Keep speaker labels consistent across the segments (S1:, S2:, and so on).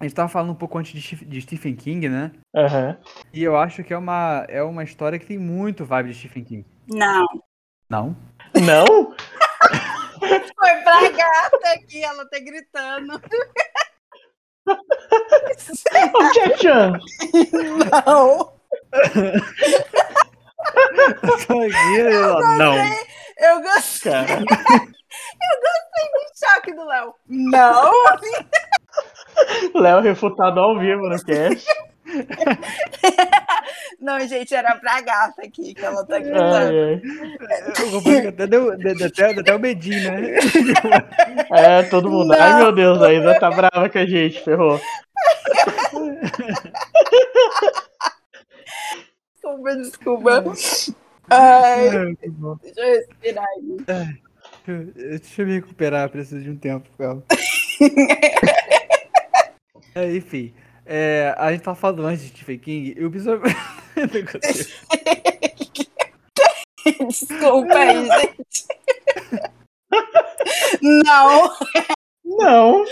S1: A gente tava falando um pouco antes de, Steph- de Stephen King, né?
S2: Aham.
S1: E eu acho que é uma, é uma história que tem muito vibe de Stephen King.
S3: Não.
S1: Não?
S2: Não?
S3: Foi pra gata aqui, ela tá gritando.
S2: Ô, Tchan,
S3: Não.
S1: Eu aqui, ela, não.
S3: Eu gostei
S2: cara.
S3: do choque do Léo. Não.
S2: Léo refutado ao vivo no cast.
S3: Não, gente, era pra gata aqui que ela tá
S2: Ai,
S3: gritando.
S2: ai.
S1: Confesso que até deu, deu, deu até, deu até o medinho, né?
S2: É, todo mundo. Ai,
S3: Não.
S2: meu Deus, a Isa tá brava com a gente, ferrou.
S3: Desculpa, desculpa. Ai, deixa eu respirar aqui.
S1: Deixa eu me recuperar, preciso de um tempo, calma. É, enfim, é, a gente tava falando antes de Stephen King e o episódio.
S3: Desculpa aí, gente. Não.
S2: Não.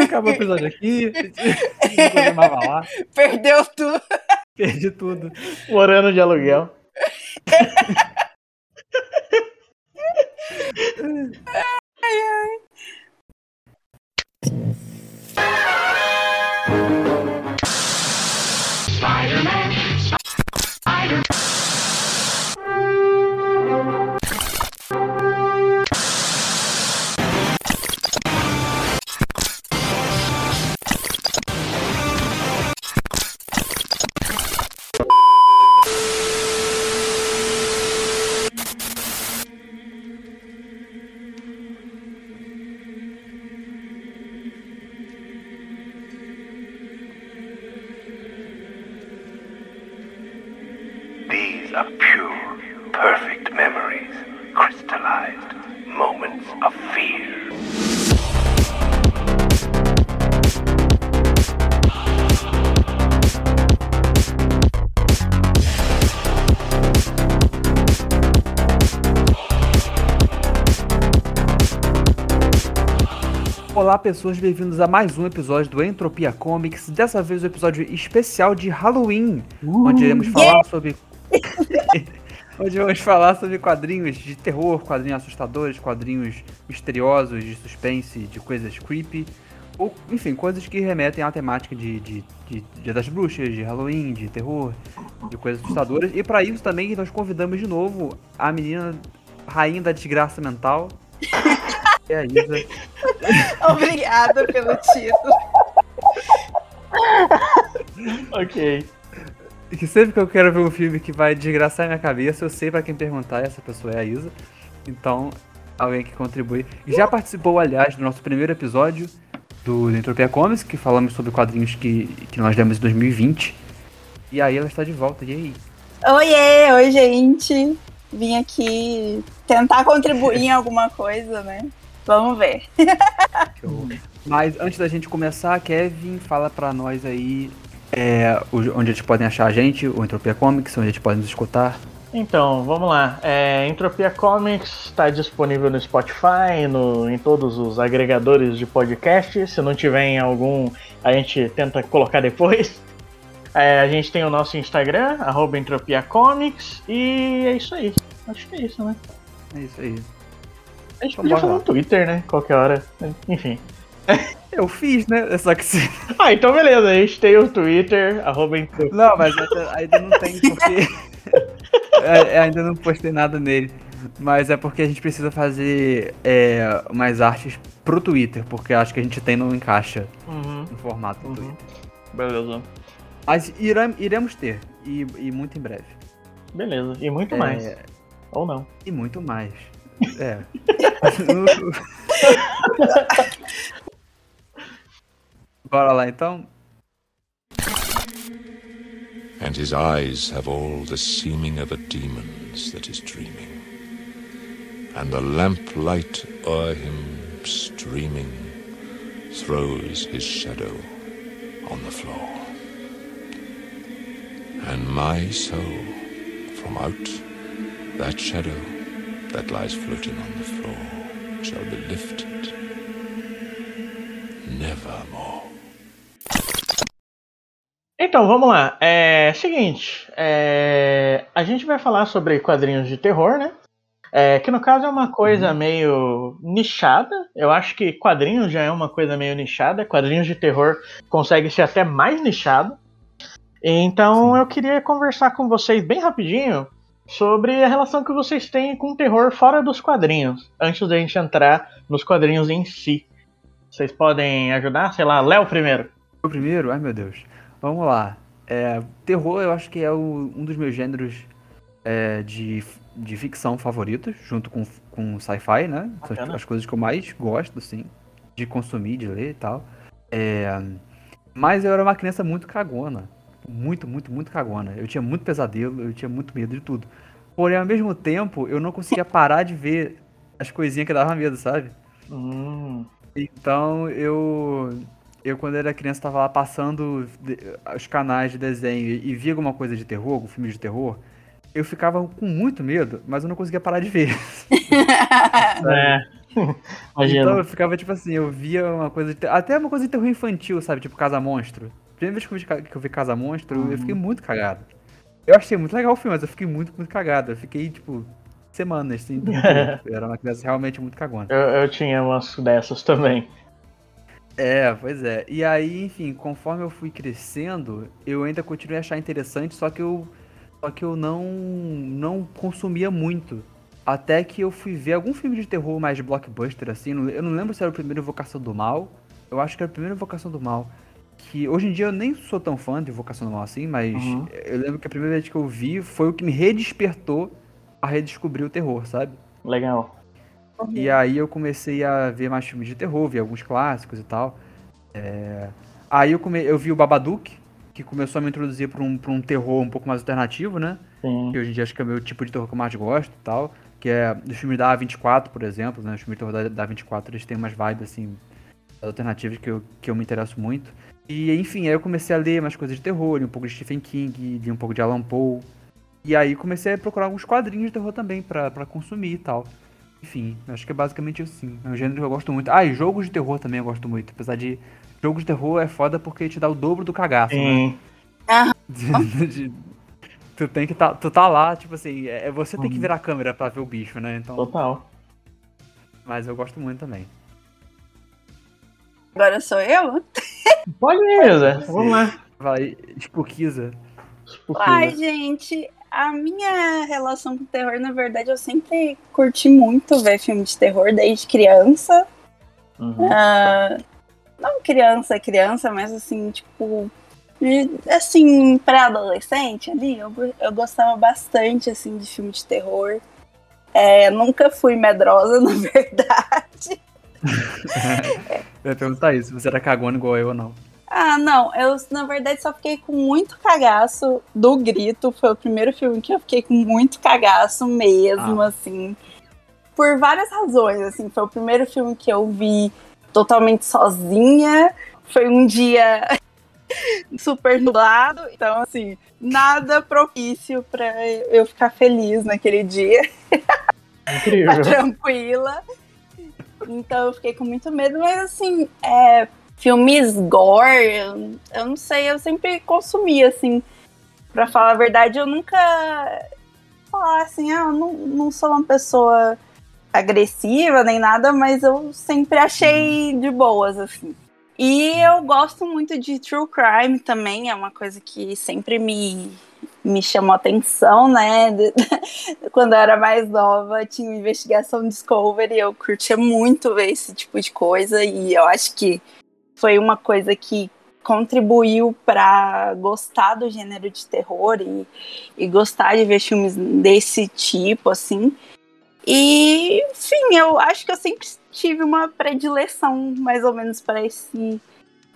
S1: Acabou o episódio aqui. Lá.
S3: Perdeu tudo.
S1: Perdi tudo.
S2: Morando de aluguel.
S4: These
S1: Olá, pessoas, bem-vindos a mais um episódio do Entropia Comics. Dessa vez, o episódio especial de Halloween, onde iremos falar sobre. onde vamos falar sobre quadrinhos de terror, quadrinhos assustadores, quadrinhos misteriosos, de suspense, de coisas creepy. Ou, enfim, coisas que remetem à temática de, de, de Dia das Bruxas, de Halloween, de terror, de coisas assustadoras. E para isso também nós convidamos de novo a menina rainha da desgraça mental. É a Isa.
S3: Obrigada pelo título.
S2: Ok.
S1: E que sempre que eu quero ver um filme que vai desgraçar minha cabeça, eu sei pra quem perguntar, essa pessoa é a Isa. Então, alguém que contribui. Já participou, aliás, do nosso primeiro episódio do Entropia Comics, que falamos sobre quadrinhos que, que nós demos em 2020. E aí ela está de volta, e aí?
S3: Oiê, oi, gente. Vim aqui tentar contribuir em alguma coisa, né? Vamos ver.
S1: Mas antes da gente começar, Kevin, fala pra nós aí é, onde eles podem achar a gente, o Entropia Comics, onde eles podem nos escutar.
S2: Então, vamos lá. É, Entropia Comics está disponível no Spotify, no, em todos os agregadores de podcast. Se não tiver em algum, a gente tenta colocar depois. É, a gente tem o nosso Instagram, arroba Entropia Comics, e é isso aí. Acho que é isso, né?
S1: É isso aí.
S2: A gente
S1: Então
S2: podia
S1: lá.
S2: no Twitter, né? Qualquer hora. Enfim.
S1: Eu fiz, né? Só que se...
S2: Ah, então beleza. A gente tem o Twitter, arroba.
S1: Não, mas ainda, não tem porque. É, ainda não postei nada nele. Mas é porque a gente precisa fazer é, umas artes pro Twitter, porque acho que a gente tem não encaixa
S2: Uhum,
S1: no formato do
S2: Uhum.
S1: Twitter.
S2: beleza.
S1: Mas irem- iremos ter, e, e muito em breve.
S2: Beleza. E muito
S1: É,
S2: mais. Ou não.
S1: E muito mais. É. Bora lá então?
S5: and his eyes have all the seeming of a demon's that is dreaming. And the lamplight o'er him streaming throws his shadow on the floor. And my soul, from out that shadow that lies floating on the floor, shall be lifted nevermore.
S2: Então, vamos lá. É seguinte, é, a gente vai falar sobre quadrinhos de terror, né? É, que no caso é uma coisa meio nichada. Eu acho que quadrinhos já é uma coisa meio nichada. Quadrinhos de terror consegue ser até mais nichado. Então
S1: Sim.
S2: eu queria conversar com vocês bem rapidinho sobre a relação que vocês têm com o terror fora dos quadrinhos, antes da gente entrar nos quadrinhos em si. Vocês podem ajudar? Sei lá, Léo primeiro.
S1: O primeiro, ai meu Deus. Vamos lá. É, terror eu acho que é o- um dos meus gêneros é, de, de ficção favoritos, junto com, com sci-fi, né? São as- as coisas que eu mais gosto, assim, de consumir, de ler e tal. É, mas eu era uma criança muito cagona. Muito, muito, muito cagona. Eu tinha muito pesadelo, eu tinha muito medo de tudo. Porém, ao mesmo tempo, eu não conseguia parar de ver as coisinhas que davam medo, sabe?
S2: Hum,
S1: Então eu. Eu, quando era criança, tava lá passando os canais de desenho e via alguma coisa de terror, algum filme de terror. Eu ficava com muito medo, mas eu não conseguia parar de ver.
S2: é.
S1: Então
S2: Imagina.
S1: eu ficava tipo assim, eu via uma coisa de ter- Até uma coisa de terror infantil, sabe? Tipo Casa Monstro. Primeira vez que eu vi, que eu vi Casa Monstro, eu fiquei muito cagado. Eu achei muito legal o filme, mas eu fiquei muito, muito cagado. Eu fiquei, tipo, semanas sem dormir. Eu era uma criança realmente muito cagona.
S2: Eu, eu tinha umas dessas também.
S1: É, pois é. E aí, enfim, conforme eu fui crescendo, eu ainda continuei a achar interessante, só que eu só que eu não não consumia muito. Até que eu fui ver algum filme de terror mais blockbuster assim, eu não lembro se era o primeiro Invocação do Mal. Eu acho que era o primeiro Invocação do Mal. Que hoje em dia eu nem sou tão fã de Invocação do Mal assim, mas
S2: Uhum.
S1: eu lembro que a primeira vez que eu vi foi o que me redespertou a redescobrir o terror, sabe?
S2: Legal.
S1: E aí eu comecei a ver mais filmes de terror, vi alguns clássicos e tal. É, Aí eu, come... eu vi o Babadook, que começou a me introduzir para um, pra um terror um pouco mais alternativo, né?
S2: Sim.
S1: Que hoje em dia acho que é o meu tipo de terror que eu mais gosto e tal. Que é dos filmes da A24, por exemplo, né? Os filmes de terror da, da A24, eles têm umas vibes, assim, alternativas que eu, que eu me interesso muito. E, enfim, aí eu comecei a ler mais coisas de terror, li um pouco de Stephen King, li um pouco de Alan Poe. E aí comecei a procurar alguns quadrinhos de terror também pra, pra consumir e tal. Enfim, acho que é basicamente assim. É um gênero que eu gosto muito. Ah, e jogos de terror também eu gosto muito. Apesar de. Jogos de terror é foda porque te dá o dobro do cagaço, né?
S2: Sim.
S1: De- tu tem que tá, tu tá lá, tipo assim, é é você tem que
S2: Uhum.
S1: virar a câmera pra ver o bicho, né? Então,
S2: Total.
S1: mas eu gosto muito também.
S3: Agora sou eu?
S2: Pode ir, Zé. Vamos lá.
S1: Vai, Spookiza.
S3: Ai, gente, a minha relação com terror, na verdade, eu sempre curti muito ver filme de terror desde criança.
S2: Uhum.
S3: Ah, não criança, criança, mas assim, tipo. Assim, pré-adolescente ali, eu, eu gostava bastante, assim, de filme de terror. É, nunca fui medrosa, na verdade.
S1: Eu ia perguntar isso, você era cagona igual eu ou não.
S3: Ah, não, eu na verdade só fiquei com muito cagaço do Grito. Foi o primeiro filme que eu fiquei com muito cagaço mesmo, assim. Por várias razões, assim. Foi o primeiro filme que eu vi totalmente sozinha. Foi um dia super nublado. Então, assim, nada propício pra eu ficar feliz naquele dia.
S2: Incrível.
S3: tranquila. Então eu fiquei com muito medo, mas assim, é, filmes gore, eu, eu não sei, eu sempre consumi, assim. Pra falar a verdade, eu nunca falar assim, ah, eu não, não sou uma pessoa agressiva nem nada, mas eu sempre achei de boas, assim. E eu gosto muito de true crime também, é uma coisa que sempre me, me chamou atenção, né? Quando eu era mais nova, tinha investigação Discovery, eu curtia muito ver esse tipo de coisa, e eu acho que foi uma coisa que contribuiu para gostar do gênero de terror e, e gostar de ver filmes desse tipo, assim. E, enfim, eu acho que eu sempre tive uma predileção, mais ou menos, para esse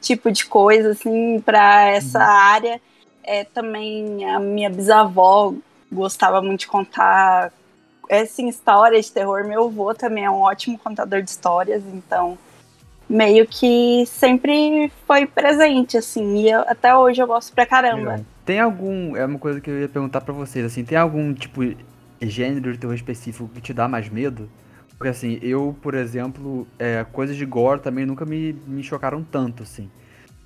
S3: tipo de coisa, assim, para essa área. É, também a minha bisavó gostava muito de contar assim, histórias de terror. Meu avô também é um ótimo contador de histórias, então meio que sempre foi presente, assim, e eu- até hoje eu gosto pra caramba.
S1: Tem algum. É uma coisa que eu ia perguntar pra vocês, assim, tem algum tipo gênero de terror específico que te dá mais medo? Porque assim, eu, por exemplo, é, coisas de gore também nunca me, me chocaram tanto, assim.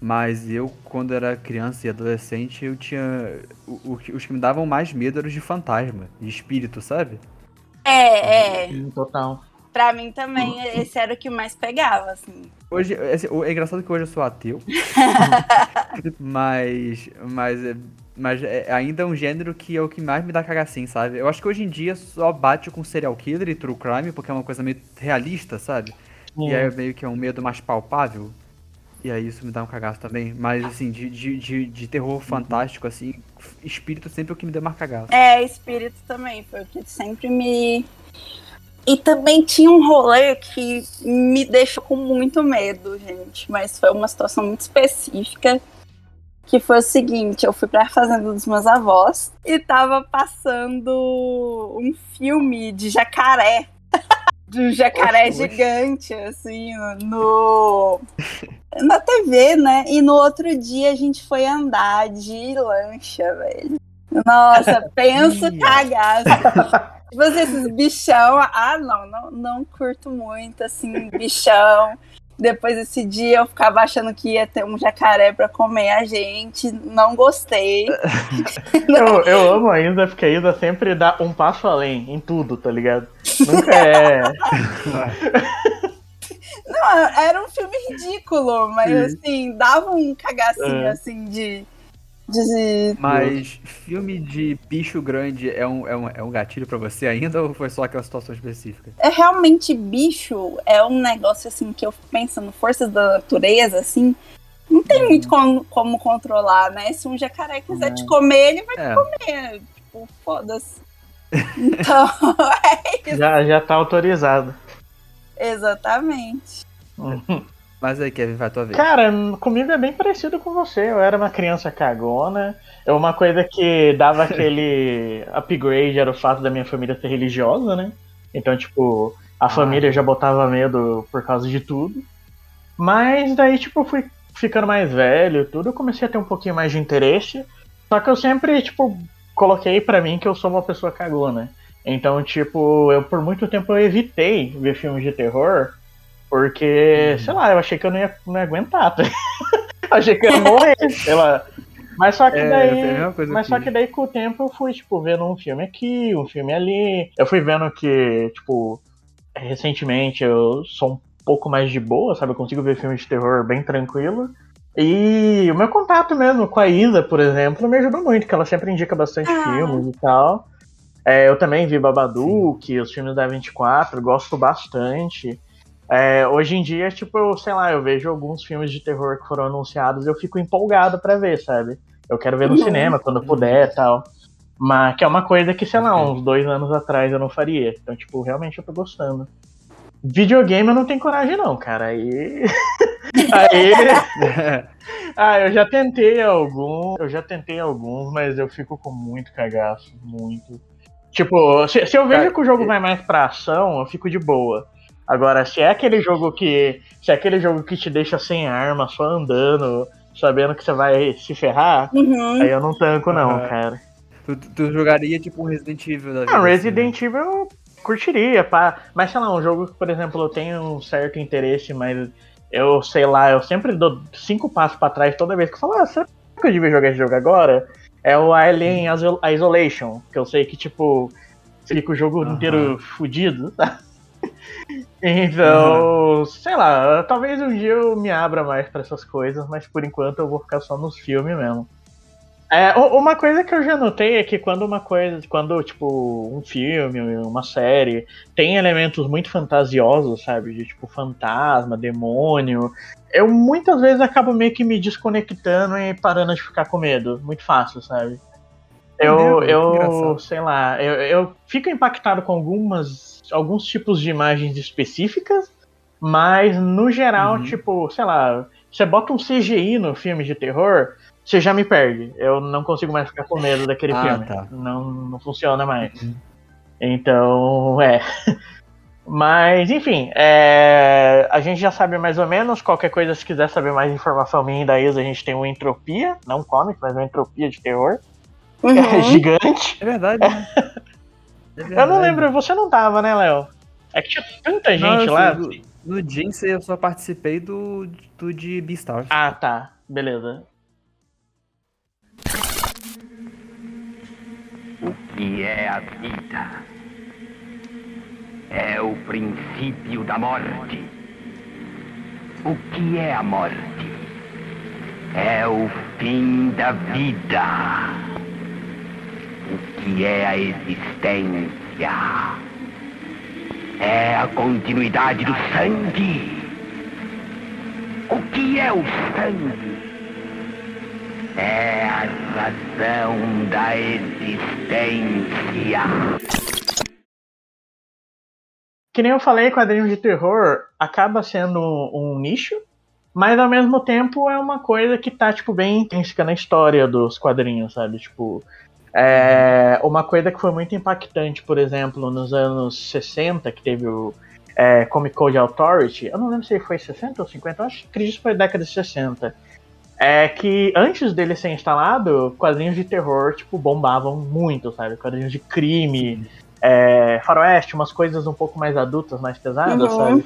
S1: Mas eu, quando era criança e adolescente, eu tinha. O, o, os que me davam mais medo eram os de fantasma, de espírito, sabe?
S3: É, é.
S2: Sim, total.
S3: Pra mim também, esse era o que mais pegava, assim.
S1: Hoje, o- é engraçado que hoje eu sou ateu. mas. Mas, é- mas é ainda é um gênero que é o que mais me dá cagacinho, sabe? Eu acho que hoje em dia só bate com serial killer e true crime, porque é uma coisa meio realista, sabe? E aí meio que é um medo mais palpável. E aí isso me dá um cagaço também. Mas assim, de, de, de, de terror fantástico, assim, espírito sempre é o que me deu mais cagaço.
S3: É, espírito também, foi o que sempre me. E também tinha um rolê que me deixou com muito medo, gente. Mas foi uma situação muito específica. Que foi o seguinte, eu fui pra fazenda dos meus avós e tava passando um filme de jacaré. De um jacaré gigante, assim, no. Na TV, né? E no outro dia a gente foi andar de lancha, velho. Nossa, penso cagaço. Tipo assim, esses bichão. Ah, não, não, não curto muito, assim, bichão. Depois desse dia eu ficava achando que ia ter um jacaré pra comer a gente. Não gostei.
S2: Eu, eu amo a Isa porque a Isa sempre dá um passo além em tudo, tá ligado? Nunca é.
S3: Não, era um filme ridículo, mas assim, dava um cagacinho
S2: É.
S3: assim de.
S1: Mas filme de bicho grande é um, é um, é um gatilho pra você ainda ou foi só aquela situação específica?
S3: É realmente bicho, é um negócio assim que eu penso no forças da natureza, assim. Não tem muito como, como controlar, né? Se um jacaré quiser te comer, ele vai
S1: É,
S3: comer. Tipo, foda-se. Então, é isso.
S2: Já, já tá autorizado.
S3: Exatamente.
S1: Mas aí, Kevin, vai a tua vez.
S2: Cara, comigo é bem parecido com você. Eu era uma criança cagona. É uma coisa que dava aquele upgrade era o fato da minha família ser religiosa, né? Então, tipo, a família já botava medo por causa de tudo. Mas daí, tipo, fui ficando mais velho, e tudo, eu comecei a ter um pouquinho mais de interesse. Só que eu sempre, tipo, coloquei pra mim que eu sou uma pessoa cagona. Então, tipo, eu por muito tempo eu evitei ver filmes de terror, porque, sei lá, eu achei que eu não ia, não ia aguentar. tá? achei que eu ia morrer, sei lá. Mas só que
S1: É,
S2: daí. Mas
S1: que-
S2: só que daí com o tempo eu fui, tipo, vendo um filme aqui, um filme ali. Eu fui vendo que, tipo, recentemente eu sou um pouco mais de boa, sabe? Eu consigo ver filmes de terror bem tranquilo. E o meu contato mesmo com a Isa, por exemplo, me ajudou muito, que ela sempre indica bastante
S3: Ah.
S2: filmes e tal. É, eu também vi Babadook, os filmes da 24, gosto bastante. É, hoje em dia, tipo, eu, sei lá, eu vejo alguns filmes de terror que foram anunciados e eu fico empolgado pra ver, sabe? Eu quero ver no
S3: Uhum.
S2: cinema quando puder e tal. Mas que é uma coisa que, sei lá, uns dois anos atrás eu não faria. Então, tipo, realmente eu tô gostando. Videogame eu não tenho coragem, não, cara. Aí. Aí. Ah, eu já tentei alguns. Eu já tentei alguns, mas eu fico com muito cagaço. Muito. Tipo, se, se eu vejo que o jogo vai mais pra ação, eu fico de boa. Agora, se é aquele jogo que. Se é aquele jogo que te deixa sem arma, só andando, sabendo que você vai se ferrar,
S3: Uhum.
S2: aí eu não tanco, não,
S1: Aham.
S2: cara.
S1: tu, tu jogaria tipo um Resident Evil da vida.
S2: Não,
S1: assim,
S2: Resident Evil eu curtiria, pá. Mas sei lá, um jogo que, por exemplo, eu tenho um certo interesse, mas eu sei lá, eu sempre dou cinco passos pra trás toda vez que eu falo, ah, será que eu devia jogar esse jogo agora? É o Alien Iso- Isolation, que eu sei que, tipo, fica o jogo
S1: Aham.
S2: inteiro fudido, tá? Então, sei lá, talvez um dia eu me abra mais pra essas coisas, mas por enquanto eu vou ficar só nos filmes mesmo. É, uma coisa que eu já notei é que quando uma coisa, quando, tipo, um filme, uma série, tem elementos muito fantasiosos, sabe? De tipo fantasma, demônio, eu muitas vezes acabo meio que me desconectando e parando de ficar com medo. Muito fácil, sabe? Eu, eu sei lá, eu, eu fico impactado com algumas, alguns tipos de imagens específicas, mas no geral,
S1: Uhum.
S2: tipo, sei lá, você bota um CGI no filme de terror, você já me perde. Eu não consigo mais ficar com medo daquele
S1: Ah,
S2: filme.
S1: tá.
S2: Não, não funciona mais.
S1: Uhum.
S2: Então, é. Mas, enfim, é, a gente já sabe mais ou menos. Qualquer coisa, se quiser saber mais informação minha e da Isa, a gente tem o Entropia, não um comic, mas uma Entropia de terror. É
S3: Uhum.
S2: gigante.
S1: É verdade, né? É
S2: Eu não lembro, você não tava, né, Léo? É que tinha tanta
S1: Não,
S2: gente
S1: eu
S2: lá.
S1: sou do- No Jinx eu só participei do, do de Beastars.
S2: Ah, tá. Beleza.
S6: O que é a vida? É o princípio da morte. O que é a morte? É o fim da vida. O que é a existência? É a continuidade do sangue. O que é o sangue? É a razão da existência.
S2: Que nem eu falei, quadrinhos de terror acaba sendo um, um nicho, mas ao mesmo tempo é uma coisa que tá, tipo, bem intrínseca na história dos quadrinhos, sabe? Tipo, é, uma coisa que foi muito impactante, por exemplo, nos anos 60, que teve o é, Comic Code Authority, eu não lembro se foi 60 ou 50, eu acho que acredito que foi década de 60. É que antes dele ser instalado, quadrinhos de terror, tipo, bombavam muito, sabe? Quadrinhos de crime, é, faroeste, umas coisas um pouco mais adultas, mais pesadas,
S3: Uhum.
S2: sabe?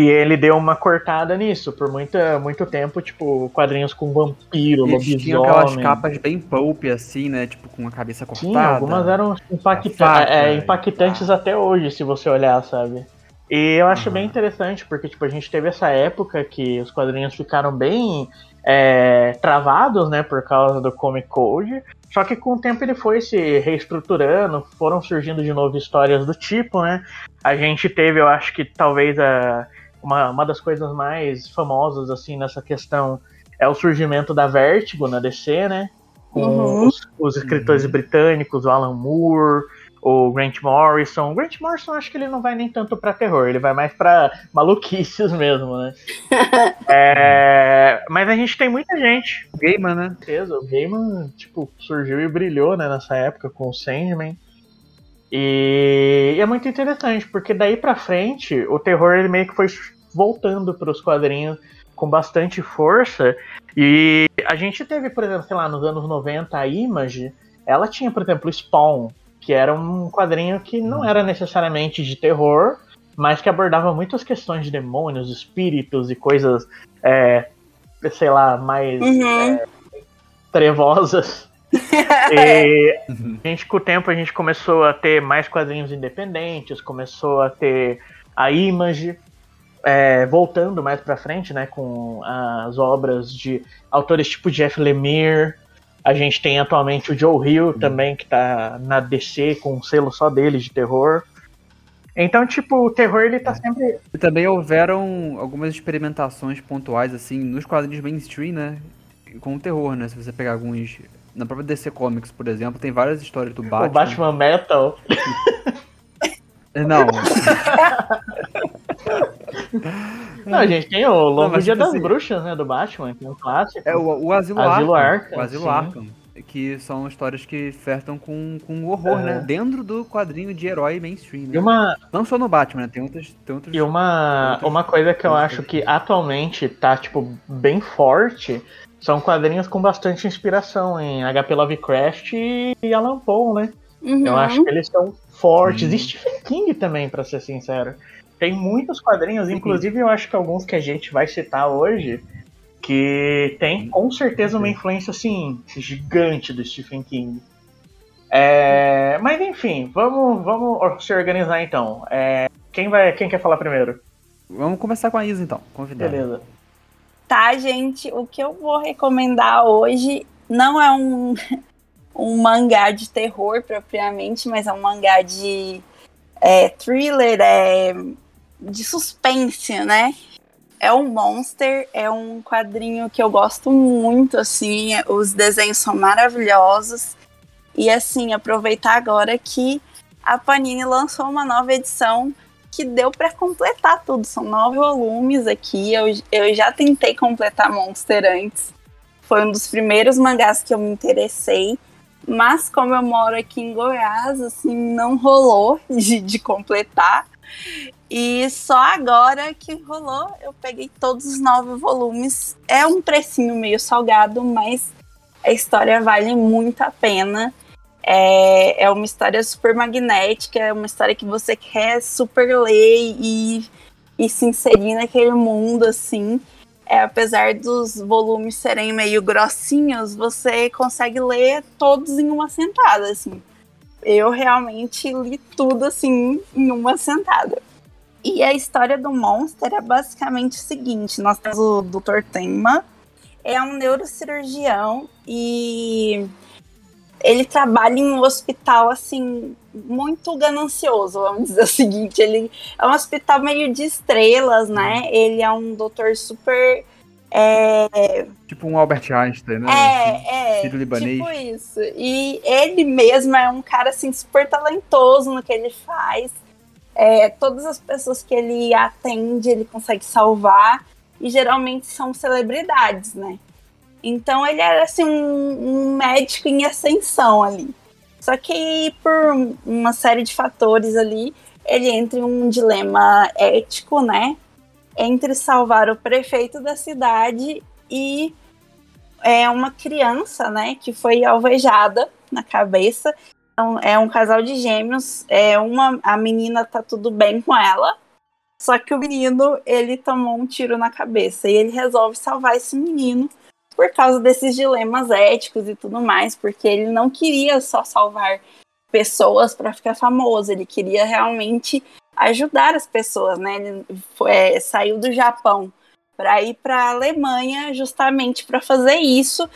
S2: E ele deu uma cortada nisso, por muita, muito tempo, tipo, quadrinhos com vampiro,
S1: Eles tinham aquelas
S2: lobisomem.
S1: capas bem pulp, assim, né? Tipo, com a cabeça cortada.
S2: Sim, algumas eram impacta
S1: faca,
S2: é,
S1: e
S2: impactantes
S1: pá.
S2: até hoje, se você olhar, sabe? E eu acho
S1: Aham.
S2: bem interessante, porque tipo, a gente teve essa época que os quadrinhos ficaram bem é, travados, né, por causa do Comic Code. Só que com o tempo ele foi se reestruturando, foram surgindo de novo histórias do tipo, né? A gente teve, eu acho que talvez a, uma, uma das coisas mais famosas, assim, nessa questão é o surgimento da Vertigo na DC, né? Com
S3: Uhum.
S2: os, os escritores britânicos, o Alan Moore, o Grant Morrison. O Grant Morrison acho que ele não vai nem tanto pra terror, ele vai mais pra maluquices mesmo, né? É, mas a gente tem muita gente.
S1: Gaiman, né?
S2: Certeza, o Gaiman, tipo, surgiu e brilhou, né, nessa época com o Sandman. E, e é muito interessante, porque daí pra frente, o terror ele meio que foi voltando pros quadrinhos com bastante força. E a gente teve, por exemplo, sei lá, nos anos 90, a Image, ela tinha, por exemplo, Spawn, que era um quadrinho que não era necessariamente de terror, mas que abordava muitas questões de demônios, espíritos e coisas, é, sei lá, mais
S3: Uhum.
S2: trevosas. E a gente, com o tempo, a gente começou a ter mais quadrinhos independentes, começou a ter a Image, é, voltando mais pra frente, né, com as obras de autores tipo Jeff Lemire. A gente tem atualmente o Joe Hill também, que tá na DC com um selo só dele de terror. Então, tipo, o terror ele tá sempre.
S1: E também houveram algumas experimentações pontuais, assim, nos quadrinhos mainstream, né? Com o terror, né? Se você pegar alguns. Na própria DC Comics, por exemplo, tem várias histórias do Batman.
S2: O Batman Metal.
S1: Não,
S2: Não, a gente tem o Longo
S1: mas
S2: Dia
S1: tipo
S2: das
S1: assim-
S2: Bruxas, né, do Batman, que é um clássico.
S1: é o, o Asilo,
S2: Asilo
S1: Arkham. O Asilo
S2: sim.
S1: Arkham. Que são histórias que flertam com, com horror,
S2: É.
S1: né? Dentro do quadrinho de herói mainstream, né?
S2: E uma,
S1: Não só no Batman, né? Tem outros. Tem outros...
S2: E uma,
S1: Outros-
S2: uma coisa que eu acho que atualmente tá, tipo, bem forte são quadrinhos com bastante inspiração em HP Lovecraft e Alan Poe, né?
S3: Uhum.
S2: Eu acho que eles são fortes. E Stephen King também, pra ser sincero. Tem muitos quadrinhos,
S1: Sim.
S2: inclusive eu acho que alguns que a gente vai citar hoje, que tem com certeza uma influência, assim, gigante do Stephen King. É, mas enfim, vamos, vamos se organizar então. É, quem, vai, quem quer falar primeiro?
S1: Vamos começar com a Isa, então. Convidada.
S2: Beleza.
S3: Tá, gente, o que eu vou recomendar hoje não é um, um mangá de terror propriamente, mas é um mangá de é, thriller, é, de suspense, né? É um Monster, é um quadrinho que eu gosto muito, assim, os desenhos são maravilhosos. E assim, aproveitar agora que a Panini lançou uma nova edição que deu pra completar tudo. São nove volumes aqui. Eu, eu já tentei completar Monster antes. Foi um dos primeiros mangás que eu me interessei. Mas como eu moro aqui em Goiás, assim, não rolou de, de completar. E só agora que rolou, eu peguei todos os nove volumes. É um precinho meio salgado, mas a história vale muito a pena. É, é uma história super magnética, é uma história que você quer super ler e, e se inserir naquele mundo, assim. É, apesar dos volumes serem meio grossinhos, você consegue ler todos em uma sentada, assim. Eu realmente li tudo, assim, em uma sentada. E a história do Monster é basicamente o seguinte: nós temos o Dr. Tenma, é um neurocirurgião e ele trabalha em um hospital assim muito ganancioso, vamos dizer o seguinte, ele é um hospital meio de estrelas, né? Ele é um doutor super é...
S1: Tipo um Albert Einstein, né?
S3: É, assim, é. Filho libanês. Tipo isso. E ele mesmo é um cara assim super talentoso no que ele faz. É, todas as pessoas que ele atende, ele consegue salvar. E geralmente são celebridades, né? Então ele era assim um, um médico em ascensão ali. Só que por uma série de fatores ali, ele entra em um dilema ético, né? Entre salvar o prefeito da cidade e é uma criança, né, que foi alvejada na cabeça. Então, é um casal de gêmeos. É uma, a menina tá tudo bem com ela, só que o menino ele tomou um tiro na cabeça e ele resolve salvar esse menino por causa desses dilemas éticos e tudo mais, porque ele não queria só salvar pessoas para ficar famoso, ele queria realmente ajudar as pessoas, né? Ele foi, é, saiu do Japão para ir para a Alemanha justamente para fazer isso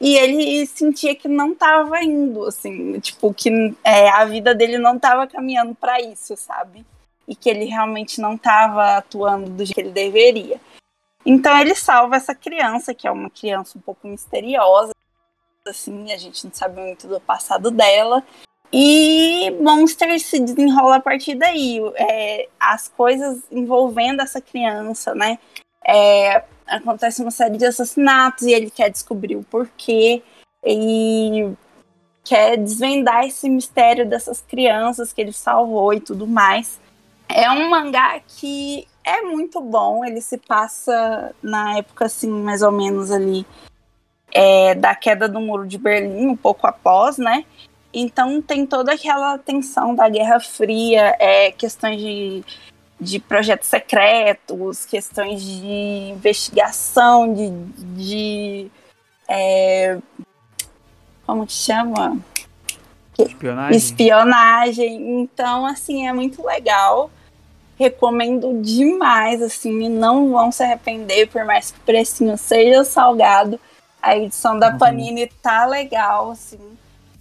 S3: e ele sentia que não estava indo, assim, tipo que é, a vida dele não estava caminhando para isso, sabe? E que ele realmente não estava atuando do jeito que ele deveria. Então ele salva essa criança, que é uma criança um pouco misteriosa, assim, a gente não sabe muito do passado dela. E Monster se desenrola a partir daí. É, as coisas envolvendo essa criança, né? É, acontece uma série de assassinatos e ele quer descobrir o porquê e quer desvendar esse mistério dessas crianças que ele salvou e tudo mais. É um mangá que é muito bom. Ele se passa na época, assim, mais ou menos ali, é, da queda do Muro de Berlim, um pouco após, né? Então tem toda aquela tensão da Guerra Fria, é, questões de, de projetos secretos, questões de investigação, de. de é, como que chama?
S1: Espionagem.
S3: Espionagem. Então, assim, é muito legal recomendo demais, assim, não vão se arrepender, por mais que o precinho seja salgado. A edição da uhum. Panini tá legal, assim.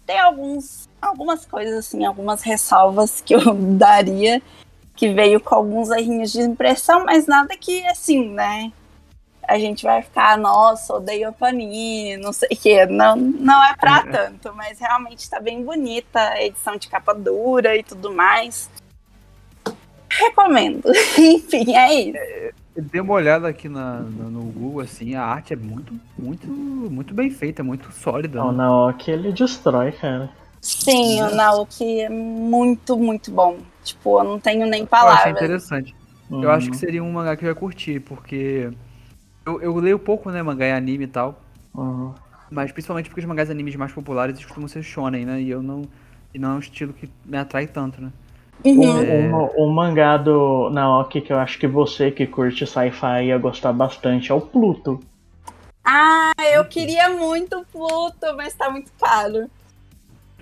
S3: Tem alguns, algumas coisas, assim, algumas ressalvas que eu daria, que veio com alguns errinhos de impressão, mas nada que, assim, né? A gente vai ficar, nossa, odeio a Panini, não sei o quê. Não, não é pra uhum. tanto, mas realmente tá bem bonita a edição de capa dura e tudo mais. Recomendo. Enfim, é isso. É,
S1: dê uma olhada aqui na, no, no Google, assim, a arte é muito, muito, muito bem feita, muito sólida.
S2: O né? Naoki, ele destrói, cara.
S3: Sim, o Naoki é muito, muito bom. Tipo, eu não tenho nem palavras. Eu
S1: acho interessante. Uhum. Eu acho que seria um mangá que eu ia curtir, porque eu, eu leio pouco, né, mangá e anime e tal.
S2: Uhum.
S1: Mas principalmente porque os mangás e animes mais populares costumam ser shonen, né? E eu não. E não é um estilo que me atrai tanto, né?
S3: Uhum.
S2: Um, um, mangá do Naoki que eu acho que você que curte sci-fi ia gostar bastante é o Pluto.
S3: Ah, eu queria muito Pluto, mas tá muito caro.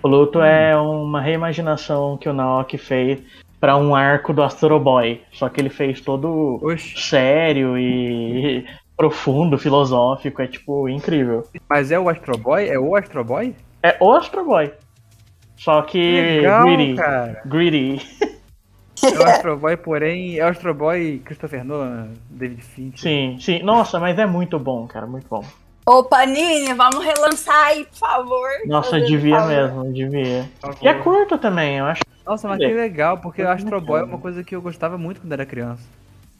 S2: Pluto hum. é uma reimaginação que o Naoki fez para um arco do Astro Boy. Só que ele fez todo Oxi. sério e profundo, filosófico. É tipo incrível.
S1: Mas é o Astro Boy? É o Astro Boy?
S2: É o Astro Boy. Só que
S1: Legal, greedy. Cara.
S2: Greedy.
S1: É o Astro Boy, porém, é o Astro Boy Christopher Nolan, David Fincher.
S2: Sim, sim. Nossa, mas é muito bom, cara, muito bom.
S3: Ô, Panini, vamos relançar aí, por favor.
S2: Nossa, devia mesmo, devia. E é curto também, eu acho.
S1: Nossa, mas que legal, porque o Astro Boy é uma coisa que eu gostava muito quando era criança.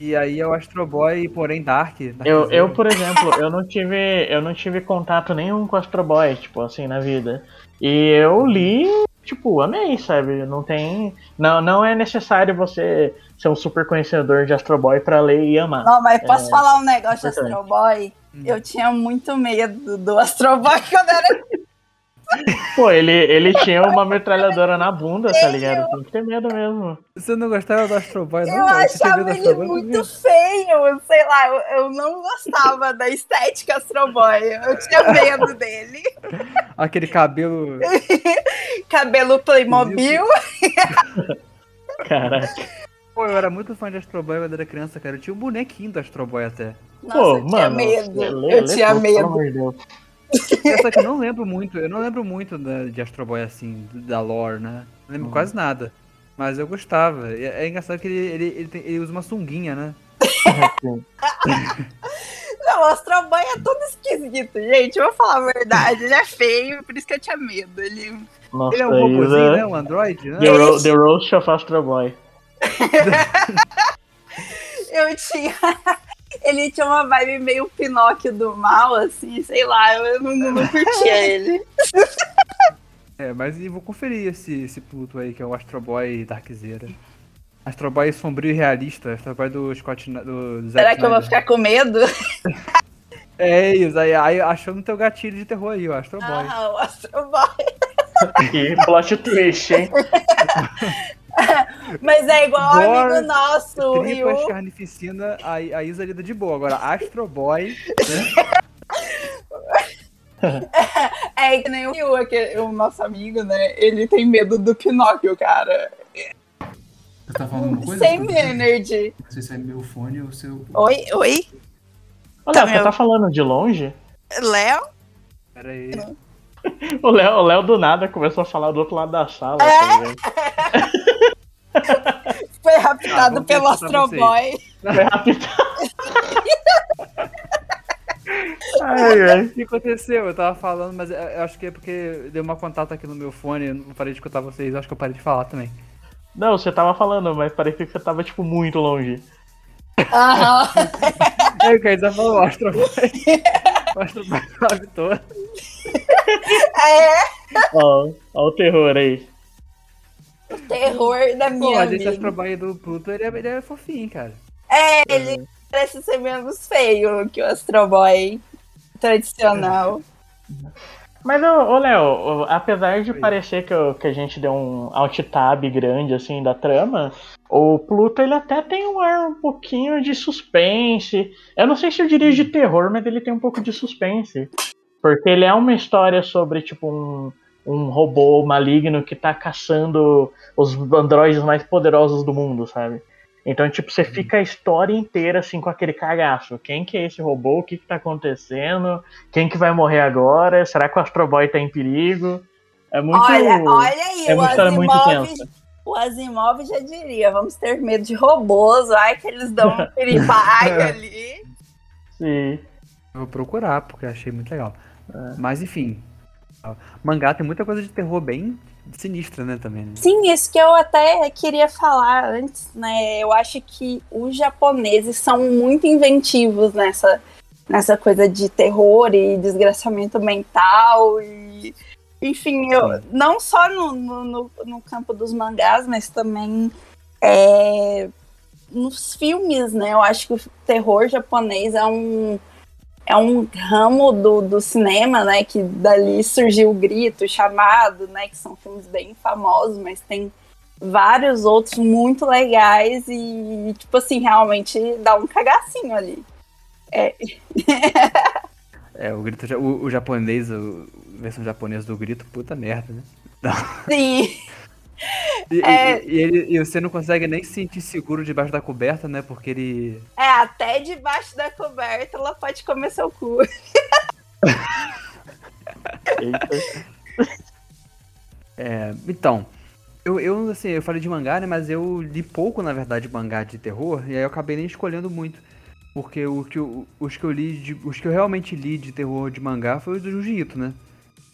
S1: E aí é o Astro Boy, porém Dark.
S2: eu, eu, por exemplo, eu não tive, eu não tive contato nenhum com o Astro Boy, tipo assim, na vida. E eu li, tipo, amei, sabe? Não tem. Não, não é necessário você ser um super conhecedor de Astro Boy pra ler e amar.
S3: Não, mas posso é, falar um negócio de Astro Boy? Hum. Eu tinha muito medo do Astro Boy quando era.
S2: Pô, ele, ele tinha uma metralhadora na bunda, tá ligado? Tem que ter medo mesmo.
S1: Você não gostava do Astro Boy, não?
S3: Eu
S1: cara?
S3: Achava ele
S1: Astro Boy
S3: muito feio, sei lá, eu, eu não gostava da estética Astro Boy. Eu tinha medo dele.
S1: Aquele cabelo.
S3: Cabelo Playmobil.
S2: Caraca.
S1: Pô, eu era muito fã de Astro Boy quando era criança, cara. Eu tinha um bonequinho do Astro Boy até.
S3: Nossa,
S2: Pô,
S3: eu tinha
S2: mano.
S3: medo.
S2: lê-
S3: eu
S2: lê
S3: tinha medo.
S2: amor de Deus.
S1: Só que eu não lembro muito, eu não lembro muito da- de Astro Boy assim, da lore, né? Não lembro quase nada. Mas eu gostava. É, é engraçado que ele, ele, ele, tem- ele usa uma sunguinha, né?
S3: Não, o Astro Boy é todo esquisito, gente. Eu vou falar a verdade. Ele é feio, por isso que eu tinha medo. Ele.
S2: Nossa,
S1: Ele é um robôzinho,
S2: Isa.
S1: né? Um android, né?
S2: The, Ro The Roast of Astro Boy.
S3: Eu tinha. Ele tinha uma vibe meio Pinóquio do mal, assim, sei lá, eu não, não curtia ele.
S1: É, mas e vou conferir esse, esse Pluto aí, que é o Astro Boy Darkzeira. Astro Boy sombrio e realista, Astro Boy do Scott do Zack
S3: Será que eu vou ficar com medo?
S1: É isso, aí, aí achou no teu gatilho de terror aí, o Astro Boy.
S3: Ah, o Astro Boy.
S2: Que plot twist, hein?
S3: Mas é igual o
S1: Gore,
S3: amigo nosso, o
S1: Tripas,
S3: Ryu.
S1: carnificina, a, a Isa lida de boa. Agora, Astro Boy,
S3: É que nem o Ryu, aquele- o nosso amigo, né? Ele tem medo do Pinóquio, cara.
S7: Você tá falando uma coisa?
S3: Sem energy.
S7: Não sei se é meu fone ou seu.
S3: Oi, oi?
S2: Olha,
S3: Tá
S2: você
S3: meu-
S2: tá falando de longe?
S3: Léo?
S1: pera aí.
S2: O Léo, o Léo do nada começou a falar do outro lado da sala.
S3: É?
S2: tá ligado?
S3: Foi raptado
S1: vamos
S3: pelo
S1: testar
S3: Astro
S1: vocês.
S3: Boy.
S2: Foi rápido. ai, ai.
S1: O que aconteceu? Eu tava falando, mas eu eu acho que é porque deu uma contato aqui no meu fone, eu não parei de escutar vocês, eu acho que eu parei de falar também.
S2: Não, você tava falando, mas parecia que você tava, tipo, muito longe.
S3: Aham.
S1: É o que a Isa falou, o Astro Boy. O Astro Boy sabe todo.
S3: É
S2: Ó, ó o terror aí.
S3: O terror da
S1: Pô,
S3: minha
S1: mas esse
S3: vida.
S1: Astro Boy do Pluto, ele é, ele é fofinho, cara.
S3: É, ele parece ser menos feio que o Astro Boy tradicional.
S2: Mas, ô, Léo, apesar de
S1: Oi.
S2: parecer que, que a gente deu um alt tab grande, assim, da trama, o Pluto, ele até tem um ar um pouquinho de suspense. Eu não sei se eu diria de terror, mas ele tem um pouco de suspense. Porque ele é uma história sobre, tipo, um, um robô maligno que tá caçando os androides mais poderosos do mundo, sabe? Então, tipo, você fica a história inteira, assim, com aquele cagaço. Quem que é esse robô? O que que tá acontecendo? Quem que vai morrer agora? Será que o Astro Boy tá em perigo? É muito.
S3: Olha, olha aí,
S2: é
S3: o
S2: uma história muito
S3: Asimov,
S2: tensa.
S3: o Asimov já diria, vamos ter medo de robôs, vai que eles dão um piripaque ali.
S2: Sim.
S1: Vou procurar, porque achei muito legal. Mas enfim. Mangá tem muita coisa de terror bem sinistra, né, também. Né?
S3: Sim, isso que eu até queria falar antes, né? Eu acho que os japoneses são muito inventivos nessa, nessa coisa de terror e desgraçamento mental e enfim, eu, não só no, no, no- no campo dos mangás, mas também é, nos filmes, né? Eu acho que o terror japonês é um é um ramo do, do cinema, né? Que dali surgiu o Grito, o Chamado, né? Que são filmes bem famosos, mas tem vários outros muito legais e, tipo assim, realmente dá um cagacinho ali.
S1: É, o grito, o, o japonês, o- a versão japonesa do grito, puta merda, né?
S3: Sim,
S1: E,
S3: É.
S1: e- e ele- e você não consegue nem se sentir seguro debaixo da coberta, né? Porque ele.
S3: é, até debaixo da coberta ela pode comer seu cu.
S1: É, então, eu, eu, assim, eu falei de mangá, né? Mas eu li pouco, na verdade, mangá de terror, e aí eu acabei nem escolhendo muito. Porque o que eu- os que eu li, de- os que eu realmente li de terror de mangá foi os do Jiu-Jitsu, né?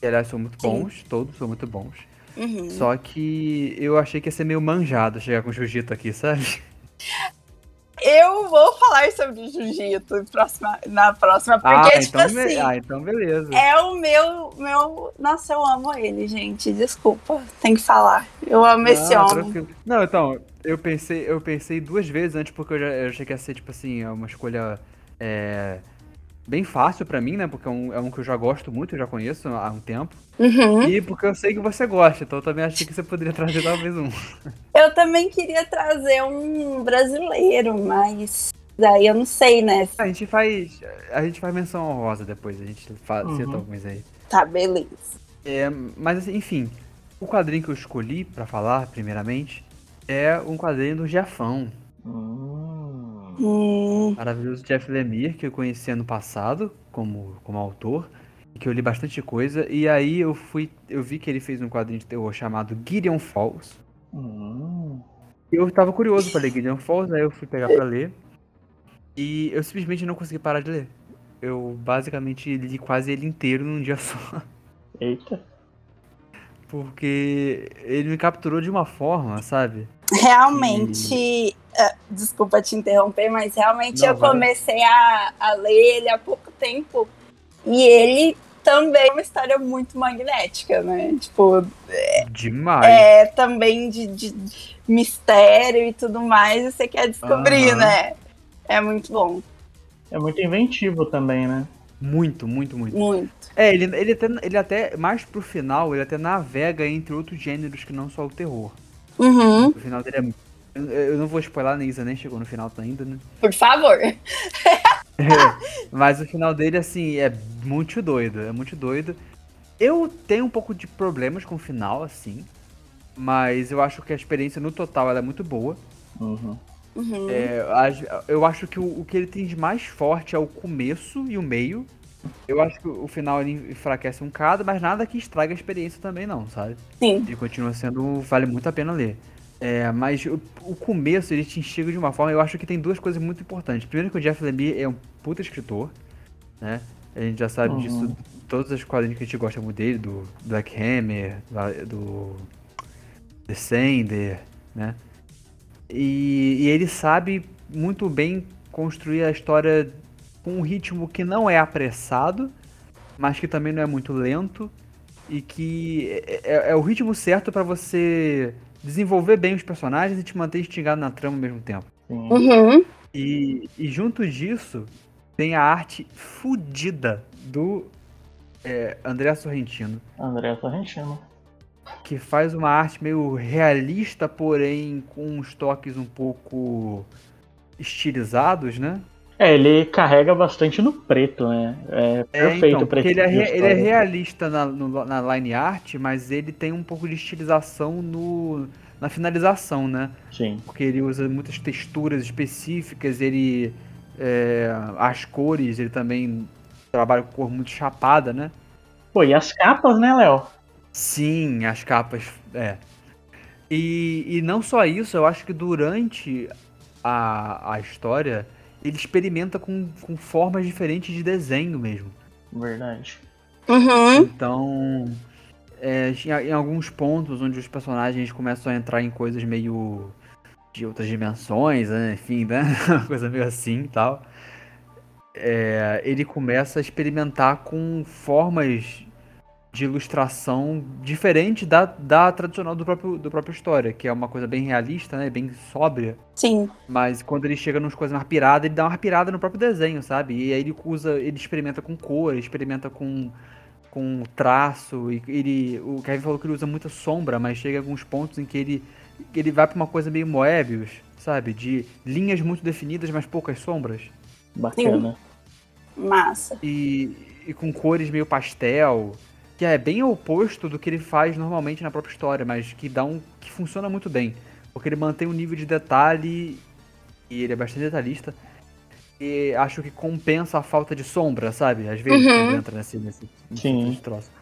S1: Que aliás são muito
S3: Sim.
S1: bons, todos são muito bons.
S3: Uhum.
S1: Só que eu achei que ia ser meio manjado chegar com Jiu-Jitsu aqui, sabe?
S3: Eu vou falar sobre jiu-jitsu próxima- na próxima, porque,
S1: ah,
S3: tipo
S1: então,
S3: assim,
S1: ah, então beleza.
S3: é o meu, meu. Nossa, eu amo ele, gente. Desculpa, tem que falar. Eu amo esse
S1: Não,
S3: homem.
S1: tranquilo. Não, então, eu pensei, eu pensei duas vezes antes, porque eu já eu achei que ia ser, tipo assim, uma escolha é, bem fácil pra mim, né? Porque é um, é um que eu já gosto muito, eu já conheço há um tempo.
S3: Uhum.
S1: E porque eu sei que você gosta, então eu também achei que você poderia trazer talvez um.
S3: Eu também queria trazer um brasileiro, mas daí eu não sei, né?
S1: A gente faz. A gente faz menção honrosa depois, a gente fala,
S2: Uhum.
S1: cita alguns aí.
S3: Tá, beleza.
S1: É, mas assim, enfim, o quadrinho que eu escolhi pra falar, primeiramente, é um quadrinho do Jefão.
S2: Hum.
S3: Hum,
S1: Maravilhoso Jeff Lemire, que eu conheci ano passado como, como autor, que eu li bastante coisa, e aí eu fui. Eu vi que ele fez um quadrinho de terror chamado Gideon Falls.
S2: Hum.
S1: Eu tava curioso pra ler Gideon Falls, aí eu fui pegar pra ler. E eu simplesmente não consegui parar de ler. Eu basicamente li quase ele inteiro num dia só.
S2: Eita.
S1: Porque ele me capturou de uma forma, sabe?
S3: Realmente. ah, desculpa te interromper, mas realmente
S1: Não,
S3: eu
S1: vai.
S3: comecei a, a ler ele há pouco tempo. E ele também é uma história muito magnética, né? Tipo,
S1: Demais.
S3: é também de, de mistério e tudo mais, e você quer descobrir, né? É muito bom,
S2: É muito inventivo também, né?
S1: Muito, muito, muito.
S3: muito.
S1: É, ele, ele, até, ele até, mais pro final, ele até navega entre outros gêneros que não só o terror.
S3: Uhum,
S1: O final dele é. Eu, eu não vou spoiler, a Neisa nem chegou no final ainda, né?
S3: por favor.
S1: Mas o final dele, assim, é muito doido. É muito doido. Eu tenho um pouco de problemas com o final, assim. Mas eu acho que a experiência no total ela é muito boa.
S2: Uhum.
S3: Uhum.
S1: É, eu acho que o, o que ele tem de mais forte é o começo e o meio. Eu acho que o final ele enfraquece um bocado, mas nada que estraga a experiência também não, sabe?
S3: Sim.
S1: Ele continua sendo. vale muito a pena ler. É, mas o, o começo ele te instiga de uma forma. Eu acho que tem duas coisas muito importantes. Primeiro, que o Jeff Lemire é um puta escritor, né? A gente já sabe
S2: Uhum.
S1: disso. Todos os quadrinhos que a gente gosta muito dele, do Black Hammer, do Descender, né? E, e ele sabe muito bem construir a história com um ritmo que não é apressado, mas que também não é muito lento e que é, é- é o ritmo certo pra você desenvolver bem os personagens e te manter instigado na trama ao mesmo tempo.
S2: Sim.
S3: Uhum.
S1: E, e junto disso, tem a arte fudida do é, André Sorrentino,
S2: André Sorrentino.
S1: que faz uma arte meio realista, porém com uns toques um pouco estilizados, né?
S2: É, ele carrega bastante no preto, né? É
S1: É,
S2: perfeito
S1: então,
S2: pra
S1: porque
S2: esse
S1: ele é,
S2: tipo
S1: ele é realista na, no- na line art, mas ele tem um pouco de estilização no, na finalização, né?
S2: Sim.
S1: Porque ele usa muitas texturas específicas, ele. é, as cores, ele também trabalha com cor muito chapada, né?
S2: Pô, e as capas, né, Léo?
S1: Sim, as capas. É. E, e não só isso, eu acho que durante a, a história ele experimenta com, com formas diferentes de desenho mesmo.
S2: Verdade.
S3: Uhum.
S1: Então, é, em, em alguns pontos onde os personagens começam a entrar em coisas meio de outras dimensões, né? enfim, né? Uma coisa meio assim e tal. é, ele começa a experimentar com formas de ilustração diferente da, da tradicional do próprio, do próprio história, que é uma coisa bem realista, né? Bem sóbria.
S3: Sim.
S1: Mas quando ele chega nas coisas mais piradas, ele dá uma pirada no próprio desenho, sabe? E aí ele usa, ele experimenta com cor, experimenta com, com traço. E ele, o Kevin falou que ele usa muita sombra, mas chega a alguns pontos em que ele, ele vai pra uma coisa meio Moebius, sabe? De linhas muito definidas, mas poucas sombras.
S2: Bacana.
S3: Massa.
S1: E, e com cores meio pastel, que é bem oposto do que ele faz normalmente na própria história, mas que dá um que funciona muito bem, porque ele mantém um nível de detalhe e ele é bastante detalhista. E acho que compensa a falta de sombra, sabe? Às vezes
S3: Uhum.
S1: quando entra nesse, nesse, nesse
S2: Sim.
S1: nesse troço.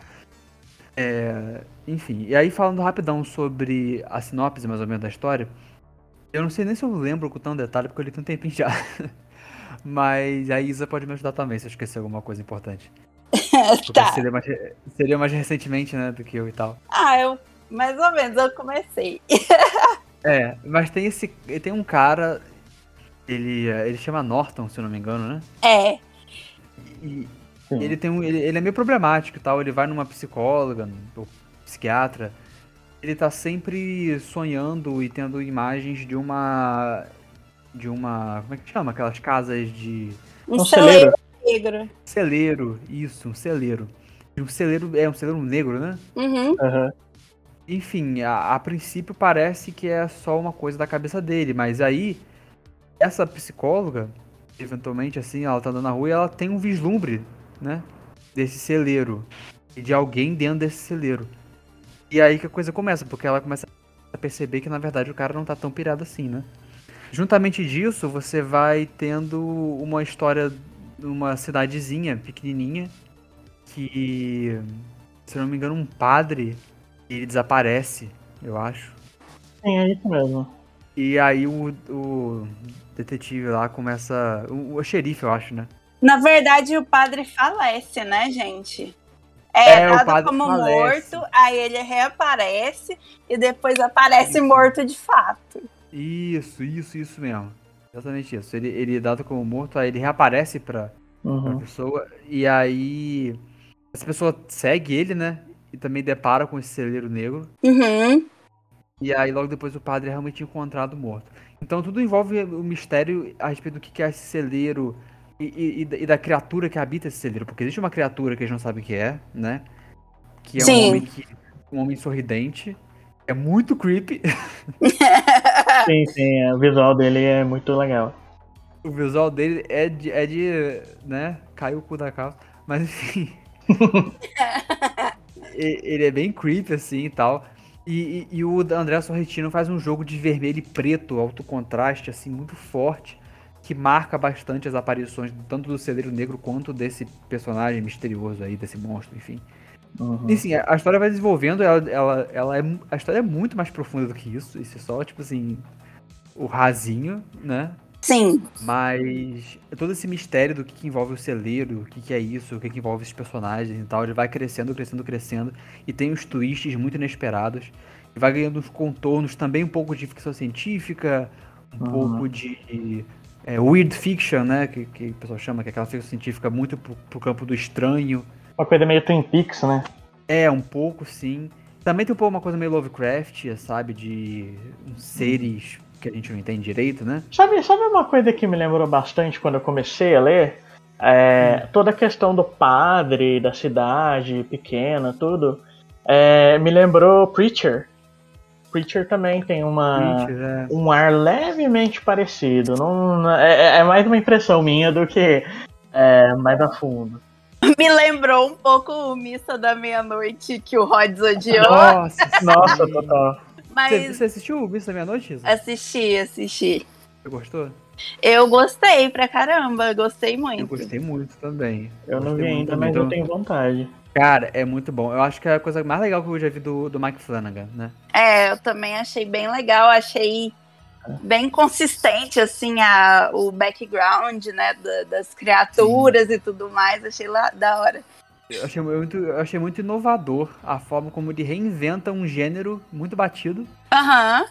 S1: É, enfim, e aí falando rapidão sobre a sinopse mais ou menos da história, eu não sei nem se eu lembro com tanto detalhe, porque eu li tanto tempinho já. Mas a Isa pode me ajudar também se eu esquecer alguma coisa importante. Porque
S3: tá.
S1: seria, mais, seria mais recentemente, né, do que eu e tal.
S3: Ah, eu mais ou menos eu comecei.
S1: É, mas tem esse. Tem um cara. Ele, é, ele chama Norton, se eu não me engano, né?
S3: É.
S1: E
S2: Sim.
S1: ele tem um. Ele, ele é meio problemático e tal. Ele vai numa psicóloga, ou psiquiatra. Ele tá sempre sonhando e tendo imagens de uma. De uma. Como é que chama? Aquelas casas de.
S3: Um
S2: Um celeiro.
S3: Negro.
S1: Celeiro, isso, um celeiro. E um celeiro é um celeiro negro, né?
S3: Uhum.
S2: Aham.
S1: Enfim, a, a princípio parece que é só uma coisa da cabeça dele, mas aí essa psicóloga, eventualmente assim, ela tá andando na rua e ela tem um vislumbre, né? Desse celeiro. E de alguém dentro desse celeiro. E aí que a coisa começa, porque ela começa a perceber que na verdade o cara não tá tão pirado assim, né? Juntamente disso, você vai tendo uma história numa cidadezinha pequenininha que, se eu não me engano, um padre ele desaparece, eu acho.
S2: Sim, é isso mesmo.
S1: E aí o, o detetive lá começa. O, o xerife, eu acho, né?
S3: Na verdade, o padre falece, né, gente? É,
S1: É, o
S3: dado
S1: padre
S3: como
S1: falece.
S3: morto, aí ele reaparece e depois aparece morto de fato.
S1: Isso, isso, isso mesmo. Exatamente isso. Ele, ele é dado como morto, aí ele reaparece pra, pra
S2: Uhum.
S1: pessoa. E aí. Essa pessoa segue ele, né? E também depara com esse celeiro negro.
S3: Uhum.
S1: E aí logo depois o padre é realmente encontrado morto. Então tudo envolve o mistério a respeito do que que é esse celeiro e, e- e da- criatura que habita esse celeiro. Porque existe uma criatura que a gente não sabe o que é, né? Que é um
S3: Sim.
S1: homem que. um homem sorridente. É muito creepy.
S2: Sim, sim, é, o visual dele é muito legal.
S1: O visual dele é de. É de né? Caiu o cu da calça. Mas enfim. Ele é bem creepy, assim e tal. E, e- e o André Sorrentino faz um jogo de vermelho e preto, alto contraste, assim, muito forte. Que marca bastante as aparições tanto do Celeiro Negro quanto desse personagem misterioso aí, desse monstro, enfim.
S2: Uhum.
S1: E assim, a a história vai desenvolvendo, ela, ela, ela é, a história é muito mais profunda do que isso. Isso é só, tipo assim, o rasinho, né?
S3: Sim.
S1: Mas todo esse mistério do que, que envolve o celeiro, o que, que é isso, o que, que envolve esses personagens e tal, ele vai crescendo, crescendo, crescendo. E tem uns twists muito inesperados. E vai ganhando uns contornos também um pouco de ficção científica, um
S2: Uhum.
S1: pouco de é, weird fiction, né? Que, que o pessoal chama, que é aquela ficção científica muito pro, pro campo do estranho.
S2: Uma coisa meio Twin Peaks, né?
S1: É, um pouco, sim. Também tem um pouco uma coisa meio Lovecraft, sabe? De seres que a gente não entende direito, né?
S2: Sabe, sabe uma coisa que me lembrou bastante quando eu comecei a ler? É, Toda a questão do padre, da cidade pequena, tudo. é, me lembrou Preacher. Preacher também tem uma,
S1: Preacher, é.
S2: um ar levemente parecido. Não, é, é mais uma impressão minha do que é, mais a fundo.
S3: Me lembrou um pouco o Missa da Meia-Noite que o Rods odiou,
S1: Nossa,
S2: Nossa, total.
S1: Você,
S3: mas
S1: você assistiu o Bicho da Meia-Noite,
S3: assisti, assisti.
S1: Você gostou?
S3: Eu gostei pra caramba, gostei muito.
S1: Eu gostei muito também.
S2: Eu não vi ainda, mas eu tenho vontade.
S1: Cara, é muito bom. Eu acho que é a coisa mais legal que eu já vi do, do Mike Flanagan, né?
S3: É, eu também achei bem legal, achei bem consistente, assim, a, o background, né, da- das criaturas e tudo mais, achei lá da hora.
S1: Eu achei muito, eu achei muito inovador a forma como ele reinventa um gênero muito batido,
S3: Aham,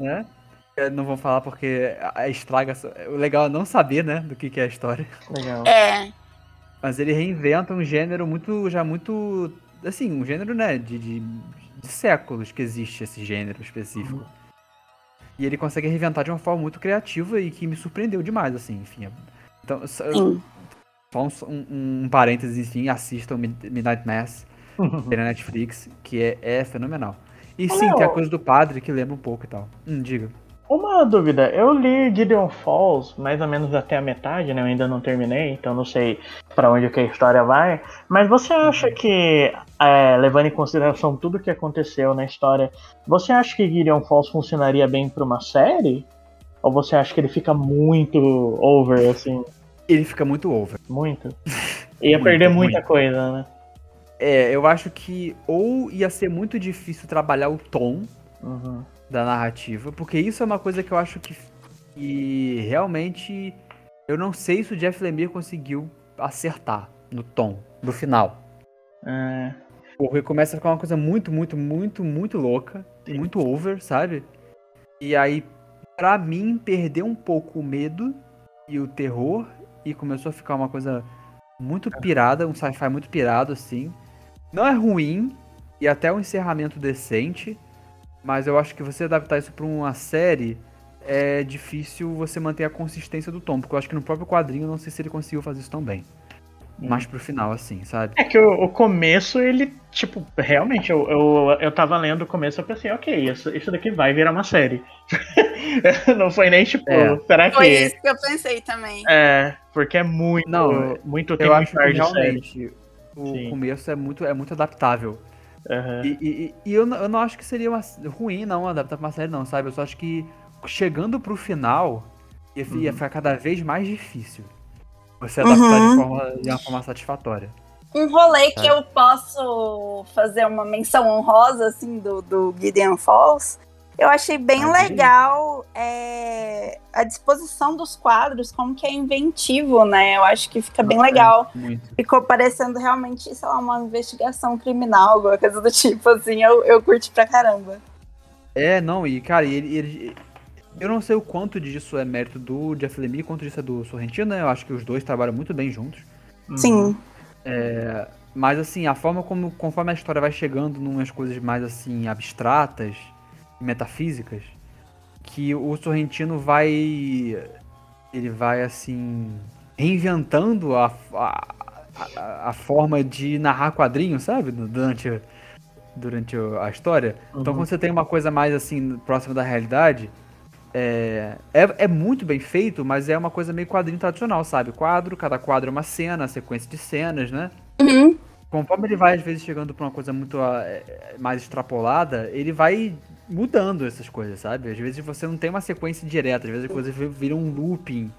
S1: né? Eu não vou falar porque estraga. O legal é não saber, né, do que, que é a história.
S2: Legal.
S3: é,
S1: Mas ele reinventa um gênero muito, já muito, assim, um gênero, né, de, de, de séculos que existe esse gênero específico. E ele consegue reinventar de uma forma muito criativa e que me surpreendeu demais, assim, enfim. Então, só, só um, um, um parênteses, enfim, assistam Mid- Midnight Mass, na Netflix, que é, é fenomenal. E sim, tem a coisa do padre que lembra um pouco e tal. Hum, diga.
S2: Uma dúvida, eu li Gideon Falls mais ou menos até a metade, né? Eu ainda não terminei, então não sei pra onde que a história vai. Mas você acha que, é, levando em consideração tudo que aconteceu na história, você acha que Gideon Falls funcionaria bem pra uma série? Ou você acha que ele fica muito over, assim,
S1: Ele fica muito over.
S2: muito? Ia
S1: Muito,
S2: perder muita
S1: muito.
S2: coisa, né?
S1: É, eu acho que ou ia ser muito difícil trabalhar o tom
S2: Uhum.
S1: Da narrativa, porque isso é uma coisa que eu acho que, que realmente eu não sei se o Jeff Lemire conseguiu acertar no tom do final.
S2: É,
S1: Porque começa a ficar uma coisa muito, muito, muito, muito louca e muito over, sabe? E aí, pra mim, perdeu um pouco o medo e o terror e começou a ficar uma coisa muito pirada, um sci-fi muito pirado, assim. Não é ruim e até um encerramento decente, mas eu acho que você adaptar isso pra uma série é difícil você manter a consistência do tom, porque eu acho que no próprio quadrinho eu não sei se ele conseguiu fazer isso tão bem. mais pro final, assim, sabe?
S2: É que o, o começo, ele, tipo, realmente, eu, eu, eu tava lendo o começo e pensei, ok, isso, isso daqui vai virar uma série. Não foi nem tipo,
S1: É.
S2: será que.
S3: Foi isso que eu pensei também.
S2: É, porque é muito,
S1: Não,
S2: muito
S1: Eu
S2: tempo
S1: acho que
S2: de série.
S1: realmente o
S2: Sim.
S1: começo é muito, é muito adaptável.
S2: Aham.
S1: E, e- e eu, não- eu não acho que seria uma, ruim, não, adaptar pra uma série, não, sabe? Eu só acho que chegando pro final ia, fi- ia ficar cada vez mais difícil você adaptar de,
S3: Uhum.
S1: forma, de uma forma satisfatória.
S3: Um rolê que
S1: Tá.
S3: eu posso fazer uma menção honrosa, assim, do, do Gideon Falls, eu achei bem
S1: Ah,
S3: legal é, a disposição dos quadros, como que é inventivo, né? Eu acho que fica bem
S1: Ah, é,
S3: legal.
S1: Muito.
S3: Ficou parecendo realmente, sei lá, uma investigação criminal, alguma coisa do tipo, assim, eu, eu curti pra caramba.
S1: É, não, e cara, ele, ele- eu não sei o quanto disso é mérito do Jeff Lemire, quanto disso é do Sorrentino, né? Eu acho que os dois trabalham muito bem juntos.
S2: Uhum.
S3: Sim.
S1: Mas assim, a forma como, conforme a história vai chegando numas coisas mais assim, abstratas, metafísicas, que o Sorrentino vai. Ele vai assim. reinventando a, a, a, a forma de narrar quadrinhos, sabe? Durante, durante a história. Então
S2: Uhum.
S1: quando você tem uma coisa mais assim, próxima da realidade. É, é, é muito bem feito, mas é uma coisa meio quadrinho tradicional, sabe? Quadro, cada quadro é uma cena, sequência de cenas, né?
S3: Uhum.
S1: Conforme ele vai, às vezes, chegando pra uma coisa muito ah, é, mais extrapolada, ele vai mudando essas coisas, sabe? Às vezes você não tem uma sequência direta, às vezes a coisa vi- vira um looping,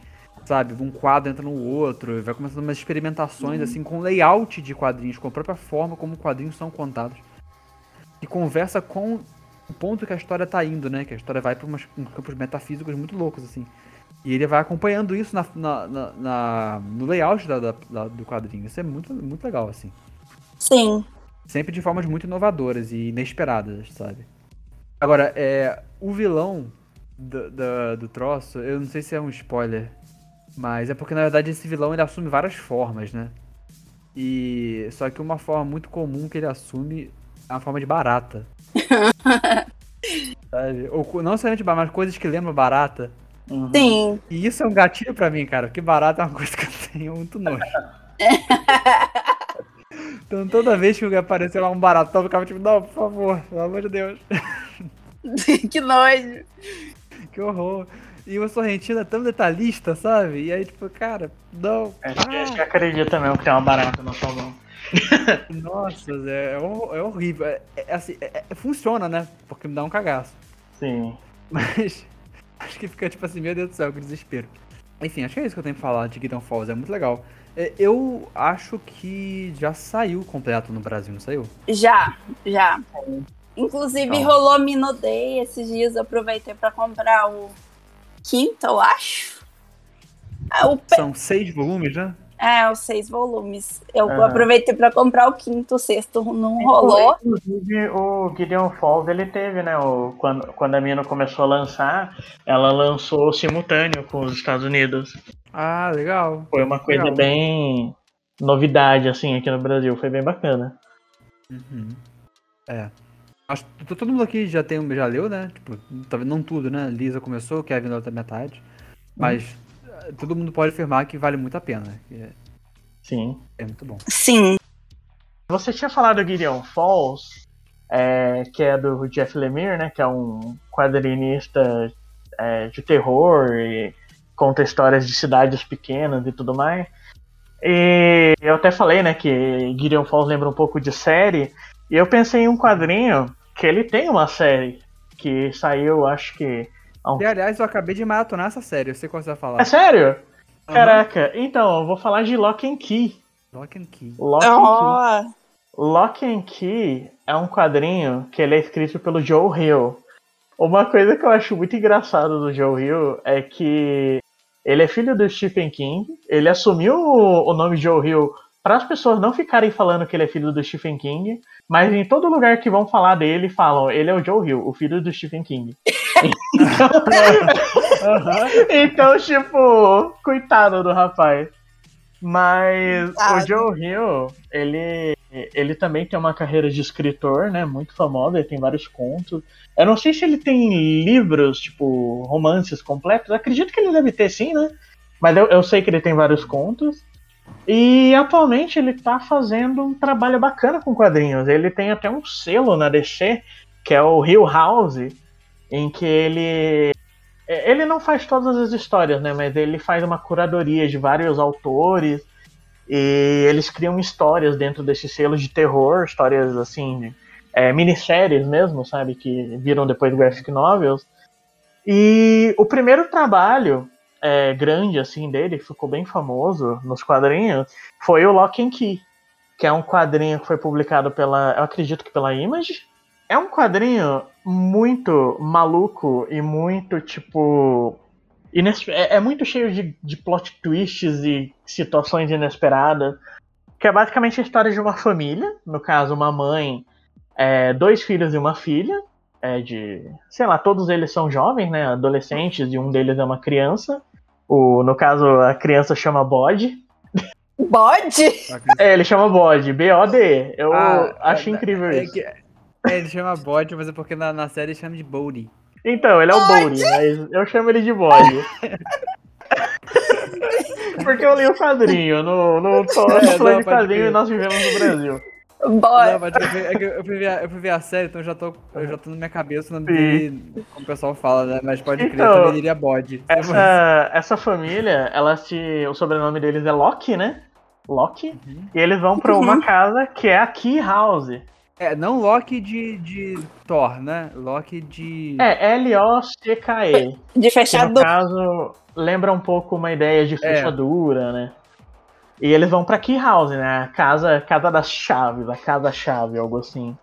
S1: sabe? Um quadro entra no outro, vai começando umas experimentações, assim, com layout de quadrinhos, com a própria forma como quadrinhos são contados. E conversa com o ponto que a história tá indo, né? Que a história vai pra umas, uns campos metafísicos muito loucos, assim. E ele vai acompanhando isso na, na- na- na- no layout da- da- da- do quadrinho. Isso é muito, muito legal, assim.
S3: Sim.
S1: Sempre de formas muito inovadoras e inesperadas, sabe? Agora, é, o vilão do, do, do troço, eu não sei se é um spoiler, mas é porque na verdade esse vilão ele assume várias formas, né? E só que uma forma muito comum que ele assume é uma forma de barata. sabe? Ou não necessariamente barata, mas coisas que lembram barata.
S2: Uhum.
S3: Sim.
S1: E isso é um gatilho pra mim, cara, porque barata é uma coisa que eu tenho muito nojo. então toda vez que aparecer lá um baratão, eu ficava tipo, não, por favor, pelo amor de Deus.
S3: que nojo.
S1: que horror. E o Sorrentino é tão detalhista, sabe? E aí, tipo, cara, não.
S2: Acho que,
S1: ah,
S2: acho que acredita mesmo que tem uma barata sua mão.
S1: nossa, é, é hor- é horrível. É, é assim, é- é- funciona, né? Porque me dá um cagaço.
S2: Sim.
S1: Mas acho que fica tipo assim, meu Deus do céu, que desespero. Enfim, acho que é isso que eu tenho pra falar de Gideon Falls, é muito legal. É, Eu acho que já saiu completo no Brasil, não saiu?
S3: Já, já. Inclusive
S1: Então.
S3: rolou Mino Day esses dias, eu aproveitei pra comprar o quinto, eu acho. Ah, pe-
S1: São seis volumes, né?
S3: É, os seis volumes. Eu
S2: Aham.
S3: aproveitei pra comprar o quinto, o sexto não rolou.
S2: Inclusive, o Gideon Falls, ele teve, né? O, quando, quando a Mino começou a lançar, ela lançou simultâneo com os Estados Unidos.
S1: Ah, legal.
S2: Foi uma coisa
S1: Legal.
S2: bem novidade, assim, aqui no Brasil. Foi bem bacana.
S1: Uhum. É. Acho que to- todo mundo aqui já tem já leu, né? Tipo, talvez não tudo, né? Lisa começou, Kevin da outra metade. Mas eh, todo mundo pode afirmar que vale muito a pena. Que é,
S2: Sim.
S1: é muito bom.
S3: Sim.
S2: Você tinha falado do Gideon Falls, é, que é do Jeff Lemire, né? Que é um quadrinista é, de terror e conta histórias de cidades pequenas e tudo mais. E eu até falei, né, que Gideon Falls lembra um pouco de série. E eu pensei em um quadrinho que ele tem uma série que saiu, acho que.
S1: E aliás, eu acabei de maratonar essa série, eu sei qual você vai falar.
S2: É sério?
S1: Aham.
S2: Caraca, então, eu vou falar de Lock and Key.
S1: Lock and Key.
S2: Lock and Key.
S3: Ó,
S2: Lock and Key é um quadrinho que ele é escrito pelo Joe Hill. Uma coisa que eu acho muito engraçado do Joe Hill é que ele é filho do Stephen King. Ele assumiu o o nome Joe Hill para as pessoas não ficarem falando que ele é filho do Stephen King, mas em todo lugar que vão falar dele, falam ele é o Joe Hill, o filho do Stephen King. então, tipo, coitado do rapaz. Mas o. Joe Hill, ele, ele também tem uma carreira de escritor, né? Muito famosa, ele tem vários contos. Eu não sei se ele tem livros, tipo, romances completos. Eu acredito que ele deve ter sim, né? Mas eu, eu sei que ele tem vários contos. E atualmente ele tá fazendo um trabalho bacana com quadrinhos. Ele tem até um selo na DC, que é o Hill House, em que ele. Ele não faz todas as histórias, né? Mas ele faz uma curadoria de vários autores. E eles criam histórias dentro desses selos de terror, histórias assim, é, minisséries mesmo, sabe? Que viram depois graphic novels. E o primeiro trabalho é, grande assim dele, que ficou bem famoso nos quadrinhos, foi o Lock and Key, que é um quadrinho que foi publicado pela, eu acredito que pela Image. É um quadrinho muito maluco e muito tipo é, é, muito cheio de, de plot twists e situações inesperadas. Que é basicamente a história de uma família, no caso, uma mãe, é, dois filhos e uma filha, é de. sei lá, todos eles são jovens, né? Adolescentes, e um deles é uma criança. O, no caso, a criança chama Bode.
S3: Bode?
S2: É, ele chama Bode, B-O-D. Eu ah, acho é, incrível
S1: é,
S2: isso.
S1: É, ele chama Bode, mas é porque na, na série chama de Bodie.
S2: Então, ele é o Bodie, mas eu chamo ele de Bode. porque eu li o quadrinho, no, no, tô, é, no de quadrinho e nós vivemos no Brasil.
S3: Bora.
S1: Não, mas eu, fui, é eu, fui ver, eu fui ver a série, então eu já tô, eu já tô na minha cabeça no dele, como o pessoal fala, né? Mas pode crer, então, eu também diria bode.
S2: Essa, essa família, ela se. O sobrenome deles é Loki, né? Loki. Uhum. E eles vão pra uma uhum. casa que é a Key House.
S1: É, não Loki de, de Thor, né? Loki de.
S2: É, L-O-C-K-E.
S3: De fechadura.
S2: no caso, lembra um pouco uma ideia de é. fechadura, é. né? E eles vão pra Key House, né? Casa, casa das chaves, a casa-chave, algo assim.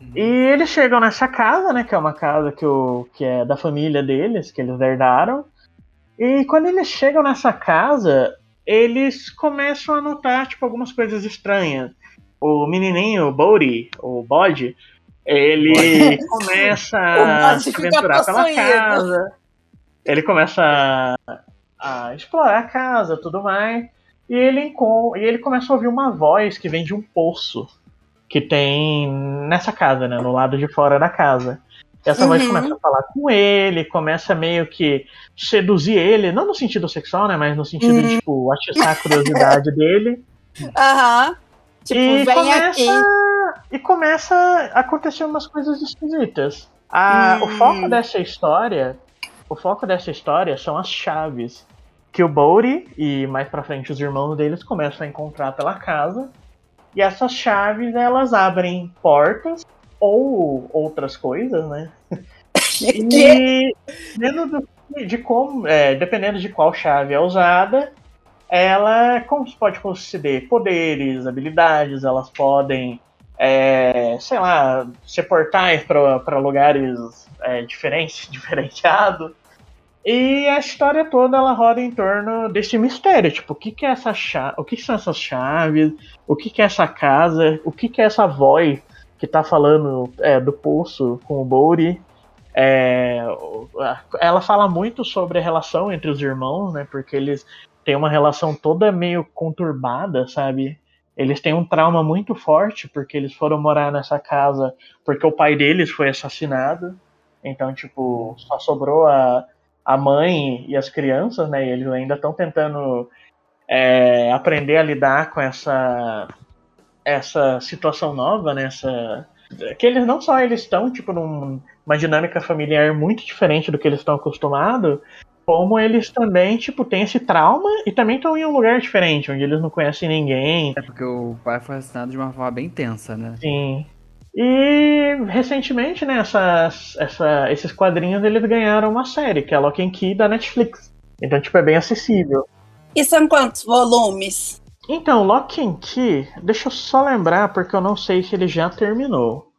S2: Uhum. E eles chegam nessa casa, né? Que é uma casa que, o, que é da família deles, que eles herdaram. E quando eles chegam nessa casa, eles começam a notar, tipo, algumas coisas estranhas. O menininho, o Bodhi, o Bode, ele começa a se aventurar pela casa. Ele começa a, a explorar a casa tudo mais. E ele, e ele começa a ouvir uma voz que vem de um poço que tem nessa casa, né? No lado de fora da casa. E essa uhum. voz começa a falar com ele, começa meio que seduzir ele, não no sentido sexual, né? Mas no sentido uhum. de, tipo, atiçar a curiosidade dele.
S3: Aham. Uhum.
S2: Tipo, e vem começa, aqui. E começa a acontecer umas coisas esquisitas. A, O foco hum. dessa história. O foco dessa história são as chaves que o Bodhi e mais para frente os irmãos deles começam a encontrar pela casa. E essas chaves elas abrem portas ou outras coisas, né? e dependendo de como, é, dependendo de qual chave é usada, ela pode conceder poderes, habilidades, elas podem, é, sei lá, ser portais para lugares é, diferentes, diferenciados. E a história toda ela roda em torno desse mistério, tipo, o que, que é essa chave, o que, que, são essas chaves, o que, que é essa casa, o que, que é essa voz que tá falando é, do poço com o Bori. É, ela fala muito sobre a relação entre os irmãos, né? Porque eles têm uma relação toda meio conturbada, sabe? Eles têm um trauma muito forte porque eles foram morar nessa casa porque o pai deles foi assassinado. Então, tipo, só sobrou a, a mãe e as crianças, né? eles ainda estão tentando é, aprender a lidar com essa essa situação nova, né? Essa, que eles não só eles estão tipo numa dinâmica familiar muito diferente do que eles estão acostumados, como eles também tipo têm esse trauma e também estão em um lugar diferente, onde eles não conhecem ninguém.
S1: É porque o pai foi assassinado de uma forma bem tensa, né?
S2: Sim. E recentemente, né, essas, essa, esses quadrinhos eles ganharam uma série, que é a Lock and Key da Netflix. Então, tipo, é bem acessível.
S3: E são quantos volumes?
S2: Então, Lock and Key, deixa eu só lembrar, porque eu não sei se ele já terminou.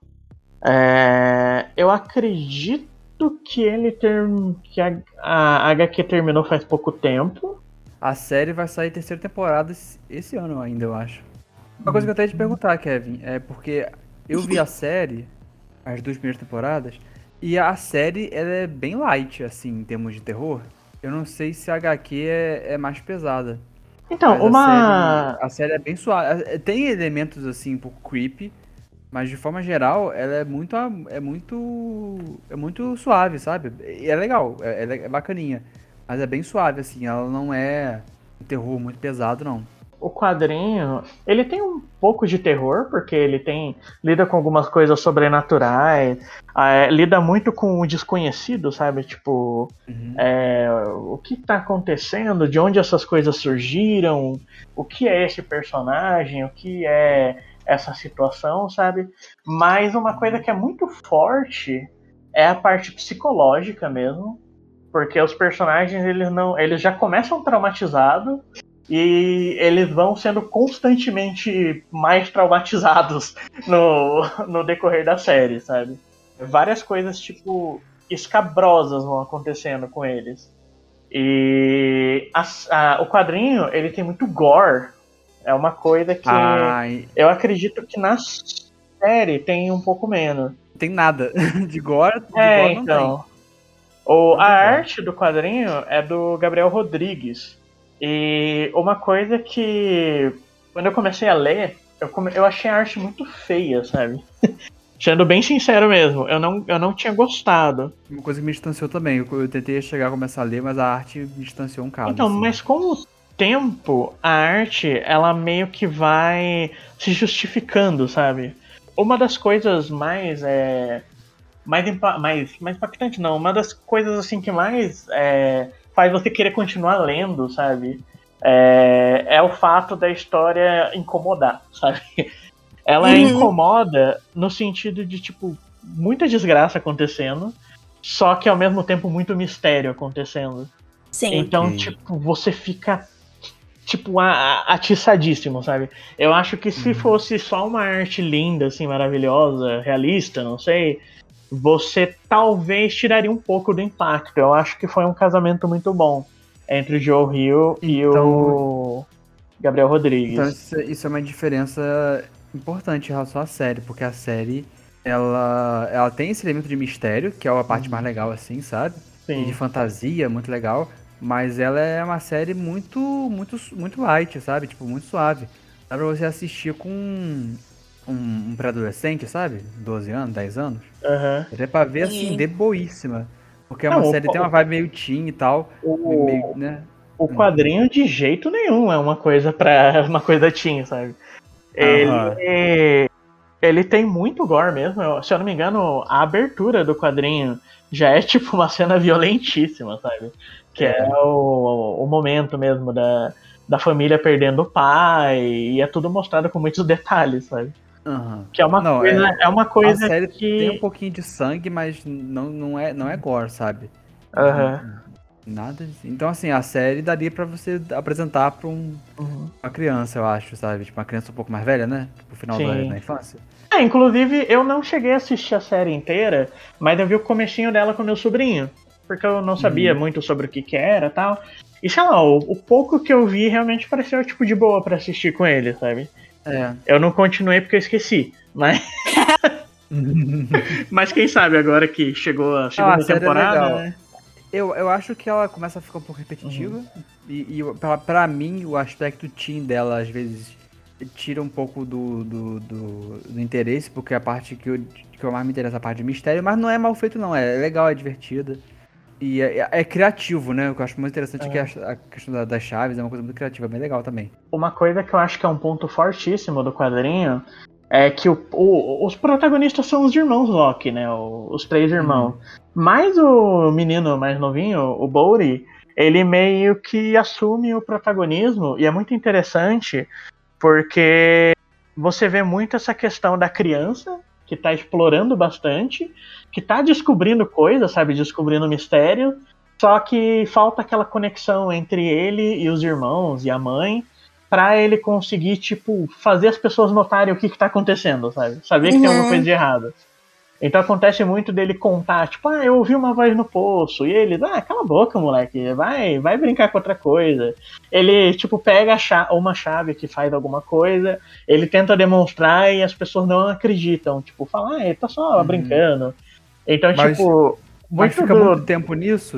S2: É, eu acredito que ele ter, que a, a HQ terminou faz pouco tempo.
S1: A série vai sair terceira temporada esse ano ainda, eu acho. Uma coisa que eu até ia te perguntar, Kevin, é porque eu vi a série, as duas primeiras temporadas, e a série ela é bem light, assim, em termos de terror. Eu não sei se a HQ é, é mais pesada.
S2: Então,
S1: mas
S2: uma.
S1: A série, a série, é bem suave. É, tem elementos, assim, um pouco creepy, mas de forma geral, ela é muito. É muito. É muito suave, sabe? E é legal, é, é bacaninha. Mas é bem suave, assim, ela não é um terror muito pesado, não.
S2: O quadrinho, ele tem um pouco de terror, porque ele tem lida com algumas coisas sobrenaturais, é, lida muito com o desconhecido, sabe? Tipo,
S1: Uhum.
S2: é, o que tá acontecendo, de onde essas coisas surgiram, o que é esse personagem, o que é essa situação, sabe? Mas uma coisa que é muito forte é a parte psicológica mesmo, porque os personagens eles não, eles já começam traumatizados e eles vão sendo constantemente mais traumatizados no, no decorrer da série, sabe? Várias coisas tipo escabrosas vão acontecendo com eles. E as- a- o quadrinho ele tem muito gore. É uma coisa que
S1: Ai,
S2: eu acredito que na série tem um pouco menos.
S1: tem nada. De gore, de
S2: É,
S1: gore não
S2: então. O,
S1: Não
S2: a
S1: tem
S2: arte do quadrinho é do Gabriel Rodrigues. E uma coisa que quando eu comecei a ler, eu, come- eu achei a arte muito feia, sabe? Sendo bem sincero mesmo, eu não, eu não tinha gostado.
S1: Uma coisa que me distanciou também. Eu, eu tentei chegar a começar a ler, mas a arte me distanciou um caso.
S2: Então,
S1: assim.
S2: mas com o tempo, a arte, ela meio que vai se justificando, sabe? Uma das coisas mais, é, mais, mais, mais impactante, não, uma das coisas, assim, que mais é, faz você querer continuar lendo, sabe? É, é o fato da história incomodar, sabe? Ela
S3: Uhum.
S2: incomoda no sentido de, tipo, muita desgraça acontecendo, só que ao mesmo tempo muito mistério acontecendo.
S3: Sim.
S2: Então,
S1: Ok.
S2: tipo, você fica, tipo, atiçadíssimo, sabe? Eu acho que se fosse só uma arte linda, assim, maravilhosa, realista, não sei, você talvez tiraria um pouco do impacto. Eu acho que foi um casamento muito bom entre o Joe Hill e o Gabriel Rodrigues.
S1: Então isso, isso é uma diferença importante em relação à série, porque a série ela, ela tem esse elemento de mistério, que é a parte mais legal assim, sabe? E de
S2: Sim.
S1: fantasia, muito legal, mas ela é uma série muito muito muito light, sabe? Tipo, muito suave. Dá pra você assistir com um, um pré-adolescente, sabe? 12 anos, 10 anos.
S2: Aham.
S1: Até pra ver assim,
S3: Sim.
S1: de boíssima. Porque é
S2: Não,
S1: uma
S2: o-
S1: série tem uma vibe meio teen e tal,
S2: O,
S1: meio, né?
S2: o quadrinho de jeito nenhum é uma coisa para uma coisa teen, sabe? Ele, ele tem muito gore mesmo. Se eu não me engano, a abertura do quadrinho já é tipo uma cena violentíssima, sabe? Que é, o, o momento mesmo da, da família perdendo o pai, e é tudo mostrado com muitos detalhes, sabe?
S1: Aham.
S2: Que é uma
S1: Não,
S2: coisa, é, uma
S1: A
S2: coisa
S1: série tem um
S2: que.
S1: pouquinho de sangue, mas não, não, é, não é gore, sabe?
S2: Aham.
S1: Nada. de- Então, assim, a série daria pra você apresentar pra um,
S2: Uhum.
S1: uma criança, eu acho, sabe? Tipo, uma criança um pouco mais velha, né? Tipo, final da, da infância.
S2: Ah, inclusive, eu não cheguei a assistir a série inteira, mas eu vi o comecinho dela com meu sobrinho. Porque eu não sabia muito sobre o que que era e tal. E sei lá, o, o pouco que eu vi realmente pareceu tipo de boa pra assistir com ele, sabe?
S1: É.
S2: Eu não continuei porque eu esqueci. Mas, mas quem sabe agora que chegou a segunda
S1: Ah, é
S2: temporada,
S1: legal.
S2: né?
S1: Eu, eu acho que ela começa a ficar um pouco repetitiva.
S2: Uhum.
S1: E, e pra, pra mim, o aspecto teen dela, às vezes, tira um pouco do, do, do, do interesse, porque a parte que eu, que eu mais me interessa é a parte de mistério, mas não é mal feito, não. É legal, é divertida. E é, é- é criativo, né? O que eu acho muito interessante é, que a, a questão da- das chaves é uma coisa muito criativa, bem legal também.
S2: Uma coisa que eu acho que é um ponto fortíssimo do quadrinho é que o- o- os protagonistas são os irmãos Locke, né? O- os três irmãos. Mas o menino mais novinho, o Bowry, ele meio que assume o protagonismo e é muito interessante porque você vê muito essa questão da criança que tá explorando bastante, que tá descobrindo coisas, sabe? Descobrindo mistério. Só que falta aquela conexão entre ele e os irmãos e a mãe pra ele conseguir, tipo, fazer as pessoas notarem o que, que tá acontecendo, sabe? Saber que tem
S3: Uhum.
S2: alguma coisa de errado. Então acontece muito dele contar, tipo, ah, eu ouvi uma voz no poço. E ele, ah, cala a boca, moleque, vai, vai brincar com outra coisa. Ele, tipo, pega a cha- uma chave que faz alguma coisa, ele tenta demonstrar e as pessoas não acreditam. Tipo, fala, ah, ele tá só
S1: Uhum.
S2: brincando. Então,
S1: Mas-
S2: tipo,
S1: Mas
S2: muito
S1: fica
S2: do-
S1: muito tempo nisso,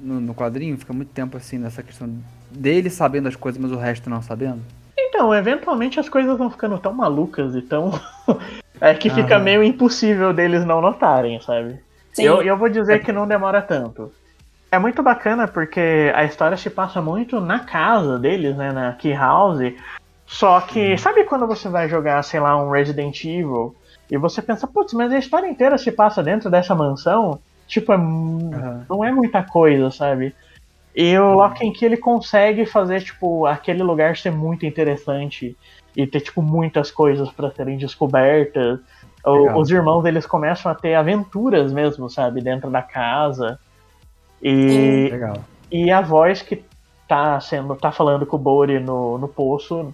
S1: no, no quadrinho, fica muito tempo assim nessa questão dele sabendo as coisas, mas o resto não sabendo.
S2: Então, eventualmente as coisas vão ficando tão malucas e tão. é que fica
S1: Aham.
S2: meio impossível deles não notarem, sabe?
S3: Sim.
S2: Eu, eu vou dizer que não demora tanto. É muito bacana porque a história se passa muito na casa deles, né? Na Key House. Só que, sabe quando você vai jogar, sei lá, um Resident Evil e você pensa, putz, mas a história inteira se passa dentro dessa mansão? Tipo, é,
S1: Aham.
S2: não é muita coisa, sabe? E o Lock and Key ele consegue fazer, tipo, aquele lugar ser muito interessante e ter, tipo, muitas coisas para serem descobertas.
S1: Legal.
S2: os irmãos eles começam a ter aventuras mesmo, sabe, dentro da casa. E,
S1: Legal.
S2: e a voz que tá sendo, tá falando com o Bori no, no poço,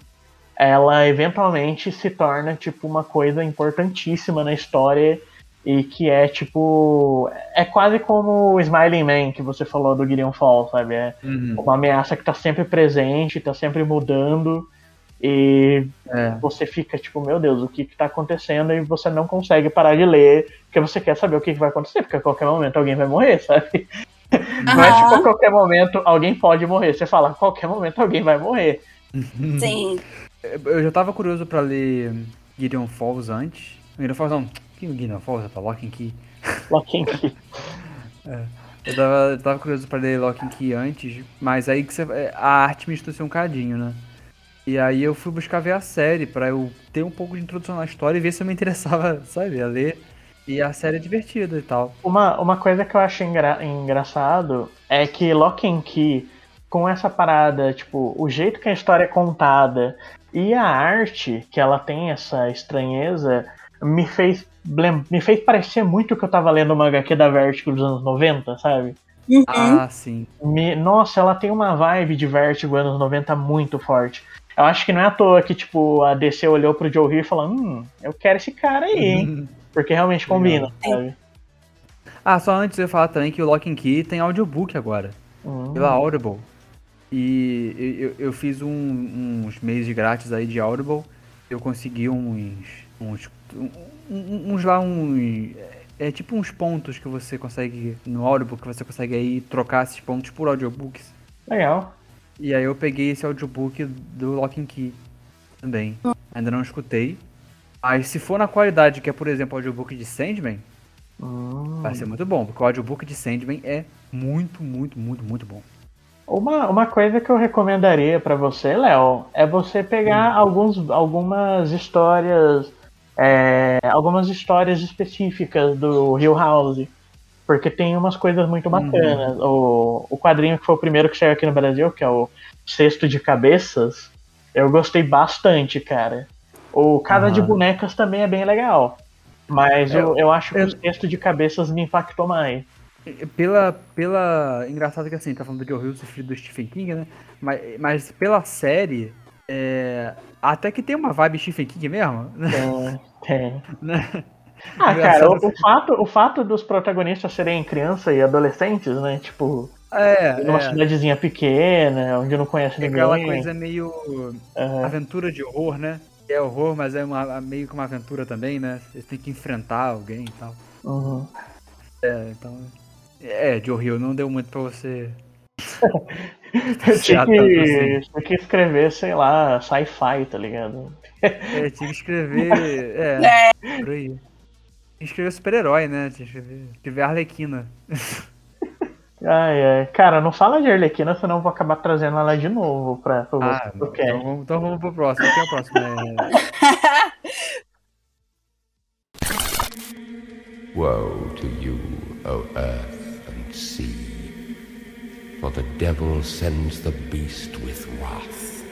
S2: ela eventualmente se torna tipo uma coisa importantíssima na história e que é tipo é quase como o Smiling Man que você falou do Gideon Fall, sabe? É
S1: Uhum.
S2: uma ameaça que tá sempre presente, tá sempre mudando e
S1: É.
S2: você fica tipo, meu Deus, o que que tá acontecendo? E você não consegue parar de ler, porque você quer saber o que, que vai acontecer, porque a qualquer momento alguém vai morrer, sabe? Não é tipo a qualquer momento alguém pode morrer. Você fala, a qualquer momento alguém vai morrer.
S3: Sim.
S1: Eu já tava curioso pra ler Gideon Falls antes. Gideon Falls não. Que Gideon Falls? É pra Lock and Key.
S2: Lock and Key.
S1: Eu tava, eu tava curioso pra ler Lock and Key antes, mas aí que você, é, a arte me distanciou um cadinho, né? E aí eu fui buscar ver a série pra eu ter um pouco de introdução na história e ver se eu me interessava, sabe, a ler. E a série é divertida e tal.
S2: Uma, uma coisa que eu acho engra- engraçado é que Lock and Key, com essa parada, tipo, o jeito que a história é contada e a arte, que ela tem essa estranheza, me fez, me fez parecer muito que eu tava lendo uma HQ da Vertigo dos anos 90, sabe?
S3: Uhum.
S1: Ah, sim.
S2: Me- nossa, ela tem uma vibe de Vertigo anos 90 muito forte. Eu acho que não é à toa que, tipo, a DC olhou pro Joe Hill e falou, hum, eu quero esse cara aí, hein? Porque realmente combina, sabe?
S1: Ah, só antes eu ia falar também que o Lock and Key tem audiobook agora,
S2: Hum.
S1: pela Audible. E eu, eu- fiz um- uns meses grátis aí de Audible. Eu consegui uns. uns, uns lá, uns. É tipo uns pontos que você consegue no Audible, que você consegue aí trocar esses pontos por audiobooks.
S2: Legal.
S1: E aí eu peguei esse audiobook do Lock and Key também. Ainda não escutei. Mas se for na qualidade que é, por exemplo, o audiobook de Sandman,
S2: Hum.
S1: vai ser muito bom. Porque o audiobook de Sandman é muito, muito, muito, muito bom.
S2: Uma, uma coisa que eu recomendaria pra você, Léo, é você pegar alguns, algumas histórias, é, algumas histórias específicas do Hill House, porque tem umas coisas muito bacanas. O, o quadrinho que foi o primeiro que saiu aqui no Brasil, que é o Cesto de Cabeças, eu gostei bastante, cara. O Casa de
S1: Aham.
S2: Bonecas também é bem legal, mas
S1: É,
S2: eu, eu acho que
S1: eu-
S2: o Cesto de Cabeças me impactou mais.
S1: Pela. pela engraçado que assim, tá falando do Joe Hill, filho do Stephen King, né? Mas, mas pela série. é, até que tem uma vibe Stephen King mesmo, né?
S2: Tem, tem.
S1: Né?
S2: Ah, cara, o,
S1: assim.
S2: o fato, o fato dos protagonistas serem criança e adolescentes, né? Tipo,
S1: É,
S2: numa
S1: é,
S2: cidadezinha pequena, onde não conhece ninguém.
S1: aquela coisa meio.
S2: Aham.
S1: aventura de horror, né? É horror, mas é uma, meio que uma aventura também, né? Você tem que enfrentar alguém e tal.
S2: Uhum.
S1: É, então. É, Joe Hill não deu muito pra você.
S2: Eu tinha que,
S1: assim.
S2: tinha que escrever, sei lá, sci-fi, tá ligado?
S1: É, tinha que escrever. É, por aí. Tinha que escrever super-herói, né? Tinha que escrever, escrever Arlequina.
S2: Ai, ai. Cara, não fala de Arlequina, senão eu vou acabar trazendo ela de novo pra, pra você.
S1: Ah,
S2: pro
S1: então, vamos, então vamos pro próximo. Quem é o próximo? É,
S5: Woe to you, O earth sea, for the devil sends the beast with wrath,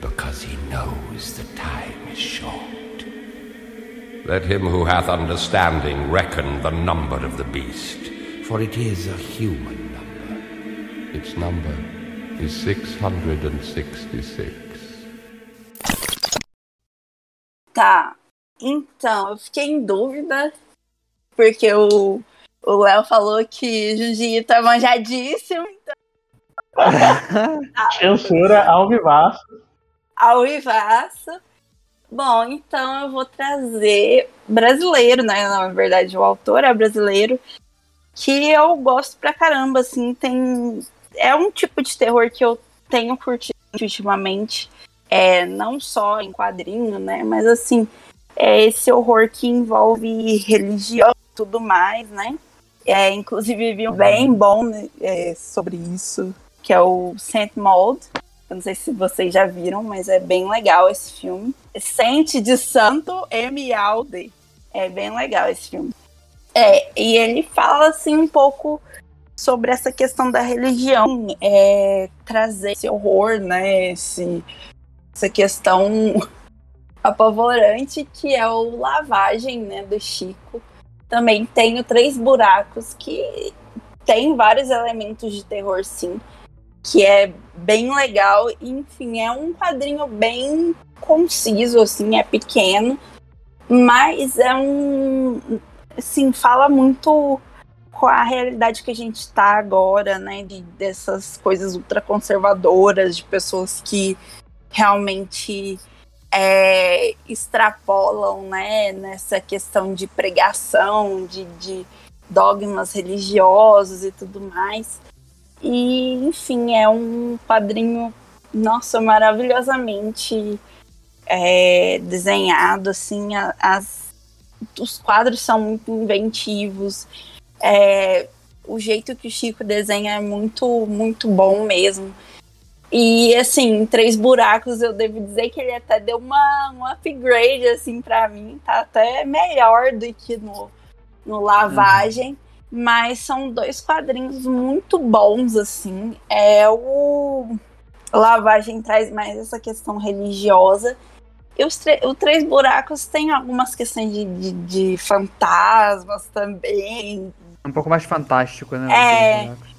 S5: because he knows the time is short. Let him who hath understanding reckon the number of the beast, for it is a human number. Its number is 666.
S3: Tá. Então, eu fiquei em dúvida, porque o o Léo falou que Jiu-Jitsu é manjadíssimo, então
S2: Censura ao vivaço.
S3: ao vivaço. Bom, então eu vou trazer brasileiro, né? Na verdade, o autor é brasileiro, que eu gosto pra caramba, assim, tem. É um tipo de terror que eu tenho curtido ultimamente. É, não só em quadrinho, né? Mas assim, é esse horror que envolve religião e tudo mais, né? É, inclusive, vi um bem bom né, é, sobre isso, que é o Saint Maud. Eu não sei se vocês já viram, mas é bem legal esse filme. Sente de Santo M. Alde. É bem legal esse filme. É, e ele fala assim um pouco sobre essa questão da religião, é, trazer esse horror, né? Esse, essa questão apavorante que é o lavagem, né, do Chico. Também tem o Três Buracos, que tem vários elementos de terror, sim, que é bem legal. Enfim, é um quadrinho bem conciso, assim, é pequeno, mas é um, assim, fala muito com a realidade que a gente está agora, né, de, dessas coisas ultraconservadoras, de pessoas que realmente é, extrapolam né, nessa questão de pregação, de, de, dogmas religiosos e tudo mais. E, enfim, é um quadrinho, nossa, maravilhosamente é, desenhado, assim, as, os quadros são muito inventivos, é, o jeito que o Chico desenha é muito, muito bom mesmo. E assim, Três Buracos, eu devo dizer que ele até deu uma, um upgrade, assim, para mim. Tá até melhor do que no, no Lavagem. Uhum. Mas são dois quadrinhos muito bons, assim. É o Lavagem traz mais essa questão religiosa. E os o Três Buracos tem algumas questões de, de, de fantasmas também.
S1: Um pouco mais fantástico, né?
S3: É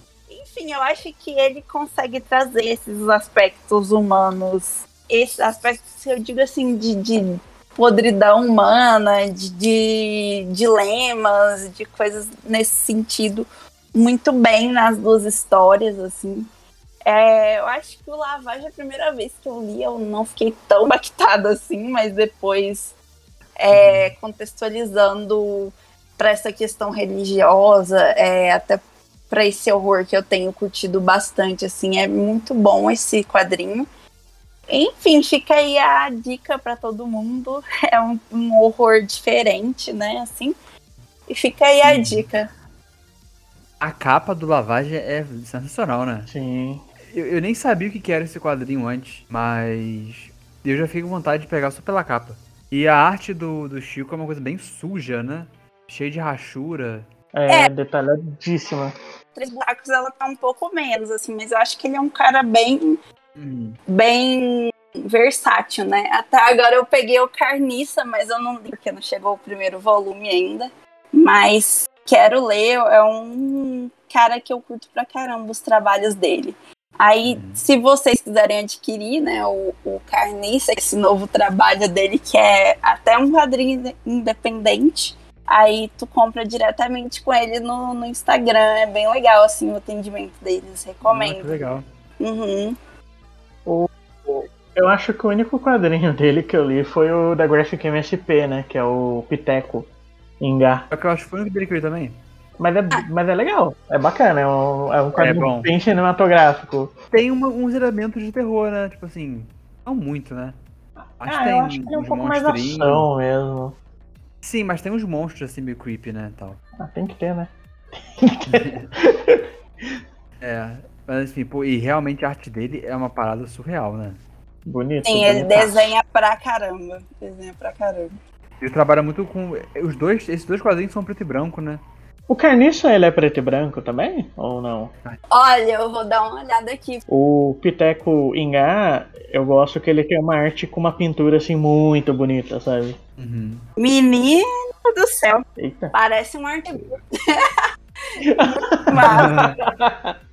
S3: enfim, eu acho que ele consegue trazer esses aspectos humanos, esses aspectos, eu digo assim, de, de podridão humana, de, de dilemas, de coisas nesse sentido, muito bem nas duas histórias, assim. É, eu acho que o Lavagem, a primeira vez que eu li, eu não fiquei tão impactada assim, mas depois, é, contextualizando para essa questão religiosa, é, até para esse horror que eu tenho curtido bastante, assim, é muito bom esse quadrinho. Enfim, fica aí a dica para todo mundo. É um, um, horror diferente, né? Assim. E fica aí a dica.
S1: A capa do Lavagem é sensacional, né?
S2: Sim.
S1: Eu, eu nem sabia o que era esse quadrinho antes, mas eu já fiquei com vontade de pegar só pela capa. E a arte do, do Chico é uma coisa bem suja, né? Cheia de rachura.
S2: É, é. detalhadíssima.
S3: Três Buracos ela tá um pouco menos, assim, mas eu acho que ele é um cara bem. Hum. bem versátil, né? Até agora eu peguei o Carniça, mas eu não li porque não chegou o primeiro volume ainda. Mas quero ler, é um cara que eu curto pra caramba os trabalhos dele. Aí, hum. se vocês quiserem adquirir, né, o, o Carniça, esse novo trabalho dele, que é até um quadrinho independente, Aí tu compra diretamente com ele no, no Instagram. É bem legal, assim, o atendimento deles. Recomendo. Muito
S1: legal.
S3: Uhum.
S2: O, eu acho que o único quadrinho dele que eu li foi o da Graphic MSP, né? Que é o Piteco Ingá.
S1: É que eu acho que foi o único dele que eu li também.
S2: Mas é, ah. mas é legal, é bacana, é um, é um quadrinho é bem cinematográfico.
S1: Tem uma, uns elementos de terror, né? Tipo assim, não muito, né?
S2: Acho ah, que tem eu acho que tem um pouco mais ação mesmo.
S1: Sim, mas tem uns monstros assim meio creepy, né? Tal.
S2: Ah, tem que ter, né?
S1: é, mas enfim, pô, e realmente a arte dele é uma parada surreal, né?
S2: Bonito.
S3: Sim, ele desenha pra caramba. Desenha pra caramba.
S1: Ele trabalha muito com. Os dois, esses dois quadrinhos são preto e branco, né?
S2: O Carniça, ele é preto e branco também? Ou não?
S3: Olha, eu vou dar uma olhada aqui.
S2: O Piteco Ingá, eu gosto que ele tem uma arte com uma pintura assim muito bonita, sabe?
S3: Uhum. Menino do céu. Eita. Parece um arquivo.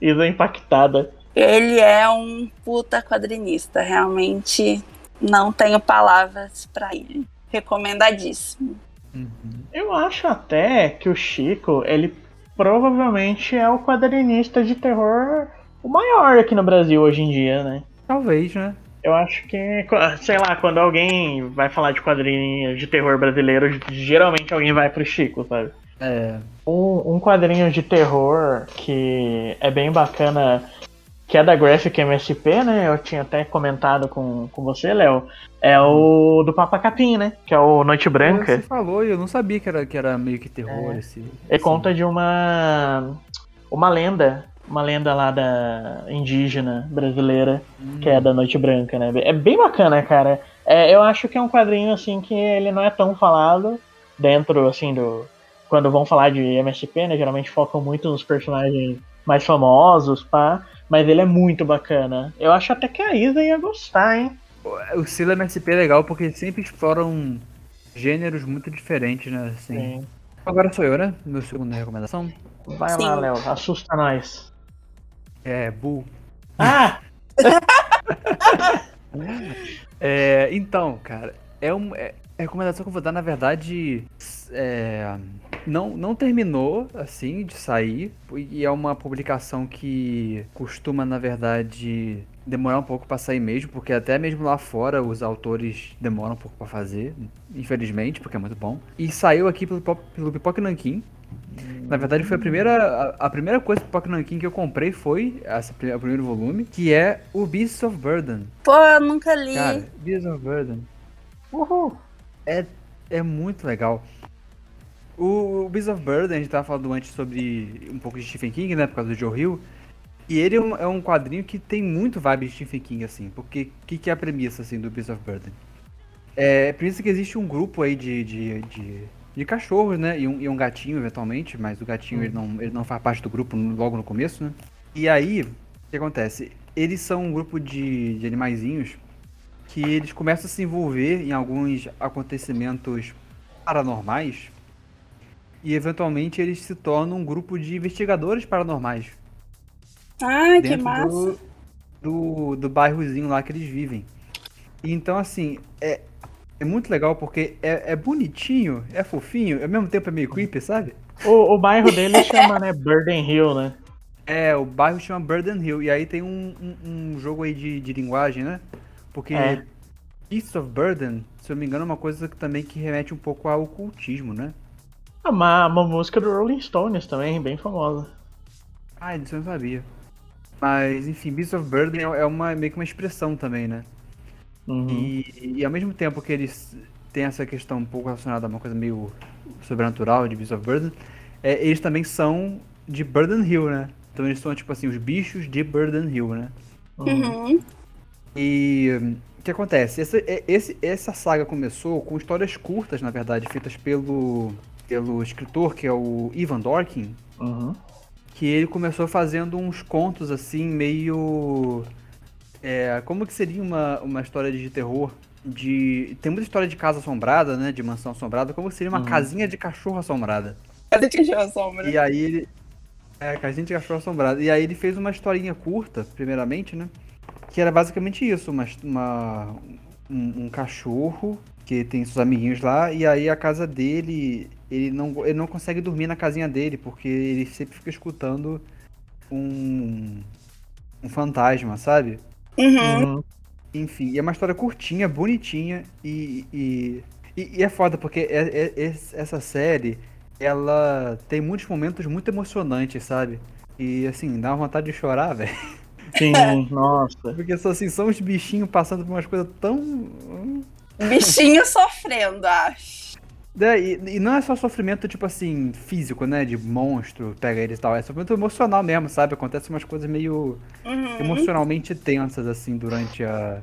S2: Isa impactada.
S3: Ele é um puta quadrinista. Realmente não tenho palavras para ele. Recomendadíssimo.
S2: Uhum. Eu acho até que o Chico, ele provavelmente é o quadrinista de terror o maior aqui no Brasil hoje em dia, né?
S1: Talvez, né?
S2: Eu acho que, sei lá, quando alguém vai falar de quadrinhos de terror brasileiro, geralmente alguém vai pro Chico, sabe?
S1: É.
S2: Um, um quadrinho de terror que é bem bacana, que é da Graphic MSP, né? Eu tinha até comentado com, com você, Léo. É o do Papa Capim, né? Que é o Noite Branca.
S1: Você falou e eu não sabia que era, que era meio que terror
S2: É.
S1: esse. Esse-
S2: conta de uma uma lenda, uma lenda lá da indígena brasileira, que é da Noite Branca, né? É bem bacana, cara. É, eu acho que é um quadrinho assim que ele não é tão falado dentro assim do quando vão falar de MSP, né? Geralmente focam muito nos personagens mais famosos, pá. Mas ele é muito bacana. Eu acho até que a Isa ia gostar, hein?
S1: O selo MSP é legal porque sempre exploram gêneros muito diferentes, né? Assim.
S2: Sim.
S1: Agora sou eu, né? Meu segunda recomendação.
S2: Vai
S3: Sim.
S2: lá, Léo. Assusta nós.
S1: É Bull.
S2: Ah!
S1: É, então, cara, é uma é, a recomendação que eu vou dar, na verdade, é, não, não terminou, assim, de sair. E é uma publicação que costuma, na verdade, demorar um pouco pra sair mesmo, porque até mesmo lá fora os autores demoram um pouco pra fazer, infelizmente, porque é muito bom. E saiu aqui pelo, pelo Pipoca Nankin. Na verdade, foi a primeira, a, a primeira coisa do Pipoca Nankin que eu comprei foi essa, o primeiro volume, que é o Beasts of Burden.
S3: Pô, eu nunca li.
S1: Cara, Beasts of Burden
S2: Uhul.
S1: é, é muito legal. O, o Beasts of Burden, a gente tava falando antes sobre um pouco de Stephen King, né, por causa do Joe Hill. E ele é um, é um quadrinho que tem muito vibe de Stephen King, assim. Porque o que, que é a premissa, assim, do Beasts of Burden? É a premissa que existe um grupo aí de, de, de, de cachorros, né, e um, e um gatinho, eventualmente, mas o gatinho, ele, não, ele não faz parte do grupo logo no começo, né. E aí, o que acontece? Eles são um grupo de, de animaizinhos que eles começam a se envolver em alguns acontecimentos paranormais e eventualmente eles se tornam um grupo de investigadores paranormais
S3: Ah, que
S1: dentro
S3: massa.
S1: do, do, do bairrozinho lá que eles vivem. E Então, assim, é, é muito legal porque é, é bonitinho, é fofinho, ao mesmo tempo é meio creepy, sabe?
S2: O, o bairro dele chama, né, Burden Hill, né?
S1: É, o bairro chama Burden Hill, e aí tem um, um, um jogo aí de, de linguagem, né? Porque
S2: É.
S1: Beasts of Burden, se eu não me engano, é uma coisa que também que remete um pouco ao ocultismo, né?
S2: Ah, Uma, uma música do Rolling Stones também, bem famosa.
S1: Ah, isso eu não sabia. Mas, enfim, Beasts of Burden é é uma, meio que uma expressão também, né?
S2: Uhum.
S1: E, e ao mesmo tempo que eles têm essa questão um pouco relacionada a uma coisa meio sobrenatural de Beasts of Burden, é, eles também são de Burden Hill, né? Então eles são, tipo assim, os bichos de Burden Hill, né?
S3: Uhum.
S1: E o que acontece? Essa, é- esse, essa saga começou com histórias curtas, na verdade, feitas pelo, pelo escritor, que é o Ivan Dorkin,
S2: Uhum.
S1: que ele começou fazendo uns contos assim, meio. É, como que seria uma, uma história de terror? De. Tem muita história de casa assombrada, né? De mansão assombrada, como que seria uma
S2: Uhum.
S1: casinha de cachorro assombrada.
S3: Cadê que chama sombra?
S1: E aí ele. É, casinha de cachorro assombrada. E aí ele fez uma historinha curta, primeiramente, né? Que era basicamente isso, uma, uma- um, um cachorro que tem seus amiguinhos lá, e aí a casa dele, ele não, ele não consegue dormir na casinha dele, porque ele sempre fica escutando um, um fantasma, sabe?
S3: Uhum.
S2: Uhum.
S1: Enfim, e é uma história curtinha, bonitinha e, e, e- e é foda porque é- é- es- essa série ela tem muitos momentos muito emocionantes, sabe? E assim, dá uma vontade de chorar, velho.
S2: Sim, nossa.
S1: Porque são, assim, são os bichinhos passando por umas coisas tão.
S3: Bichinho sofrendo, acho.
S1: Né, E, e não é só sofrimento, tipo assim, físico, né? De monstro, pega eles e tal. É sofrimento emocional mesmo, sabe? Acontece umas coisas meio.
S3: Uhum.
S1: emocionalmente tensas, assim, durante a,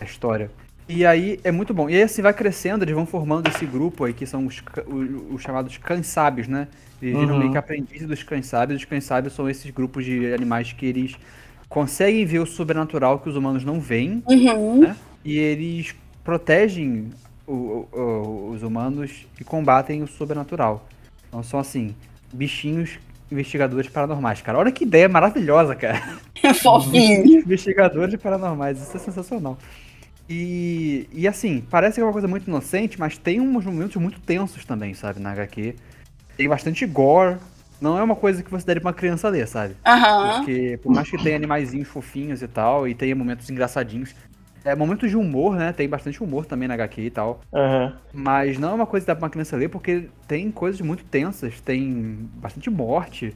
S1: a história. E aí é muito bom. E aí, assim, vai crescendo, eles vão formando esse grupo aí, que são os, os, os chamados cães sábios, né? Eles viram
S2: Uhum.
S1: meio que aprendizes dos cães sábios. Os cães sábios são esses grupos de animais que eles conseguem ver o sobrenatural que os humanos não veem,
S3: Uhum.
S1: né? E eles protegem o- o- os humanos e combatem o sobrenatural. Então são, assim, bichinhos investigadores paranormais, cara. Olha que ideia maravilhosa, cara.
S3: Fofinho.
S1: Investigadores paranormais, isso é sensacional. E, e assim, parece que é uma coisa muito inocente, mas tem uns momentos muito tensos também, sabe, na HQ. Tem bastante gore. Não é uma coisa que você daria pra uma criança ler, sabe?
S3: Aham.
S1: Porque por mais que tenha animaizinhos fofinhos e tal, e tenha momentos engraçadinhos. É, momentos de humor, né? Tem bastante humor também na HQ e tal.
S2: Aham.
S1: Mas não é uma coisa que dá pra uma criança ler porque tem coisas muito tensas, tem bastante morte.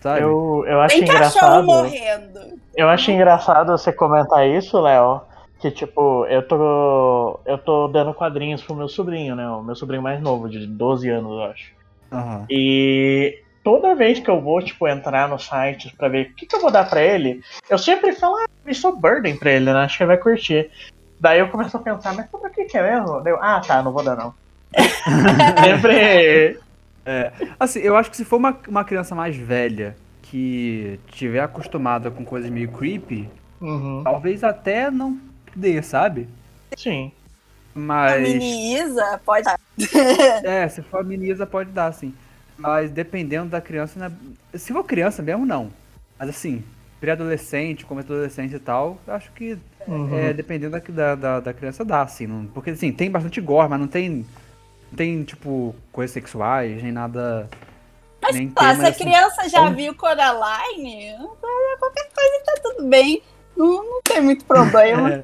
S1: sabe?
S2: Eu, eu acho
S3: Tem
S2: engraçado.
S3: morrendo.
S2: Eu acho engraçado você comentar isso, Léo. Que tipo, eu tô. Eu tô dando quadrinhos pro meu sobrinho, né? O meu sobrinho mais novo, de 12 anos, eu acho.
S1: Aham.
S2: E toda vez que eu vou, tipo, entrar nos sites pra ver o que, que eu vou dar pra ele, eu sempre falo, ah, isso Burden pra ele, né? Acho que ele vai curtir. Daí eu começo a pensar, mas sobre o que, que é mesmo? Daí eu, ah, tá, não vou dar não. sempre.
S1: Assim, eu acho que se for uma, uma criança mais velha que tiver acostumada com coisas meio creepy,
S2: Uhum,
S1: talvez até não dê, sabe?
S2: sim.
S3: A
S1: Mas.
S3: mini Isa pode.
S1: É, se for a menina pode dar, sim. Mas dependendo da criança, né? Se for criança mesmo, não. Mas assim, pré-adolescente, começo da adolescência e tal, eu acho que
S2: Uhum.
S1: é, dependendo da, da, da, da criança dá, assim. Não, porque assim, tem bastante gore, mas não tem. Não tem, tipo, coisas sexuais, nem nada.
S3: Mas
S1: nem tema,
S3: se a
S1: assim.
S3: criança já
S1: Então-
S3: viu Coraline, qualquer coisa tá tudo bem. Não, não tem muito problema.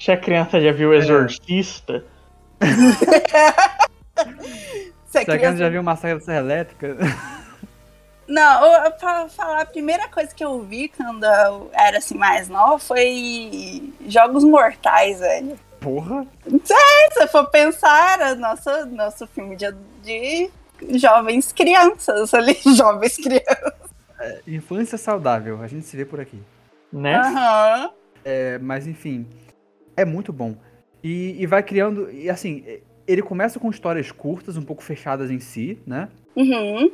S1: É,
S2: Se a criança já viu o Exorcista,
S3: Se a
S1: se a criança já viu Massacre da Serra Elétrica.
S3: Não, eu- pra falar, a primeira coisa que eu vi quando eu era assim mais nova foi Jogos Mortais, velho.
S1: Porra!
S3: Se você for pensar, era nosso, nosso filme de, de jovens crianças ali, jovens crianças.
S1: Infância saudável, a gente se vê por aqui.
S2: né?
S3: Aham.
S1: É, mas enfim, é muito bom. E, e vai criando. E assim, ele começa com histórias curtas, um pouco fechadas em si, né?
S3: Uhum.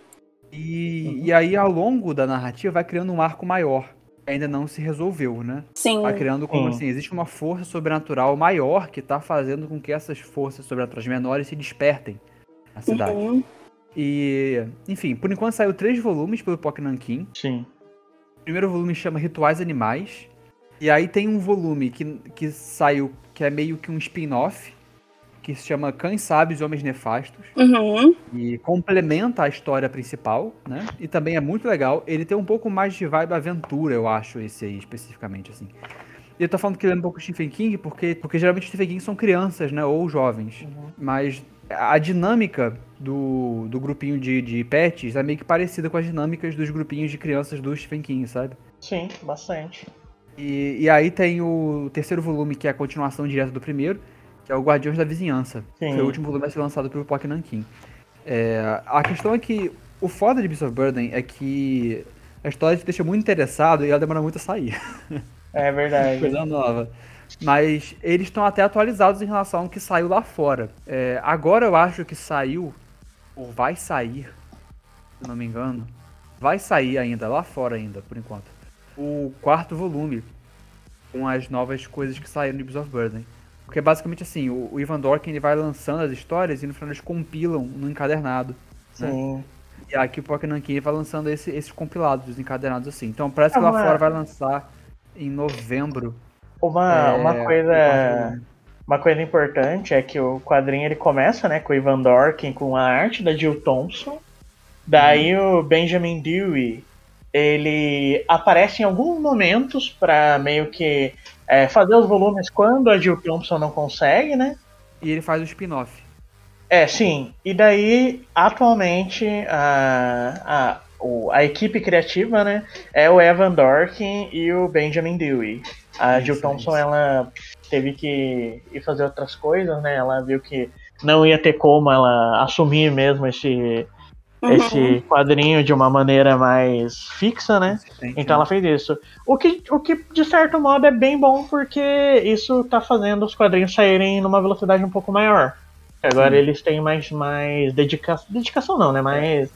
S1: E, e aí, ao longo da narrativa, vai criando um arco maior. que Ainda não se resolveu, né?
S3: Sim.
S1: Vai criando como
S2: Sim.
S1: assim, existe uma força sobrenatural maior que tá fazendo com que essas forças sobrenaturais menores se despertem na cidade.
S3: Uhum.
S1: E, enfim, por enquanto saiu três volumes pelo Pock Nankin.
S2: Sim.
S1: O primeiro volume chama Rituais Animais. E aí tem um volume que, que saiu, que é meio que um spin-off, que se chama Cães Sábios e Homens Nefastos.
S3: Uhum.
S1: E complementa a história principal, né? E também é muito legal. Ele tem um pouco mais de vibe aventura, eu acho, esse aí, especificamente, assim. E eu tô falando que ele é um pouco Stephen King, porque, porque geralmente Stephen King são crianças, né? Ou jovens. Mas a dinâmica do, do grupinho de, de pets é meio que parecida com as dinâmicas dos grupinhos de crianças do Stephen King, sabe?
S2: Sim, bastante.
S1: E, e aí tem o terceiro volume, que é a continuação direta do primeiro, que é o Guardiões da Vizinhança.
S2: Sim.
S1: Foi o último volume a ser lançado pelo Pock Nankin. É, a questão é que o foda de Beast of Burden é que a história te deixa muito interessado e ela demora muito a sair.
S2: É verdade.
S1: Coisa nova. Mas eles estão até atualizados em relação ao que saiu lá fora. É, agora eu acho que saiu, ou vai sair, se não me engano, vai sair ainda, lá fora ainda, por enquanto, o quarto volume com as novas coisas que saíram de Beast of Burden. Porque basicamente assim, o, o Ivan Dorkin ele vai lançando as histórias e no final eles compilam no encadernado. né?
S2: Sim.
S1: E aqui o Pocket Nankin vai lançando esse- esses compilados, os encadernados assim. Então parece que
S2: Ah,
S1: lá
S2: mas-
S1: fora vai lançar em novembro.
S2: Uma,
S1: é,
S2: uma coisa. Uma coisa importante é que o quadrinho ele começa, né, com o Ivan Dorkin com a arte da Jill Thompson. Daí o Benjamin Dewey, ele aparece em alguns momentos para meio que é, fazer os volumes quando a Jill Thompson não consegue, né?
S1: E ele faz o spin-off.
S2: É, sim. E daí, atualmente, a, a, o- a equipe criativa, né, é o Evan Dorkin e o Benjamin Dewey. A
S1: Isso,
S2: Jill Thompson,
S1: isso.
S2: ela teve que ir fazer outras coisas, né? Ela viu que não ia ter como ela assumir mesmo esse,
S3: Uhum.
S2: esse quadrinho de uma maneira mais fixa, né?
S1: Consistente,
S2: Então ela fez isso. O que, o que, de certo modo, é bem bom, porque isso tá fazendo os quadrinhos saírem numa velocidade um pouco maior. Agora
S1: Sim.
S2: eles têm mais, mais dedicação. Dedicação não, né? Mais.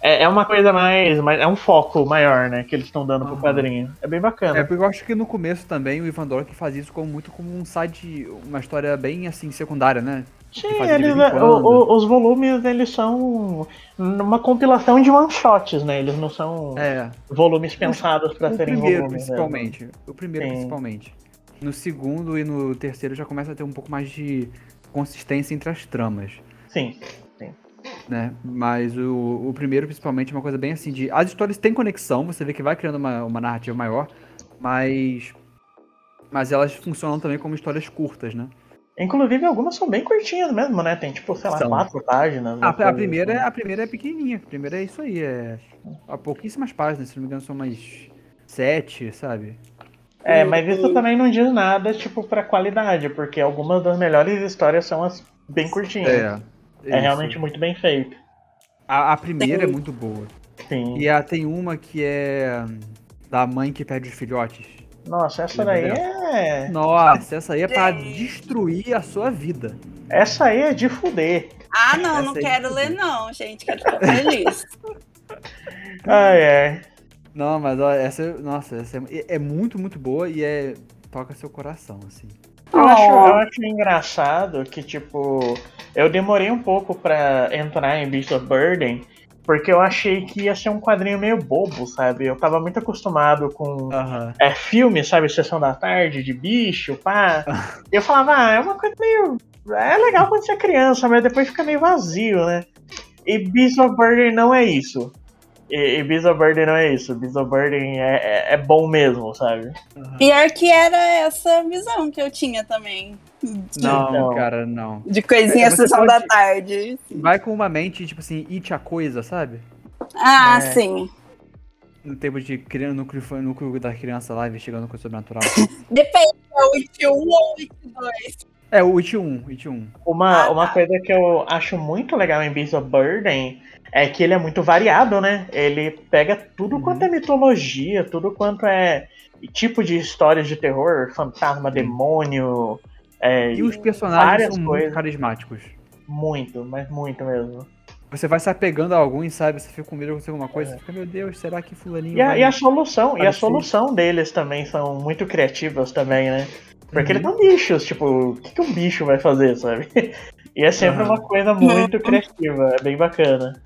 S2: É, é uma coisa mais, mais. É um foco maior, né? Que eles estão dando pro
S1: Aham.
S2: quadrinho. É bem bacana.
S1: É, porque eu acho que no começo também o Ivan Dorkin fazia isso como muito como um side, uma história bem assim, secundária, né?
S2: Sim, eles,
S1: em
S2: o- o- os volumes eles são uma compilação de one shots, né? Eles não são
S1: É.
S2: volumes pensados para
S1: o
S2: serem
S1: primeiro,
S2: volumes. né?
S1: principalmente. O primeiro,
S2: Sim.
S1: principalmente. No segundo e no terceiro já começa a ter um pouco mais de consistência entre as tramas.
S2: Sim.
S1: né? Mas o, o primeiro, principalmente, é uma coisa bem assim de. As histórias têm conexão, você vê que vai criando uma, uma narrativa maior, mas. Mas elas funcionam também como histórias curtas, né?
S2: Inclusive, algumas são bem curtinhas mesmo, né? Tem, tipo, sei lá,
S1: São.
S2: quatro páginas.
S1: A,
S2: uma
S1: a
S2: coisa
S1: primeira,
S2: assim.
S1: a primeira é pequenininha. A primeira é isso aí. É há pouquíssimas páginas. Se não me engano, são mais sete, sabe?
S2: É, mas isso também não diz nada, tipo, pra qualidade, porque algumas das melhores histórias são as bem curtinhas. É,
S1: isso.
S2: realmente muito bem feito.
S1: A, a primeira é muito boa.
S2: Sim.
S1: E a, tem uma que é da mãe que perde os filhotes.
S2: Nossa, essa daí é.
S1: Nossa, essa aí é pra
S3: Gente.
S1: destruir a sua vida.
S2: Essa aí é de fuder.
S3: Ah, não,
S1: Essa
S3: não
S1: aí
S3: quero ler, não, gente. Quero ficar feliz.
S2: Ai, ai.
S1: Não, mas ó, essa, nossa, essa é, é muito, muito boa e é toca seu coração, assim.
S2: Eu, acho, eu acho engraçado que, tipo, eu demorei um pouco pra entrar em Beast of Burden, porque eu achei que ia ser um quadrinho meio bobo, sabe? Eu tava muito acostumado com
S1: Aham.
S2: é, filme, sabe? Sessão da tarde, de bicho, pá. E eu falava, ah, é uma coisa meio. É legal quando você é criança, mas depois fica meio vazio, né? E Beast of Burden não é isso. E, e Beast of Burden não é isso. Beast of Burden é, é, é bom mesmo, sabe?
S3: Pior que era essa visão que eu tinha também. De,
S1: Não,
S2: Não.
S1: cara, não.
S3: de coisinha
S1: É,
S3: sessão
S1: pode-
S3: da tarde.
S1: Vai com uma mente, tipo assim, it a coisa, sabe?
S3: Ah,
S2: É.
S3: sim.
S1: No tempo de criando núcleo, núcleo da criança lá, investigando coisa sobrenatural.
S3: Depende, é o It 1 ou o It 2.
S1: é, o It 1, It 1.
S2: Uma,
S3: Ah,
S2: uma
S3: tá.
S2: coisa que eu acho muito legal em Beast of Burden é que ele é muito variado, né? Ele pega tudo
S1: Uhum.
S2: quanto é mitologia, tudo quanto é tipo de histórias de terror, fantasma, demônio, é,
S1: E os personagens são
S2: coisas.
S1: muito carismáticos.
S2: muito, mas muito mesmo.
S1: Você vai se apegando a alguns, sabe? Você fica com medo de acontecer alguma coisa, você fica, meu Deus, será que fulaninho
S2: E a,
S1: vai...
S2: e a solução, e a solução deles também são muito criativas também, né? Porque
S1: Uhum.
S2: eles são bichos, tipo, o que, que um bicho vai fazer, sabe? E é sempre
S1: Aham.
S2: uma coisa muito criativa, é bem bacana.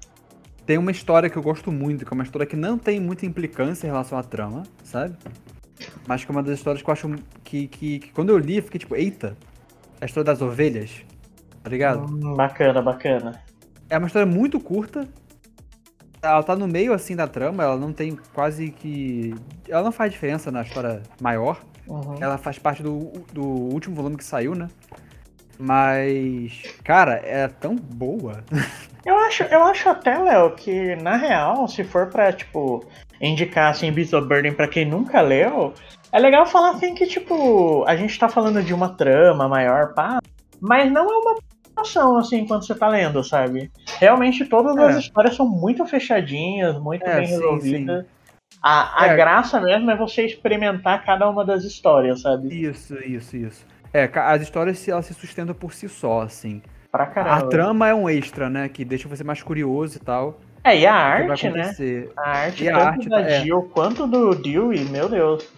S1: Tem uma história que eu gosto muito, que é uma história que não tem muita implicância em relação à trama, sabe? Mas que é uma das histórias que eu acho que, que, que quando eu li, eu fiquei tipo, eita, a história das ovelhas, tá ligado?
S2: Hum, bacana, bacana.
S1: É uma história muito curta. Ela tá no meio assim da trama, ela não tem quase que. Ela não faz diferença na história maior.
S2: Uhum.
S1: Ela faz parte do, do último volume que saiu, né? Mas, cara, é tão boa.
S2: Eu acho, eu acho até, Léo, que na real, se for pra, tipo, indicar assim Beast of Burden pra quem nunca leu, é legal falar assim que, tipo, a gente tá falando de uma trama maior, pá, mas não é uma ação assim quando você tá lendo, sabe? Realmente todas as
S1: É.
S2: histórias são muito fechadinhas, muito
S1: É,
S2: bem
S1: sim,
S2: resolvidas. A, a
S1: É.
S2: graça mesmo é você experimentar cada uma das histórias, sabe?
S1: Isso, isso, isso. É, as histórias se- elas se sustentam por si só, assim.
S2: Pra
S1: A
S2: caramba.
S1: trama é um extra, né? Que deixa você mais curioso e tal.
S2: É, e a
S1: vai
S2: arte, né? A arte
S1: E a
S2: tanto
S1: arte,
S2: da
S1: é.
S2: Jill quanto do Dewey, meu Deus.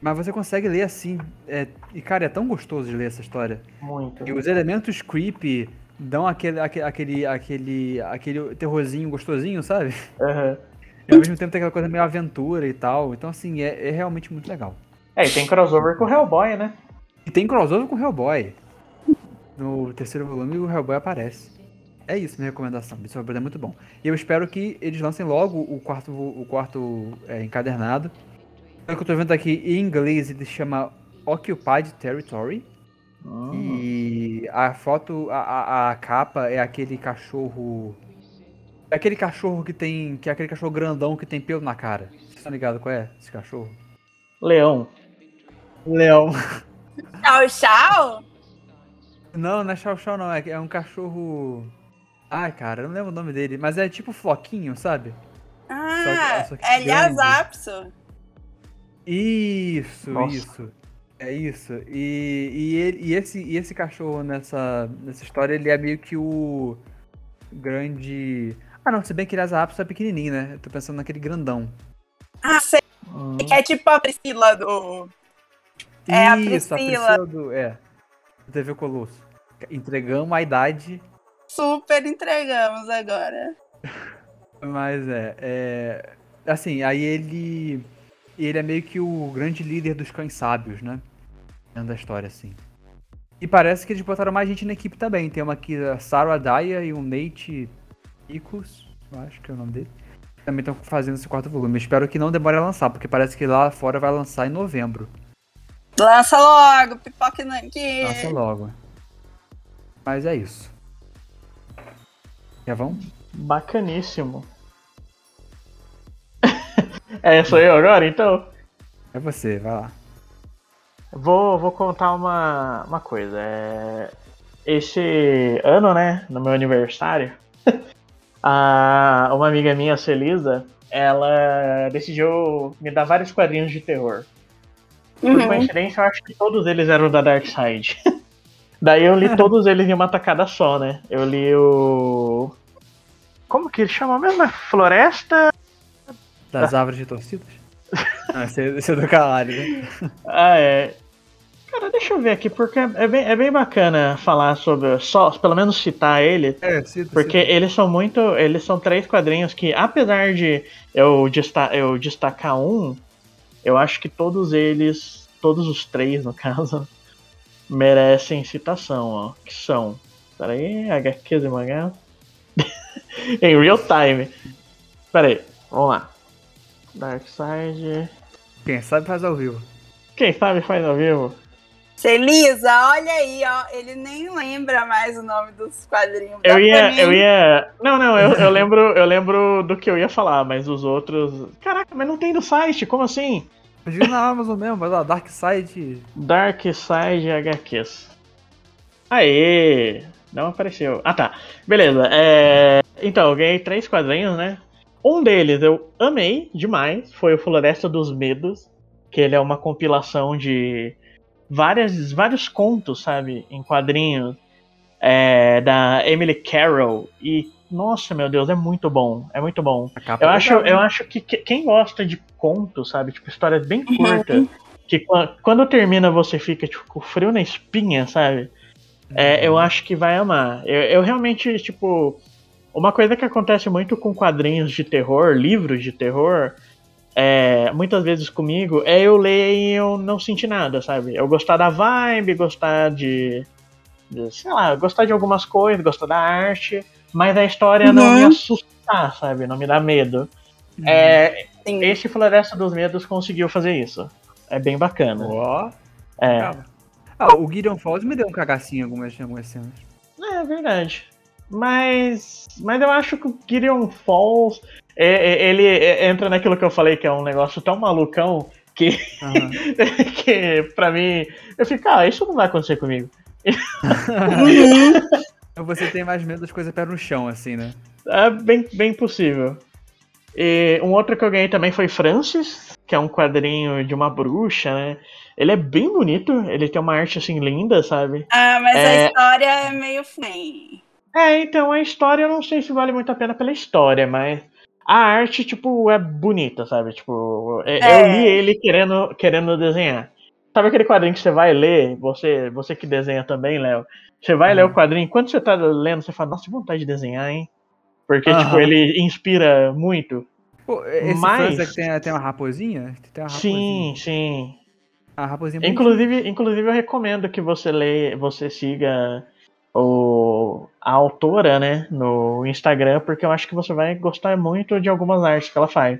S1: Mas você consegue ler assim. é, e, cara, é tão gostoso de ler essa história.
S2: Muito.
S1: E os elementos creepy dão aquele, aque- aquele, aquele, aquele terrorzinho gostosinho, sabe?
S2: Aham.
S1: E ao mesmo tempo tem aquela coisa meio aventura e tal. Então, assim, é, é realmente muito legal.
S2: É, e tem crossover com o Hellboy, né?
S1: E tem crossover com o Hellboy. No terceiro volume o Hellboy aparece. É isso, minha recomendação. Beast é muito bom. E eu espero que eles lancem logo o quarto, o quarto é, encadernado. Pelo que eu tô vendo aqui, em inglês ele chama Occupied Territory.
S2: Hum.
S1: E a foto, a, a, a capa é aquele cachorro. É aquele cachorro que tem. Que é aquele cachorro grandão que tem pelo na cara. Vocês estão ligados qual é esse cachorro?
S2: Leão.
S1: Leão.
S3: Tchau, tchau.
S1: Não, não é Chau Chau, não. É, é um cachorro. Ai, cara, eu não lembro o nome dele. Mas é tipo floquinho, sabe?
S3: Ah,
S1: só que
S3: é
S1: grande.
S3: Liazapso.
S1: Isso,
S2: Nossa.
S1: isso. É isso. E, e, ele- e esse, e esse cachorro nessa, nessa história, ele é meio que o grande. Ah, não, se bem que ele é pequenininho, né? Eu tô pensando naquele grandão.
S3: Ah, sei
S2: Hum.
S3: que é tipo a Priscila do. É a
S1: Isso,
S3: Priscila.
S1: do. É. Do TV Colosso. Entregamos a idade,
S3: Super entregamos agora.
S1: mas é. é assim, aí ele. Ele é meio que o grande líder dos cães sábios, né? Dentro da história, assim. E parece que eles botaram mais gente na equipe também. Tem uma aqui, a Sarah Daya e o Nate Nichols, eu acho que é o nome dele. Também estão fazendo esse quarto volume. Eu espero que não demore a lançar, porque parece que lá fora vai lançar em novembro.
S3: Lança logo, pipoca aqui.
S1: Lança logo. Mas é isso. Já vão?
S2: Bacaníssimo. é, sou eu agora, então?
S1: É você, vai lá.
S2: Vou, vou contar uma, uma coisa. É, esse ano, né, no meu aniversário, a, uma amiga minha, a Celisa, ela decidiu me dar vários quadrinhos de terror. Por
S3: Uhum.
S2: coincidência, eu acho que todos eles eram da Dark Side. Daí eu li todos eles em uma tacada só, né? Eu li o. Como que ele chama mesmo? É Floresta.
S1: Das árvores de torcidas? Ah, esse, é- esse é do Calari, né?
S2: Ah, é. Cara, deixa eu ver aqui, porque é bem, é bem bacana falar sobre. Só, pelo menos citar ele.
S1: É, cita,
S2: Porque eles são muito. Eles são três quadrinhos que, apesar de eu, desta, eu destacar um, eu acho que todos eles. Todos os três, no caso, merecem citação, ó. Que são. Peraí, HQs e mangá. em real time. Peraí, vamos lá. Darkseid.
S1: Quem sabe faz ao vivo.
S2: Quem sabe faz ao vivo.
S3: Celisa, olha aí, ó. Ele nem lembra mais o nome dos quadrinhos.
S2: Eu ia,
S3: mim?
S2: eu ia. Não, não, eu, eu lembro, eu lembro do que eu ia falar, mas os outros. Caraca, mas não tem no site, como assim?
S1: Pediu na Amazon mesmo, vai lá, Dark Side.
S2: Dark Side HQs. Aê! Não apareceu. Ah tá. Beleza. É... Então, eu ganhei três quadrinhos, né? Um deles eu amei demais. Foi o Floresta dos Medos. Que ele é uma compilação de várias, vários contos, sabe? Em quadrinhos. é, da Emily Carroll. E, nossa, meu Deus, é muito bom. É muito bom. Eu
S1: é
S2: acho,
S1: legal,
S2: eu
S1: né?
S2: acho que que- quem gosta de contos, sabe? Tipo, histórias bem curtas, que qua- quando termina você fica tipo, com frio na espinha, sabe? É, eu acho que vai amar. Eu, eu realmente, tipo. Uma coisa que acontece muito com quadrinhos de terror, livros de terror, é, muitas vezes comigo, é eu ler e eu não sentir nada, sabe? Eu gostar da vibe, gostar de. de, sei lá, gostar de algumas coisas, gostar da arte, mas a história não
S3: Uhum.
S2: me assustar, sabe? Não me dá medo. É,
S3: Sim.
S2: esse Floresta dos Medos conseguiu fazer isso. É bem bacana.
S1: Ó,
S2: É.
S1: Ah, o Gideon Falls me deu um cagacinho em algumas, algumas cenas.
S2: é verdade. Mas, mas eu acho que o Gideon Falls, é- é- ele é- entra naquilo que eu falei, que é um negócio tão malucão que,
S1: Aham.
S2: que pra mim, eu fico, ah, isso não vai acontecer comigo.
S1: Então você tem mais medo das coisas pé no chão, assim, né?
S2: É bem, bem possível. E um outro que eu ganhei também foi Francis, que é um quadrinho de uma bruxa, né? Ele é bem bonito, ele tem uma arte assim linda, sabe?
S3: Ah, mas
S2: É.
S3: a história é meio fém.
S2: É, então a história eu não sei se vale muito a pena pela história, mas a arte, tipo, é bonita, sabe? Tipo, é-
S3: É.
S2: eu li ele querendo, querendo desenhar. Sabe aquele quadrinho que você vai ler, você, você que desenha também, Léo? Você vai ler o quadrinho, enquanto você tá lendo, você fala, nossa, que vontade de desenhar, hein? Porque, tipo,
S1: Aham.
S2: ele inspira muito.
S1: Pô, esse
S2: Mas-
S1: é que tem, tem uma raposinha? Tem uma
S2: Sim,
S1: raposinha.
S2: sim.
S1: A raposinha é.
S2: Inclusive, inclusive eu recomendo que você leia, você siga o, a autora, né, no Instagram, porque eu acho que você vai gostar muito de algumas artes que ela faz.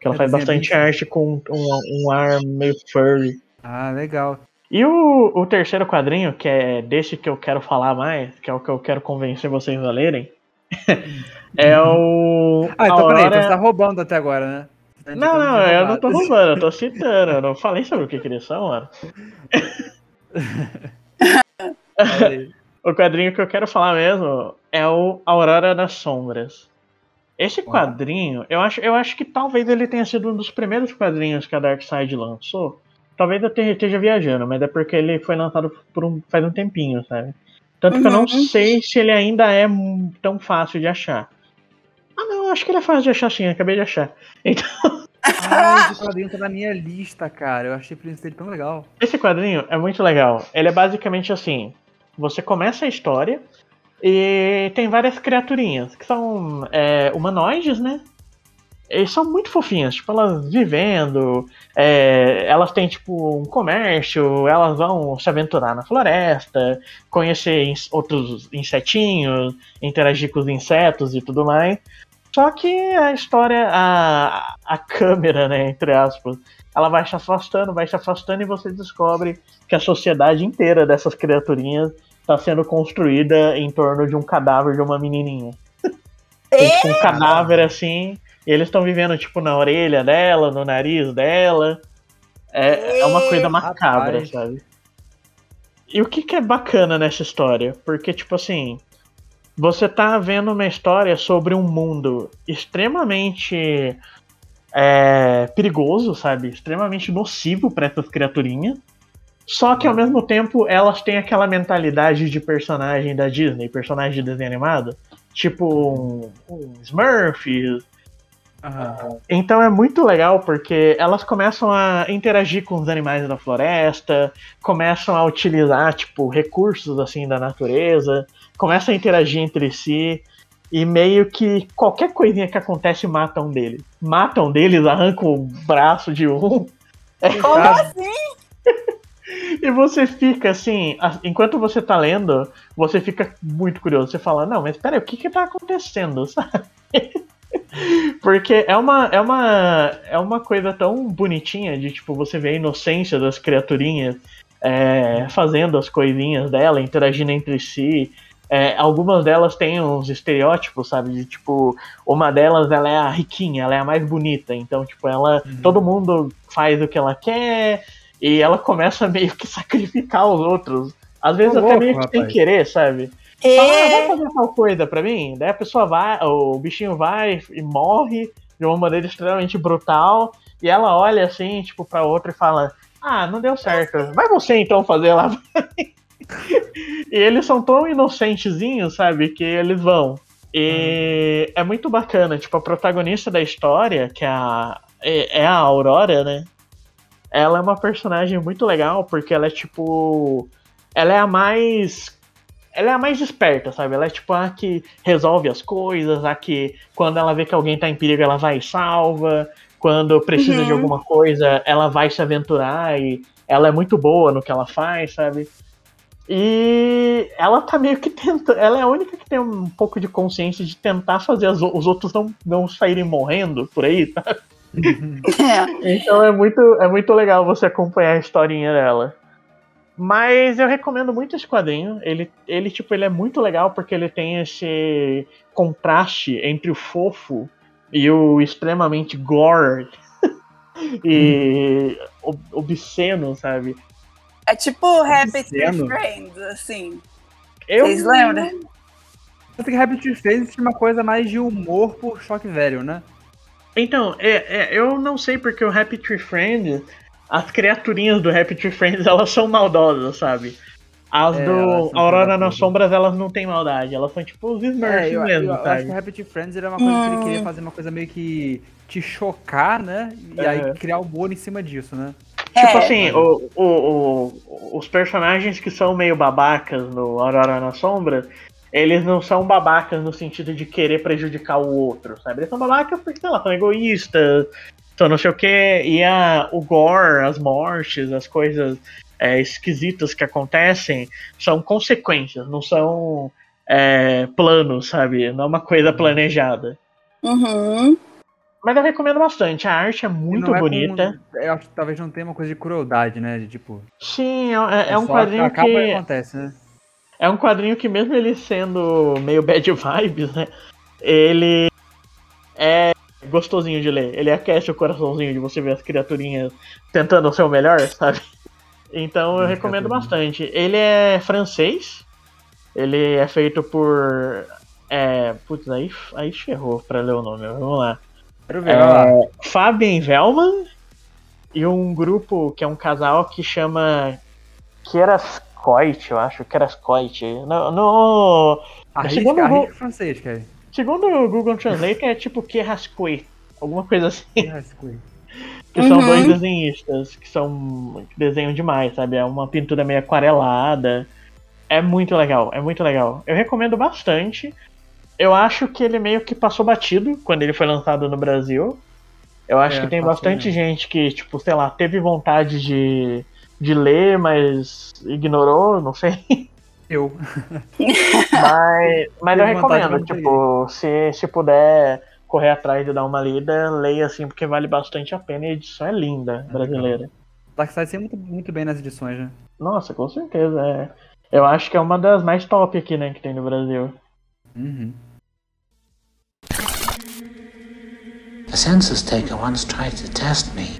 S2: Que ela
S1: É
S2: faz bastante arte com um, um ar meio furry.
S1: Ah, legal.
S2: E o, o terceiro quadrinho, que é desse que eu quero falar mais, que é o que eu quero convencer vocês a lerem, é o.
S1: Ah, então peraí, então
S2: Aurora-
S1: você tá roubando até agora, né? Tá
S2: Não, não,
S1: de
S2: eu não tô roubando, eu tô citando, eu não falei sobre o que, que eles são, mano. O quadrinho que eu quero falar mesmo é o Aurora das Sombras. Esse quadrinho, eu acho, eu acho que talvez ele tenha sido um dos primeiros quadrinhos que a Darkseid lançou. Talvez eu esteja- esteja viajando, mas é porque ele foi lançado por um, faz um tempinho, sabe? Tanto que eu não
S3: Uhum.
S2: sei se ele ainda é tão fácil de achar. Ah não, eu acho que ele é fácil de achar sim, acabei de achar.
S1: Ah, esse quadrinho tá na minha lista, cara. Eu achei o preço dele tão legal.
S2: Esse quadrinho é muito legal. Ele é basicamente assim: você começa a história e tem várias criaturinhas que são é, humanoides, né? São muito fofinhas, tipo, elas vivendo, é, elas têm, tipo, um comércio, elas vão se aventurar na floresta, conhecer outros insetinhos, interagir com os insetos e tudo mais. Só que a história, a, a câmera, né, entre aspas, ela vai se afastando, vai se afastando e você descobre que a sociedade inteira dessas criaturinhas tá sendo construída em torno de um cadáver de uma menininha. Tem, tipo, um cadáver assim, eles estão vivendo, tipo, na orelha dela, no nariz dela. É, é uma coisa macabra,
S1: Rapaz.
S2: sabe? E o que, que é bacana nessa história? Porque, tipo assim, você tá vendo uma história sobre um mundo extremamente é, perigoso, sabe? Extremamente nocivo para essas criaturinhas. Só que ao mesmo tempo elas têm aquela mentalidade de personagem da Disney, personagem de desenho animado. Tipo um, um Smurfs,
S1: Aham.
S2: então é muito legal porque elas começam a interagir com os animais da floresta, começam a utilizar tipo recursos assim da natureza, começam a interagir entre si e meio que qualquer coisinha que acontece mata um deles. Matam um deles, arrancam o braço de um.
S3: Como assim?
S2: E você fica assim, a- enquanto você tá lendo, você fica muito curioso. Você fala, não, mas peraí, o que que tá acontecendo, sabe? Porque é uma, é uma, é uma coisa tão bonitinha de, tipo, você ver a inocência das criaturinhas é, fazendo as coisinhas dela, interagindo entre si. É, algumas delas têm uns estereótipos, sabe? De, tipo, uma delas, ela é a riquinha, ela é a mais bonita. Então, tipo, ela... Todo mundo faz o que ela quer e ela começa meio que sacrificar os outros. Às vezes até
S1: louco,
S2: meio que sem
S1: rapaz.
S2: querer, sabe? Fala, ah, vai
S3: É,
S2: fazer tal coisa pra mim? Daí a pessoa vai, o bichinho vai e morre de uma maneira extremamente brutal. E ela olha assim, tipo, pra outra e fala: Ah, não deu certo. Vai você então fazer lá. E eles são tão inocentezinhos, sabe? Que eles vão. E é muito bacana, tipo, a protagonista da história, que é a, é é a Aurora, né? Ela é uma personagem muito legal, porque ela é tipo. Ela é a mais ela é a mais esperta, sabe? Ela é tipo a que resolve as coisas, a que quando ela vê que alguém tá em perigo, ela vai e salva. Quando precisa
S3: Uhum.
S2: de alguma coisa, ela vai se aventurar e ela é muito boa no que ela faz, sabe? E ela tá meio que tentando. Ela é a única que tem um pouco de consciência de tentar fazer as o- os outros não, não saírem morrendo por aí, sabe?
S3: é.
S2: Então é muito, é muito legal você acompanhar a historinha dela. Mas eu recomendo muito esse quadrinho. Ele, ele, tipo, ele é muito legal porque ele tem esse contraste entre o fofo e o extremamente gore e ob- obsceno, sabe?
S3: É tipo Happy Tree
S1: Obsceno.
S3: Friends, assim.
S2: Eu,
S3: Vocês lembram?
S1: Tanto que Rabbit Tree Friends tinha uma coisa mais de humor por choque velho, né?
S2: Então, é, é, eu não sei porque o Happy Tree Friends, as criaturinhas do Happy Tree Friends, elas são maldosas, sabe? As
S1: É,
S2: do Aurora nas. Sombras, elas não têm maldade, elas são tipo os Smurfs
S1: É, eu, eu,
S2: mesmo,
S1: eu acho que Tree Friends era uma coisa que ele
S3: Hum.
S1: queria fazer uma coisa meio que te chocar, né? E
S2: É.
S1: aí criar humor em cima disso, né?
S2: Tipo
S3: É.
S2: assim, o, o, o- os personagens que são meio babacas no Aurora na Sombra, eles não são babacas no sentido de querer prejudicar o outro, sabe? Eles são babacas porque, sei lá, são egoístas, são não sei o que, e a, o gore, as mortes, as coisas é, esquisitas que acontecem são consequências, não são é, planos, sabe? Não é uma coisa planejada.
S3: Uhum.
S2: Mas eu recomendo bastante, a arte é muito
S1: não é
S2: bonita.
S1: eu acho que talvez não tenha uma coisa de crueldade, né? De tipo.
S2: Sim, é, é um
S1: só
S2: quadrinho
S1: acaba e
S2: que.
S1: acontece, né?
S2: É um quadrinho que mesmo ele sendo meio bad vibes, né? Ele é gostosinho de ler. Ele aquece o coraçãozinho de você ver as criaturinhas tentando o seu melhor, sabe? Então eu recomendo bastante. Ele é francês. Ele é feito por. É. Putz, aí, aí ferrou pra ler o nome. Vamos lá.
S1: Quero ver, lá.
S2: É, Fabian Velman e um grupo que é um casal que chama Kerascoit, eu acho, Kerascoit. No, no,
S1: Arrisca, arrisca francês, cara.
S2: Segundo o Google Translate é tipo Kerascoit, alguma coisa assim.
S1: Arrisca.
S2: Que são
S3: Uhum.
S2: dois desenhistas que são que desenham demais, sabe? É uma pintura meio aquarelada. É muito legal, é muito legal. Eu recomendo bastante. Eu acho que ele meio que passou batido quando ele foi lançado no Brasil. Eu acho
S1: É,
S2: que tem bastante
S1: mesmo.
S2: gente que, tipo, sei lá, teve vontade de, de ler, mas ignorou, não sei.
S1: Eu.
S2: Mas, mas eu
S1: vontade,
S2: recomendo, tipo, se, se puder correr atrás de dar uma lida, leia assim, porque vale bastante a pena e a edição é linda,
S1: É
S2: brasileira.
S1: Dark Side sempre muito, muito bem nas edições, né?
S2: Nossa, com certeza. É. Eu acho que é uma das mais top aqui, né, que tem no Brasil.
S1: Uhum.
S8: A census taker once tried to test me.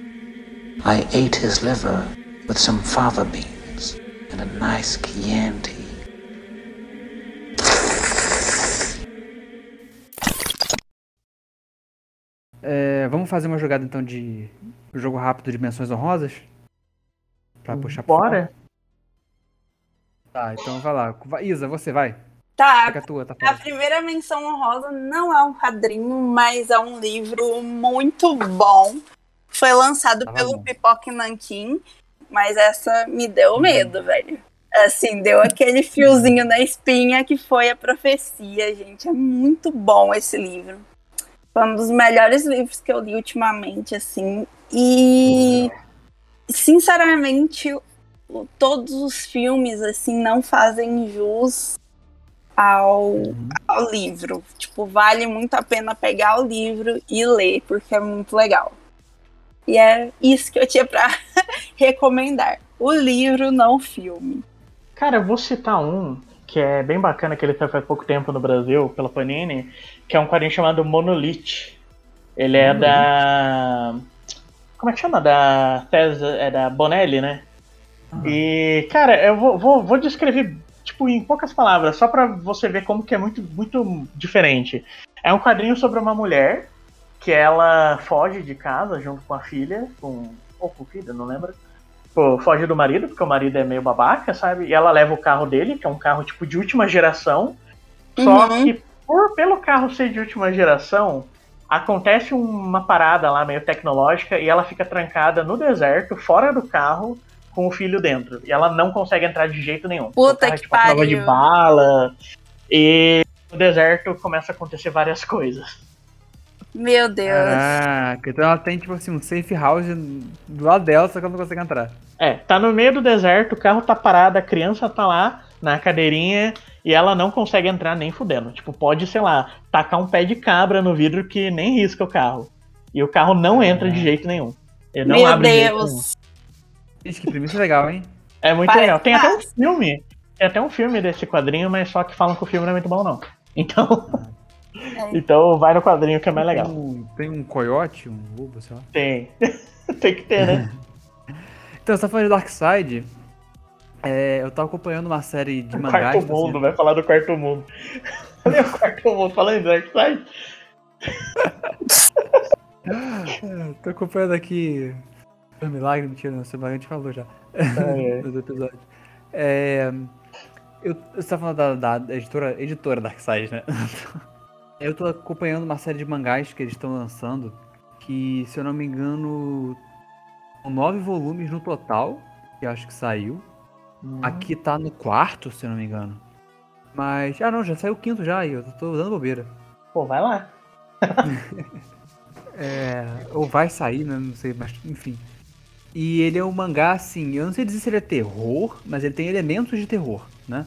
S8: I ate his liver with some fava beans and a nice Chianti.
S1: É, vamos fazer uma jogada então de jogo rápido de menções honrosas? Pra puxar pro final?
S2: Bora?
S1: Tá, então vai lá. Vai- Isa, você vai.
S3: Tá,
S1: a tua, tá
S3: A primeira menção honrosa não é um quadrinho, mas é um livro muito bom. Foi lançado
S1: Tava
S3: pelo
S1: bom.
S3: Pipoca Nankin, mas essa me deu medo, velho. Assim, deu aquele fiozinho na espinha que foi a profecia, gente. É muito bom esse livro. Foi um dos melhores livros que eu li ultimamente, assim. E, sinceramente, todos os filmes, assim, não fazem jus ao, ao livro. Tipo, vale muito a pena pegar o livro e ler, porque é muito legal. E é isso que eu tinha pra recomendar. O livro, não o filme.
S2: Cara, eu vou citar um que é bem bacana, que ele saiu faz pouco tempo no Brasil, pela Panini, que é um quadrinho chamado Monolith. Ele é da. Como é que chama? Da César, é da Bonelli, né? E, cara, eu vou, vou, vou descrever, tipo, em poucas palavras, só pra você ver como que é muito, muito diferente. É um quadrinho sobre uma mulher que ela foge de casa junto com a filha, com. ou com o filho, não lembro. Pô, foge do marido, porque o marido é meio babaca, sabe? E ela leva o carro dele, que é um carro tipo de última geração. Só
S3: Uhum.
S2: que por pelo carro ser de última geração, acontece uma parada lá meio tecnológica e ela fica trancada no deserto, fora do carro, com o filho dentro. E ela não consegue entrar de jeito nenhum.
S3: Puta
S2: O carro é,
S3: que
S2: tipo, prova de
S3: pariu.
S2: bala. E no deserto começa a acontecer várias coisas.
S3: Meu Deus.
S1: Caraca, então ela tem tipo assim um safe house do lado dela, só que ela não consegue entrar.
S2: É, tá no meio do deserto, o carro tá parado, a criança tá lá na cadeirinha e ela não consegue entrar nem fudendo. Tipo, pode, sei lá, tacar um pé de cabra no vidro que nem risca o carro. E o carro não entra de jeito nenhum. Ele não
S3: Meu
S2: abre de jeito nenhum.
S3: Deus.
S1: Gente, que premissa legal, hein?
S2: É muito
S3: Parece
S2: legal. Tem até um
S3: fácil.
S2: filme. Tem até um filme desse quadrinho, mas só que falam que o filme não é muito bom, não. Então.
S3: É.
S2: então vai no quadrinho que é mais legal.
S1: Tem um, tem um coiote, um lobo, sei lá.
S2: Tem. Tem que ter, né?
S1: Então, você tá falando de Darkseid. É, eu tava acompanhando uma série de
S2: O
S1: mangás.
S2: quarto mundo,
S1: assim,
S2: vai falar do quarto mundo. Olha o quarto mundo, falando em Dark Side.
S1: É, tô acompanhando aqui. O milagre, mentira, não, o milagre a gente falou já.
S2: é.
S1: Nos episódios. É, eu, você tá falando da, da editora, editora Darkseid, né? Eu tô acompanhando uma série de mangás que eles estão lançando. Que, se eu não me engano, são nove volumes no total. Que acho que saiu. Aqui tá no quarto, se eu não me engano. Mas. Ah não, já saiu o quinto já e eu tô dando bobeira.
S2: Pô, vai lá.
S1: É, ou vai sair, né? Não sei, mas enfim. E ele é um mangá, assim, eu não sei dizer se ele é terror, mas ele tem elementos de terror, né?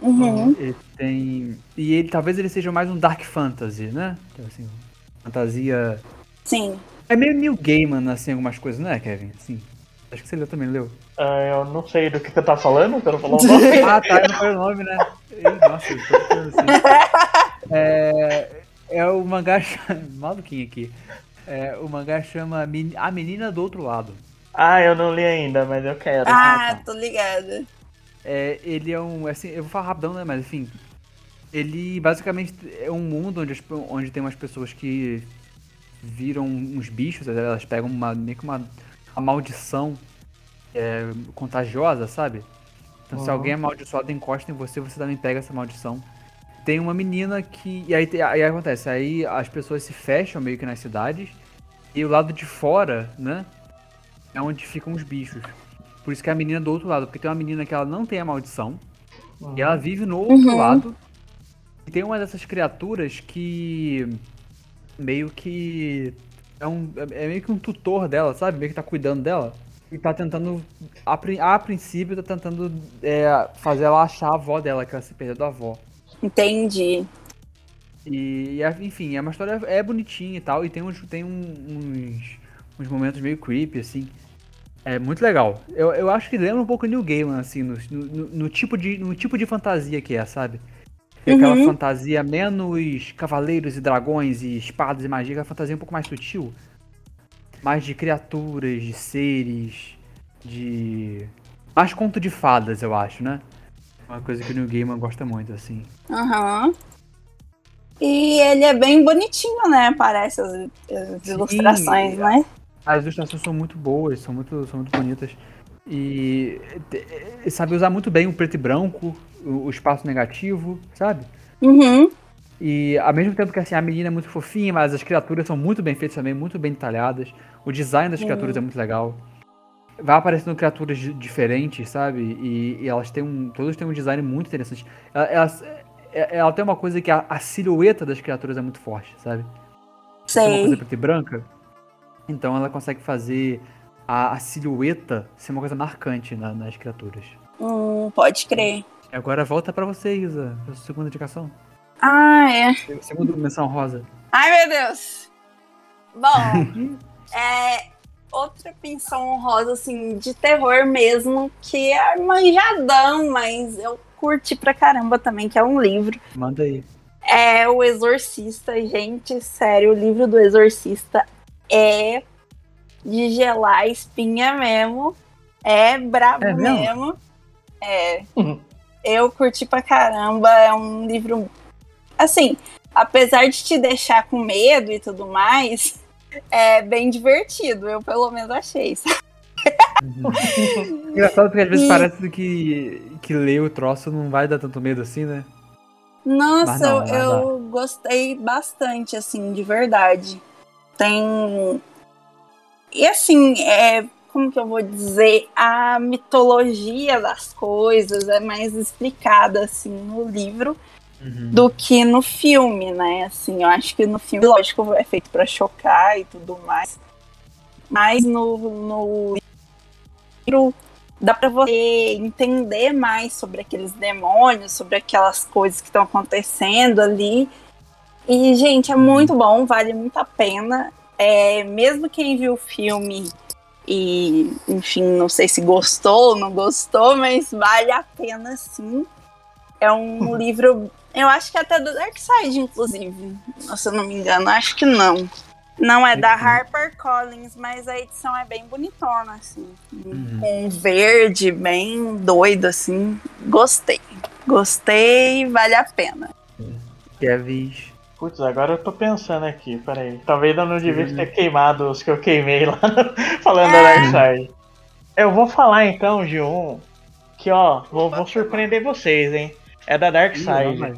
S3: Uhum.
S1: Ele tem. E ele talvez ele seja mais um Dark Fantasy, né? Então, assim, fantasia.
S3: Sim.
S1: É meio New Gaiman, assim, algumas coisas, não é, Kevin? Assim. Acho que você leu também, leu?
S2: Ah, eu não sei do que você tá falando, você não falou o nome.
S1: Ah, tá, não foi o nome, né? Ih, Nossa, eu tô ficando assim. É, é o mangá. Maluquinho aqui. É, o mangá chama A Menina do Outro Lado.
S2: ah, eu não li ainda, mas eu quero.
S3: Ah, tô ligada.
S1: É, ele é um. Assim, eu vou falar rapidão, né? Mas enfim. Ele basicamente é um mundo onde, onde tem umas pessoas que viram uns bichos, elas pegam uma, meio que uma, uma maldição é, contagiosa, sabe? Então se
S2: Uhum.
S1: alguém é amaldiçoado encosta em você, você também pega essa maldição. Tem uma menina que. E aí, aí acontece, aí as pessoas se fecham meio que nas cidades. E o lado de fora, né? É onde ficam os bichos. Por isso que é a menina do outro lado, porque tem uma menina que ela não tem a maldição. E ela vive no outro
S3: Uhum.
S1: lado. E tem uma dessas criaturas que. meio que. É, um, é meio que um tutor dela, sabe? Meio que tá cuidando dela. E tá tentando. A, a princípio, tá tentando é, fazer ela achar a avó dela, que ela se perdeu da avó.
S3: Entendi.
S1: E, e, enfim, é uma história é bonitinha e tal, e tem uns, tem uns, uns momentos meio creepy, assim. É muito legal. Eu, eu acho que lembra um pouco New Gaiman, assim, no, no, no tipo de, no tipo de fantasia que é, sabe? É aquela
S3: Uhum.
S1: fantasia menos cavaleiros e dragões e espadas e magia, aquela fantasia um pouco mais sutil. Mais de criaturas, de seres, de. Mais conto de fadas, eu acho, né? Uma coisa que o New Gaiman gosta muito, assim.
S3: Aham. E ele é bem bonitinho, né? Parece as, as
S1: Sim.
S3: ilustrações, né?
S1: As ilustrações são muito boas, são muito, são muito bonitas. E e sabe usar muito bem o preto e branco, o, o espaço negativo, sabe?
S3: Uhum.
S1: E ao mesmo tempo que assim, a menina é muito fofinha, mas as criaturas são muito bem feitas também, muito bem detalhadas. O design das criaturas é muito legal. Vai aparecendo criaturas di- diferentes, sabe? E, e elas têm um. Todas têm um design muito interessante. Ela, elas- é- ela tem uma coisa que a, a silhueta das criaturas é muito forte, sabe? Ser uma coisa preta e branca. Então ela consegue fazer a, a silhueta ser uma coisa marcante na- nas criaturas.
S3: Hum, pode crer.
S1: Agora volta pra você, Isa, sua segunda indicação.
S3: Ah, é.
S1: Segunda menção rosa.
S3: Ai, meu Deus. Bom, é outra pensão honrosa, assim, de terror mesmo, que é manjadão, mas eu curti pra caramba também, que é um livro.
S1: Manda aí.
S3: É O Exorcista, gente, sério, o livro do Exorcista é de gelar a espinha mesmo. É brabo
S1: É mesmo?
S3: mesmo. É.
S2: Uhum.
S3: Eu curti pra caramba. É um livro. Assim, apesar de te deixar com medo e tudo mais, é bem divertido. Eu, pelo menos, achei. sabe?
S1: Engraçado porque às vezes
S3: E-
S1: parece que, que ler o troço não vai dar tanto medo assim, né?
S3: Nossa,
S1: não,
S3: eu gostei bastante, assim, de verdade. Tem. E assim, é. Como que eu vou dizer? A mitologia das coisas é mais explicada, assim, no livro do que no filme, né? Assim, eu acho que no filme, lógico, é feito pra chocar e tudo mais. Mas no, no livro dá pra você entender mais sobre aqueles demônios, sobre aquelas coisas que estão acontecendo ali. E, gente, é muito bom, vale muito a pena. É, mesmo quem viu o filme e, enfim, não sei se gostou ou não gostou, mas vale a pena sim. É um livro, eu acho que é até do Dark Side, inclusive. Se eu não me engano, acho que não. Não é da Harper Collins, mas a edição é bem bonitona, assim. Com um verde bem doido, assim. Gostei. Gostei, vale a pena.
S1: Kevin.
S2: Putz, agora eu tô pensando aqui, peraí. Talvez eu não devia ter queimado os que eu queimei lá falando da Dark Side. Eu vou falar então de um que, ó, vou, vou surpreender vocês, hein? É da Dark Side.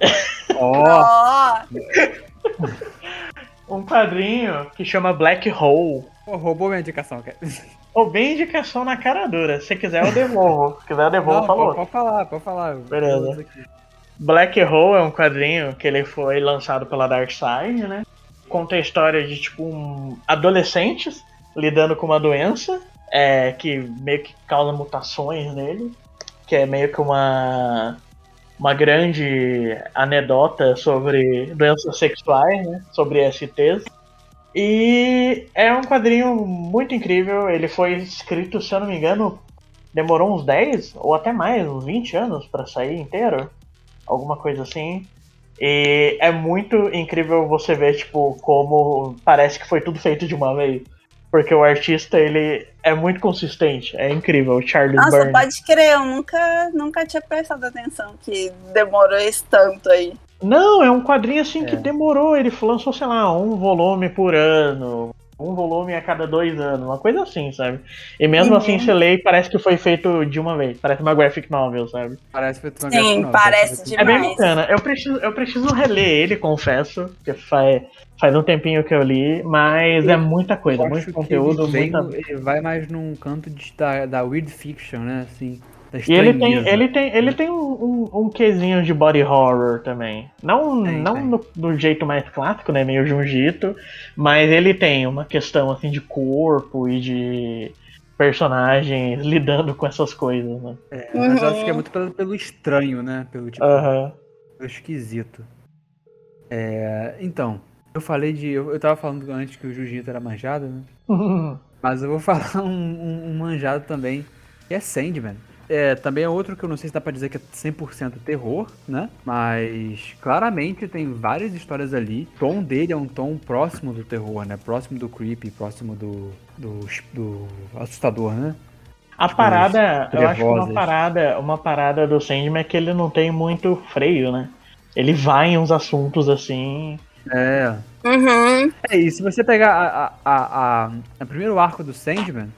S1: Ó,
S3: Ó,
S2: Um quadrinho que chama Black Hole.
S1: pô, roubou minha indicação, cara.
S2: Ou bem indicação na cara dura. Se quiser, eu devolvo. Se quiser, eu devolvo,
S1: Não,
S2: falou.
S1: pode, falar, pode falar.
S2: Beleza. Black Hole é um quadrinho que ele foi lançado pela Dark Side, né? Conta a história de tipo um adolescentes lidando com uma doença é, que meio que causa mutações nele, que é meio que uma uma grande anedota sobre doenças sexuais, né? Sobre STs. E é um quadrinho muito incrível. Ele foi escrito, se eu não me engano, demorou uns 10 ou até mais, uns 20 anos para sair inteiro alguma coisa assim. E é muito incrível você ver, tipo, como parece que foi tudo feito de uma vez. Porque o artista, ele é muito consistente. É incrível, o Charles
S3: nossa,
S2: Burns.
S3: pode crer, eu nunca, nunca tinha prestado atenção que demorou esse tanto aí.
S2: Não, é um quadrinho assim que
S1: É.
S2: demorou. Ele lançou, sei lá, um volume por ano. Um volume a cada dois anos, uma coisa assim, sabe? E mesmo
S3: Uhum.
S2: assim você lê e parece que foi feito de uma vez. Parece uma graphic novel, sabe?
S1: Parece feito uma
S3: Sim,
S1: graphic novel,
S3: parece demais.
S2: É bem bacana. Eu preciso, eu preciso reler ele, confesso, porque faz, faz um tempinho que eu li, mas é muita coisa,
S1: Eu
S2: muito conteúdo,
S1: ele, vem-
S2: muita.
S1: ele vai mais num canto de, da, da weird fiction, né? Assim,
S2: E ele tem, ele tem, ele tem um, um, um quesinho de body horror também. Não,
S1: Tem,
S2: não
S1: tem.
S2: no- do jeito mais clássico, né? Meio Jungito, mas ele tem uma questão assim de corpo e de personagens lidando com essas coisas, né?
S1: É, mas eu acho
S3: Uhum.
S1: que é muito pelo, pelo estranho, né? Pelo tipo,
S2: Aham.
S1: pelo esquisito. É, então, Eu falei de. Eu, eu tava falando antes que o Jiu-Jitsu era manjado, né? Mas eu vou falar um, um- um manjado também, que é Sandman. É, também é outro que eu não sei se dá pra dizer que é 100% terror, né? Mas claramente tem várias histórias ali. O tom dele é um tom próximo do terror, né? Próximo do creepy, próximo do, do, do assustador, né?
S2: A parada, eu acho que uma parada, uma parada do Sandman é que ele não tem muito freio, né? Ele vai em uns assuntos assim.
S1: É.
S3: Uhum.
S1: É, e se você pegar a, a, a, a- o primeiro arco do Sandman,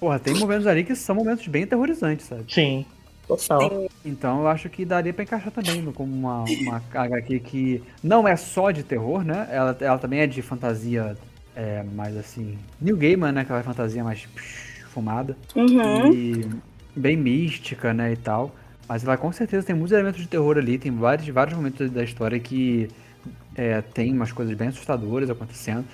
S1: porra, tem momentos ali que são momentos bem aterrorizantes, sabe?
S2: Sim. Total.
S3: Sim.
S1: Então eu acho que daria pra encaixar também no- como uma, uma HQ que não é só de terror, né? Ela, ela também é de fantasia é, mais assim. New Gaiman, né? Aquela fantasia mais psh, fumada.
S3: Uhum.
S1: E bem mística, né? E tal. Mas ela com certeza tem muitos elementos de terror ali. Tem vários, vários momentos da história que é, tem umas coisas bem assustadoras acontecendo.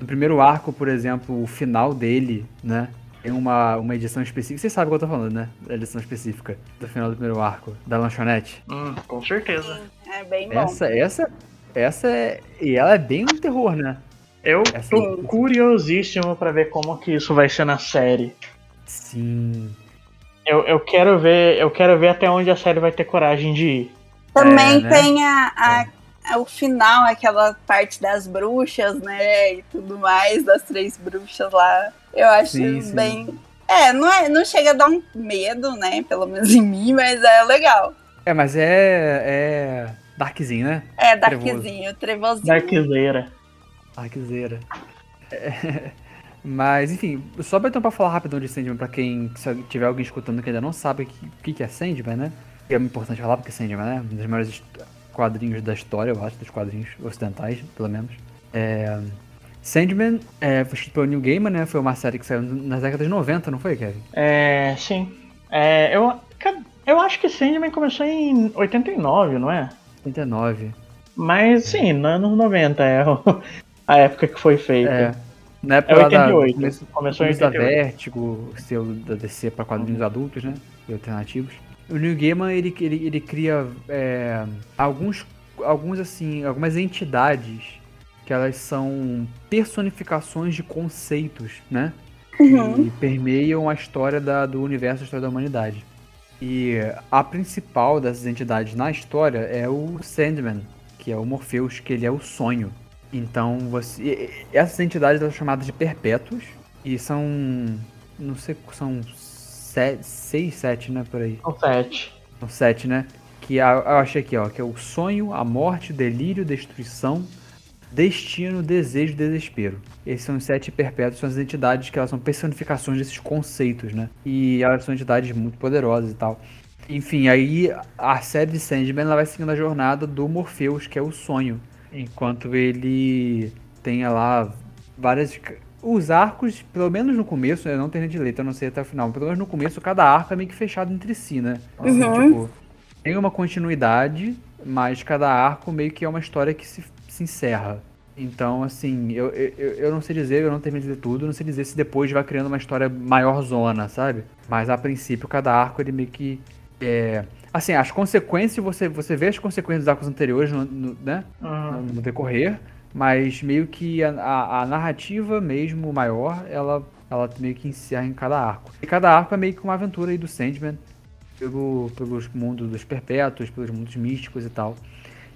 S1: No primeiro arco, por exemplo, o final dele, né? Tem uma, uma edição específica. Vocês sabem o que eu tô falando, né? A edição específica do final do primeiro arco, da lanchonete.
S2: Hum, com certeza.
S3: É bem bom.
S1: Essa, essa, essa é. E ela é bem um terror, né?
S2: Eu
S1: Essa-
S2: tô curiosíssimo pra ver como que isso vai ser na série.
S1: Sim.
S2: Eu, eu quero ver, eu quero ver até onde a série vai ter coragem de ir.
S3: Também
S1: É, né?
S3: tem a, a- a- o final, aquela parte das bruxas, né? E tudo mais, das três bruxas lá. Eu acho
S1: Sim, sim.
S3: bem. É não, é, não chega a dar um medo, né? Pelo menos em mim, mas é legal.
S1: É, mas é. É. Darkzinho, né?
S3: É,
S1: Trevoso.
S3: Darkzinho, trevozinho.
S2: Darkzeira.
S1: Darkzeira. É, Mas, enfim, só pra, então, pra falar rapidão de Sandman, pra quem se tiver alguém escutando que ainda não sabe o que, que que é Sandman, né? É importante falar porque Sandman né? um dos maiores quadrinhos da história, eu acho, dos quadrinhos ocidentais, pelo menos. É, Sandman é, foi escrito pelo Neil Gaiman, né? Foi uma série que saiu nas décadas de 90, não foi, Kevin?
S2: É, sim. É, eu, eu acho que Sandman começou em 89, não é?
S1: 89.
S2: Mas sim, nos anos 90 é a época que foi feita.
S1: É. Na época
S2: É
S1: lá da-
S2: 88.
S1: começo,
S2: Começou em
S1: começo da
S2: 88.
S1: Vertigo, seu da DC para quadrinhos adultos, né? E alternativos. O Neil Gaiman, ele, ele, ele cria é, alguns, alguns, assim, algumas entidades que elas são personificações de conceitos, né? Que permeiam a história da- do universo, a história da humanidade. E a principal dessas entidades na história é o Sandman, que é o Morpheus, que ele é o sonho. Então, você, e- e- essas entidades são chamadas de perpétuos e são, não sei, são sete, seis, sete, né, por aí.
S2: São sete.
S1: São sete, né? Que eu achei aqui, ó, que é o sonho, a morte, o delírio, destruição, destino, desejo e desespero. Esses são os sete perpétuos, são as entidades que elas são personificações desses conceitos, né? E elas são entidades muito poderosas e tal. Enfim, aí a série de Sandman ela vai seguindo a jornada do Morpheus, que é o sonho. Enquanto ele tem lá várias. Os arcos, pelo menos no começo, eu não tenho de letra, eu não sei até o final, pelo menos no começo, cada arco é meio que fechado entre si, né? Assim,
S3: Uhum.
S1: tipo, tem uma continuidade, mas cada arco meio que é uma história que se, se encerra. Então, assim, eu, eu, eu não sei dizer, eu não terminei de ler tudo, não sei dizer se depois vai criando uma história maior zona, sabe? Mas a princípio, cada arco ele meio que. É... Assim, as consequências, você, você vê as consequências dos arcos anteriores, no, no- né?
S2: Uhum.
S1: no decorrer, mas meio que a, a- a narrativa mesmo maior, ela, ela meio que encerra em cada arco. E cada arco é meio que uma aventura aí do Sandman, pelo, pelos mundos dos perpétuos, pelos mundos místicos e tal.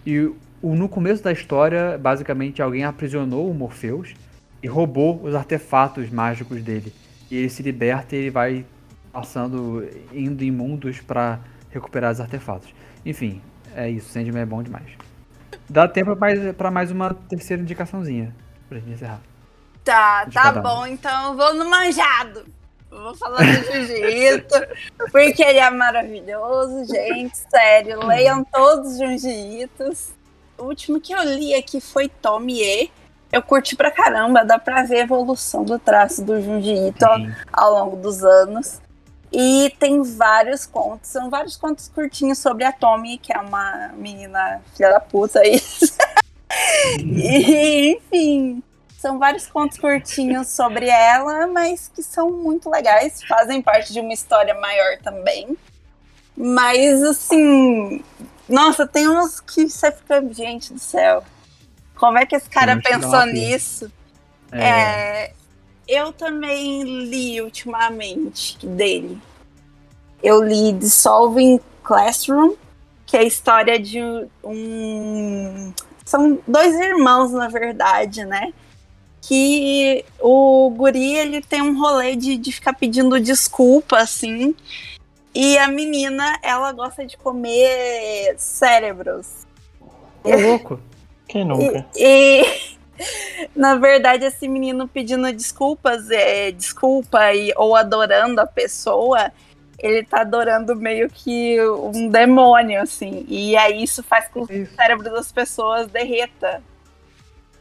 S1: E o, no começo da história, basicamente alguém aprisionou o Morpheus e roubou os artefatos mágicos dele. E ele se liberta e ele vai passando, indo em mundos pra recuperar os artefatos. Enfim, é isso, Sandman é bom demais. Dá tempo pra mais, uma terceira indicaçãozinha, pra gente encerrar.
S3: Tá,
S1: De
S3: tá
S1: cada um.
S3: bom, então eu vou no manjado. Eu Vou falar do jiu-jitsu, porque ele é maravilhoso, gente. Sério, leiam todos os jiu-jitos. O último que eu li aqui foi Tomie. Eu curti pra caramba, dá pra ver a evolução do traço do Junji Ito ao,
S1: Sim.
S3: ao longo dos anos. E tem vários contos, são vários contos curtinhos sobre a Tommy, que é uma menina filha da puta aí. e, enfim, são vários contos curtinhos sobre ela, mas que são muito legais, fazem parte de uma história maior também. Mas assim, nossa, tem uns que você fica, gente do céu. Como é que esse cara pensou nisso?
S1: É,
S3: É, eu também li ultimamente dele. Eu li Dissolving Classroom, que é a história de um. São dois irmãos, na verdade, né? Que o guri ele tem um rolê de, de ficar pedindo desculpa, assim. E a menina, ela gosta de comer cérebros.
S1: Ô, louco.
S2: Quem nunca?
S3: E, e, na verdade, esse menino pedindo desculpas, é, desculpa e, ou adorando a pessoa, ele tá adorando meio que um demônio, assim. E aí isso faz com que o cérebro das pessoas derreta.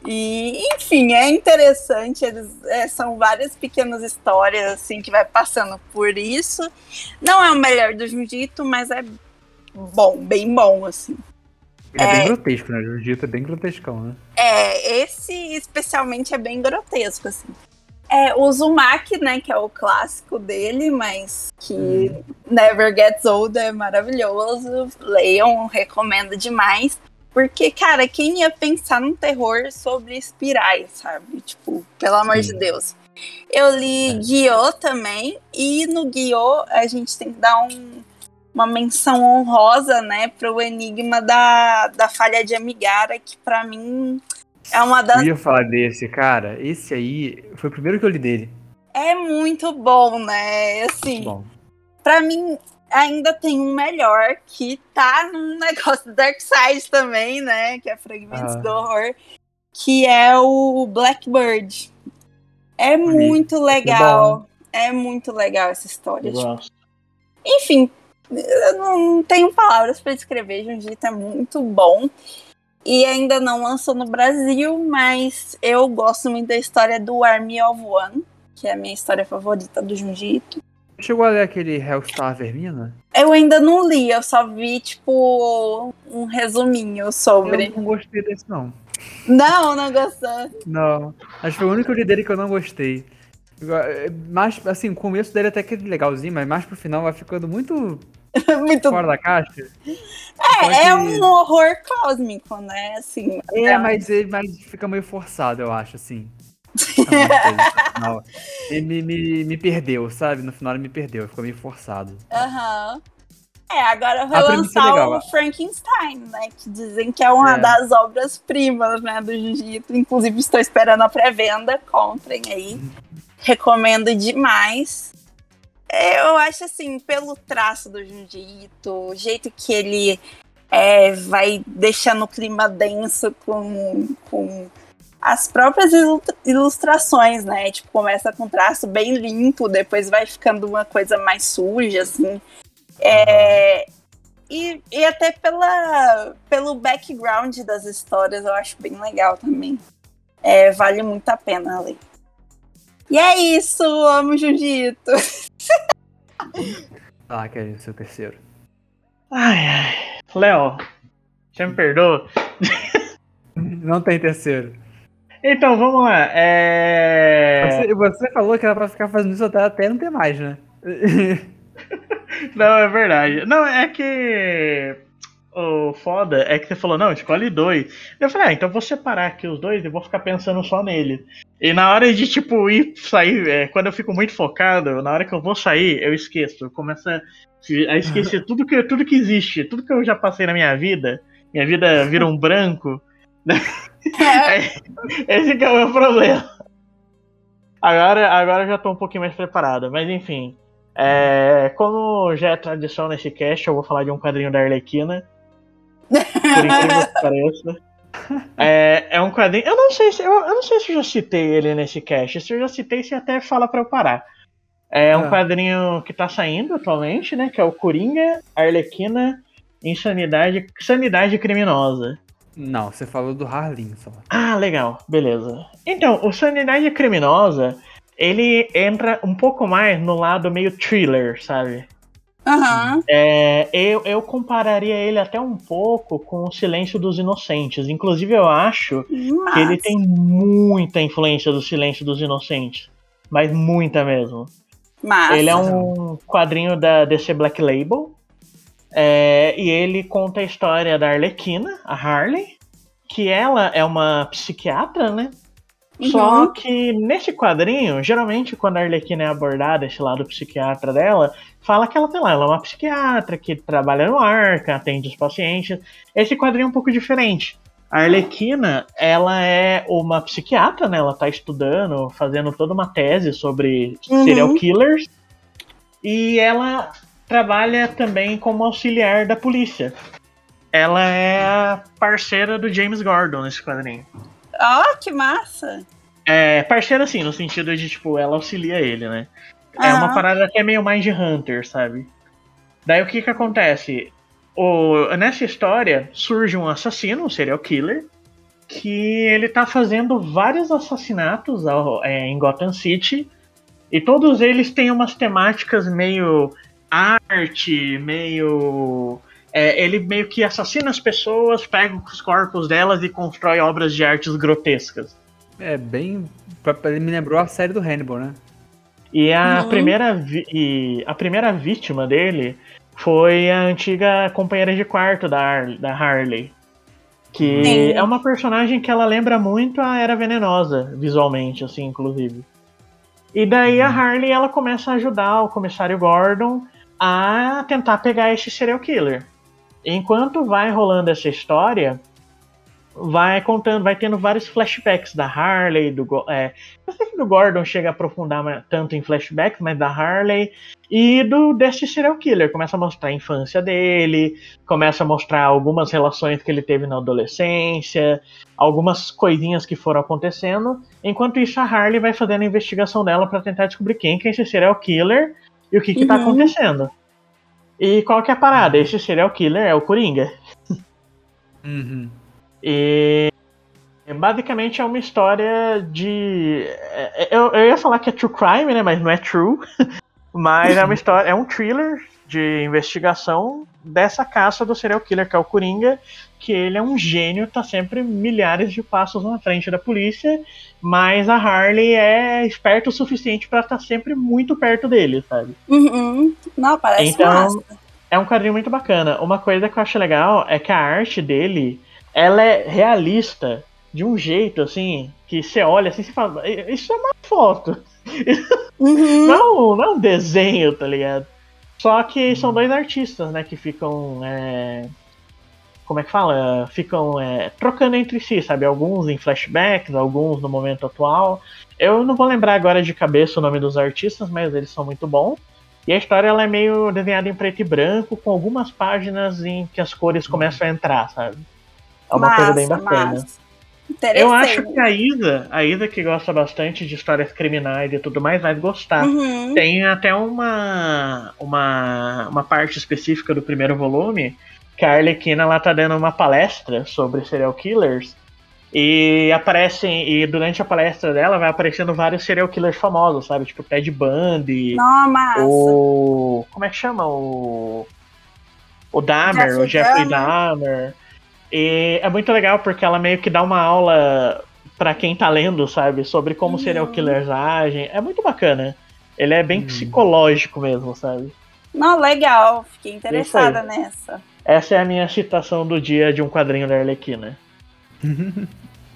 S3: E, enfim, é interessante. Eles, é, são várias pequenas histórias, assim, que vai passando por isso. Não é o melhor do Jiu-Jitsu, mas é bom, bem bom, assim.
S1: Ele é,
S3: É.
S1: bem grotesco, né? O Jiu-Jitsu é bem grotescão, né?
S3: É, esse especialmente é bem grotesco, assim. É, o Uzumaki, né, que é o clássico dele, mas que Never Gets Old é maravilhoso. Leiam, recomendo demais. Porque, cara, quem ia pensar num terror sobre espirais, sabe? Tipo, pelo amor de Deus. Eu li Guiô também, e no Guiô a gente tem que dar um- uma menção honrosa, né, pro enigma da, da falha de Amigara, que pra mim é uma das
S1: Eu ia falar desse, cara. Esse aí foi o primeiro que eu li dele.
S3: É muito bom, né? Assim,
S1: Bom,
S3: pra mim ainda tem um melhor que tá no negócio do Dark Side também, né? Que é Fragmentos
S1: Ah.
S3: do Horror, que é o Blackbird. É muito legal. É muito legal essa história. Tipo, enfim, eu não tenho palavras pra descrever. Jiu-Jitsu é muito bom. E ainda não lançou no Brasil, mas eu gosto muito da história do Army of One, que é a minha história favorita do Jiu-Jitsu.
S1: Chegou a ler aquele Hellstar Vermina?
S3: Eu ainda não li, eu só vi, tipo, um resuminho sobre.
S1: Eu não gostei desse, não.
S3: Não, não gostou.
S1: Não. Acho que foi o único que eu li dele que eu não gostei. Mas, assim, o começo dele até que é legalzinho, mas mais pro final vai ficando muito
S3: muito
S1: fora da caixa.
S3: É, é um horror cósmico, né? Assim,
S1: É, mas, ele, mas fica meio forçado, eu acho, assim. Final. Ele me, me, me perdeu, sabe? No final ele me perdeu, ficou meio forçado.
S3: Aham. É, agora vai
S1: A premissa é
S3: lançar
S1: legal,
S3: o. Frankenstein, né? Que dizem que é uma
S1: É.
S3: das obras-primas, né, do Jiu-Jitsu. Inclusive, estou esperando a pré-venda. Comprem aí. Recomendo demais. Eu acho assim, pelo traço do Jiu-Jitsu, o jeito que ele é, vai deixando o clima denso com, com as próprias ilu- ilustrações, né? Tipo, começa com traço bem limpo, depois vai ficando uma coisa mais suja, assim. É, e, e até pela, pelo background das histórias eu acho bem legal também. É, vale muito a pena ler. E é isso, amo Jiu-Jitsu.
S1: Ah, que é o seu terceiro.
S2: Ai, ai. Léo, você me perdoa?
S1: Não tem terceiro.
S2: Então, vamos lá. É...
S1: Você, você falou que era pra ficar fazendo isso até, até não ter mais, né?
S2: Não, é verdade. Não, é que. O foda é que você falou, não, escolhe dois. Eu falei, ah, então vou separar aqui os dois e vou ficar pensando só nele. E na hora de, tipo, ir sair, é, quando eu fico muito focado, na hora que eu vou sair, eu esqueço. Eu começo a, a esquecer tudo que, tudo que existe, tudo que eu já passei na minha vida. Minha vida vira um branco. Esse que é o meu problema. Agora, agora eu já tô um pouquinho mais preparado, mas enfim. É, como já é tradição nesse cast, eu vou falar de um quadrinho da Arlequina. Por incrível que pareça. É, é um quadrinho. Eu não sei se eu, eu não sei se eu já citei ele nesse cast. Se eu já citei, você até fala pra eu parar. É um
S1: Ah.
S2: quadrinho que tá saindo atualmente, né? Que é o Coringa, Arlequina, Insanidade, Sanidade Criminosa.
S1: Não, você falou do Harlin só.
S2: Ah, legal, beleza. Então, o Sanidade Criminosa, ele entra um pouco mais no lado meio thriller, sabe?
S3: Aham.
S2: É, eu, eu compararia ele até um pouco com o Silêncio dos Inocentes. Inclusive, eu acho que ele
S3: Mas-
S2: tem muita influência do Silêncio dos Inocentes. Mas muita mesmo.
S3: Massa.
S2: Ele é um quadrinho da DC Black Label. É, e ele conta a história da Arlequina, a Harley, que ela é uma psiquiatra, né? Só
S3: Uhum.
S2: que nesse quadrinho, geralmente quando a Arlequina é abordada, esse lado psiquiatra dela, fala que ela tem lá, ela é uma psiquiatra que trabalha no arca, atende os pacientes. Esse quadrinho é um pouco diferente. A Arlequina, ela é uma psiquiatra, né? Ela tá estudando, fazendo toda uma tese sobre
S3: Uhum.
S2: serial killers. E ela trabalha também como auxiliar da polícia. Ela é a parceira do James Gordon nesse quadrinho.
S3: Ó, que massa!
S2: É, parceira assim, no sentido de, tipo, ela auxilia ele, né? É uma parada até meio Mind Hunter, sabe? Daí o que que acontece? O, nessa história surge um assassino, um serial killer, que ele tá fazendo vários assassinatos ao- é, em Gotham City, e todos eles têm umas temáticas meio arte, meio. é, ele meio que assassina as pessoas, pega os corpos delas e constrói obras de artes grotescas.
S1: É bem. Ele me lembrou a série do Hannibal, né?
S2: E a,
S3: Uhum.
S2: primeira, vi- e a primeira vítima dele foi a antiga companheira de quarto da, Har- da Harley. Que
S3: Sim.
S2: é uma personagem que ela lembra muito a Era Venenosa, visualmente, assim, inclusive. E daí a Harley ela começa a ajudar o comissário Gordon a tentar pegar esse serial killer. Enquanto vai rolando essa história, vai contando, vai tendo vários flashbacks da Harley, do é, sei se do Gordon chega a aprofundar tanto em flashbacks, mas da Harley e do desse serial killer. Começa a mostrar a infância dele, começa a mostrar algumas relações que ele teve na adolescência, algumas coisinhas que foram acontecendo. Enquanto isso, a Harley vai fazendo a investigação dela para tentar descobrir quem que é esse serial killer e o que que tá
S3: Uhum.
S2: acontecendo. E qual que é a parada? Esse serial killer é o Coringa.
S1: Uhum.
S2: E basicamente é uma história de. é- é- Eu, eu ia falar que é true crime, né? Mas não é true. Mas é uma história. É um thriller de investigação dessa caça do serial killer, que é o Coringa, que ele é um gênio, tá sempre milhares de passos na frente da polícia, mas a Harley é esperta o suficiente pra estar sempre muito perto dele, sabe?
S3: Uhum. Não, parece
S2: Então,
S3: massa.
S2: é um quadrinho muito bacana. Uma coisa que eu acho legal é que a arte dele, ela é realista de um jeito assim que você olha assim e fala, isso é uma foto,
S3: Uhum.
S2: não, não é um desenho, tá ligado? Só que são dois artistas, né, que ficam é, como é que fala? Ficam é, trocando entre si, sabe? Alguns em flashbacks, alguns no momento atual. Eu não vou lembrar agora de cabeça o nome dos artistas, mas eles são muito bons. E a história ela é meio desenhada em preto e branco, com algumas páginas em que as cores começam a entrar, sabe? É uma coisa bem
S3: Massa,
S2: bacana.
S3: massa.
S2: Eu acho que a Isa, a Isa que gosta bastante de histórias criminais e tudo mais, vai gostar.
S3: Uhum.
S2: Tem até uma, uma, uma parte específica do primeiro volume que a Arlequina lá tá dando uma palestra sobre serial killers. E aparecem, e durante a palestra dela vai aparecendo vários serial killers famosos, sabe? Tipo Ted Bundy,
S3: Não, massa.
S2: o. Como é que chama? O. O Dahmer,
S3: Jeffrey
S2: o Jeffrey
S3: Dahmer.
S2: Dahmer. E é muito legal porque ela meio que dá uma aula pra quem tá lendo, sabe? Sobre como
S3: Uhum.
S2: serial killers agem. É muito bacana. Ele é bem
S1: Uhum.
S2: psicológico mesmo, sabe?
S3: Não, legal. Fiquei interessada nessa.
S2: Essa é a minha citação do dia de um quadrinho da Arlequina.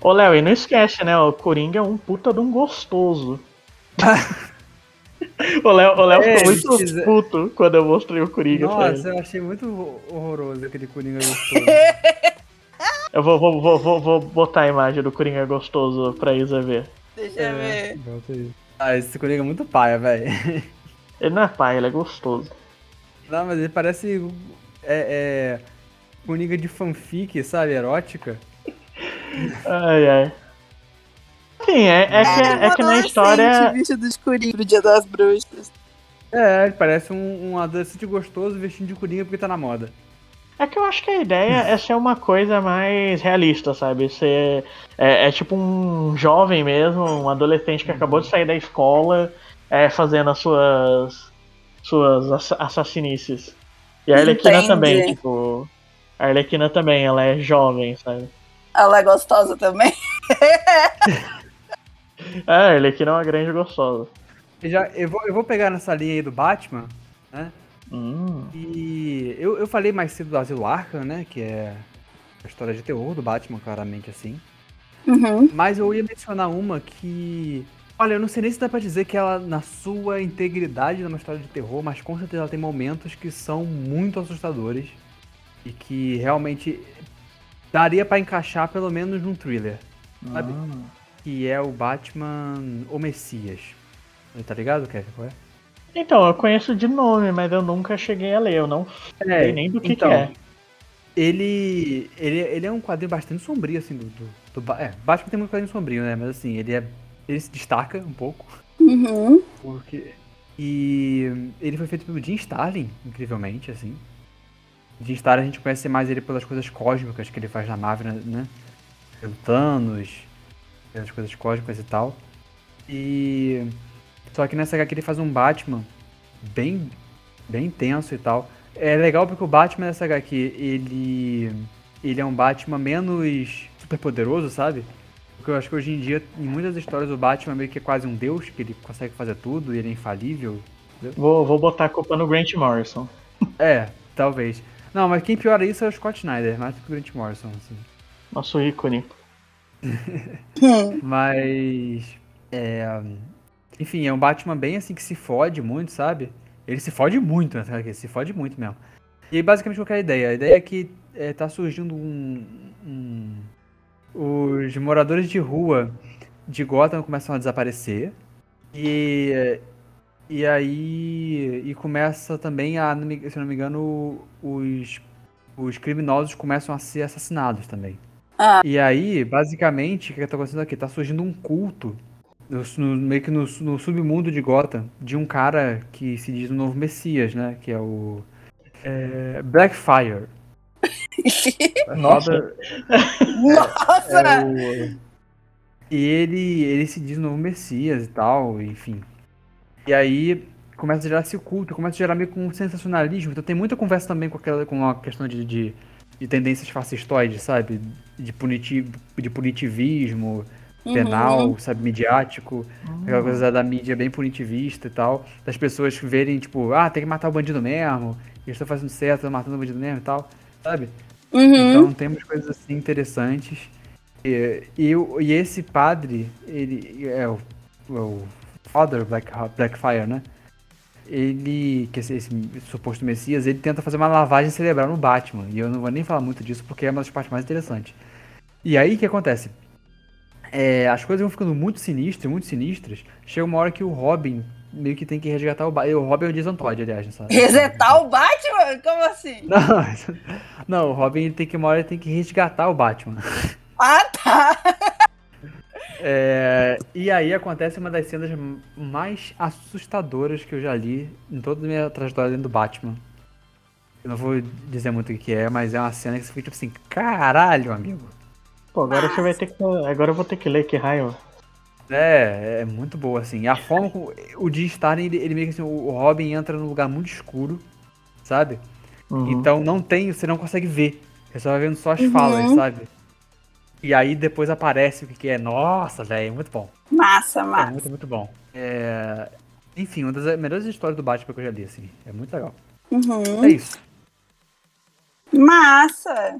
S2: Ô, Léo, e não esquece, né? O Coringa é um puta de um gostoso. o Léo, o Léo
S1: É,
S2: ficou muito
S1: quiser-
S2: puto quando eu mostrei o Coringa pra ele.
S1: Nossa, eu achei muito horroroso aquele Coringa gostoso.
S2: Eu vou, vou, vou, vou, vou botar a imagem do Coringa gostoso pra Isa ver.
S3: Deixa
S1: É,
S3: eu ver.
S1: bota aí. Ah, esse Coringa é muito paia, velho.
S2: Ele não é pai, ele é gostoso.
S1: Não, mas ele parece. É. é Coringa de fanfic, sabe? Erótica.
S2: Ai, ai. Sim, é, é, que, é que na história.
S3: vestido de escurinho pro Dia das Bruxas.
S1: É, ele parece um, um adolescente gostoso vestindo de Coringa porque tá na moda.
S2: É que eu acho que a ideia é ser uma coisa mais realista, sabe? Ser, é, é tipo um jovem mesmo, um adolescente que acabou de sair da escola, é, fazendo as suas, suas ass- assassinices. E a Arlequina
S3: Entendi.
S2: também, tipo. A Arlequina também, ela é jovem, sabe?
S3: Ela é gostosa também.
S2: É, a Arlequina é uma grande gostosa.
S1: Eu, já, eu, vou, eu vou pegar nessa linha aí do Batman, né?
S2: Hum.
S1: E eu, eu falei mais cedo do Asilo Arkham, né? Que é a história de terror do Batman, claramente assim.
S3: Uhum.
S1: Mas eu ia mencionar uma que. Olha, eu não sei nem se dá pra dizer que ela, na sua integridade, é uma história de terror, mas com certeza ela tem momentos que são muito assustadores e que realmente daria pra encaixar pelo menos num thriller, sabe?
S2: Ah.
S1: Que é o Batman O Messias. Tá ligado, Kevin? Qual é?
S2: Então, eu conheço de nome, mas eu nunca cheguei a ler. Eu não sei nem do que,
S1: então,
S2: que é.
S1: Ele, ele, ele é um quadrinho bastante sombrio, assim, do, do, do É, Batman tem muito quadrinho sombrio, né? Mas assim, ele é. Ele se destaca um pouco.
S3: Uhum.
S1: Porque. E ele foi feito pelo Jim Starlin, incrivelmente, assim. Jim Starlin a gente conhece mais ele pelas coisas cósmicas que ele faz na Marvel, né? Pelo Thanos, pelas coisas cósmicas e tal. E. Só que nessa HQ ele faz um Batman bem, bem intenso e tal. É legal porque o Batman nessa HQ, ele. Ele é um Batman menos super poderoso, sabe? Porque eu acho que hoje em dia, em muitas histórias, o Batman meio que é quase um deus, que ele consegue fazer tudo e ele é infalível.
S2: Vou, vou botar a culpa no Grant Morrison.
S1: É, talvez. Não, mas quem piora isso é o Scott Snyder, mais do que o Grant Morrison, assim.
S2: Nosso ícone.
S1: Mas. É, enfim, é um Batman bem assim que se fode muito, sabe? Ele se fode muito nessa HQ, se fode muito mesmo. E aí, basicamente qual que é a ideia? A ideia é que é, tá surgindo um, um- Os moradores de rua de Gotham começam a desaparecer. E. E aí. E começa também a, se não me engano, os, os criminosos começam a ser assassinados também.
S3: Ah.
S1: E aí, basicamente, o que tá acontecendo aqui? Tá surgindo um culto, no- no- meio que no, no submundo de Gotham, de um cara que se diz o novo Messias, né? Que é o. É, Blackfire.
S2: Nossa.
S3: Nossa!
S1: é o- E ele, ele se diz o novo Messias e tal, enfim. E aí começa a gerar esse culto, começa a gerar meio com um sensacionalismo. Então tem muita conversa também com, aquela, com a questão de, de, de tendências fascistoides, sabe? De, puniti, de punitivismo penal, sabe? Midiático. Aquela coisa da mídia bem punitivista e tal. Das pessoas verem, tipo, ah, tem que matar o bandido mesmo. Eles estão fazendo certo, estão matando o bandido mesmo e tal, sabe?
S3: Uhum.
S1: Então temos coisas assim interessantes. E, e, e esse padre, ele é o, é o Father Black, Blackfire, né? Ele, que esse, esse suposto Messias, ele tenta fazer uma lavagem cerebral no Batman. E eu não vou nem falar muito disso porque é uma das partes mais interessantes. E aí o que acontece? É, as coisas vão ficando muito sinistras, muito sinistras. Chega uma hora que o Robin meio que tem que resgatar o Batman. O Robin é o Jason Todd, aliás, nessa.
S3: Resetar o Batman? Como assim?
S1: Não, não, o Robin tem que uma hora tem que resgatar o Batman.
S3: Ah, tá.
S1: É, e aí acontece uma das cenas mais assustadoras que eu já li em toda a minha trajetória dentro do Batman. Eu não vou dizer muito o que é, mas é uma cena que você fica tipo assim, caralho, amigo.
S2: Pô, agora você vai ter que. Agora eu vou ter que ler, que raio.
S1: É, é muito boa, assim. A forma como o Jim Starlin, ele, ele meio que assim, o Robin entra num lugar muito escuro, sabe?
S2: Uhum.
S1: Então não tem, você não consegue ver. Você só vai vendo só as
S3: Uhum.
S1: falas, sabe? E aí depois aparece o que que é. Nossa, velho, é muito bom.
S3: Massa,
S1: É
S3: massa.
S1: muito, muito bom. É... Enfim, uma das melhores histórias do Batman que eu já li, assim. É muito legal.
S3: Uhum.
S1: É isso.
S3: Massa.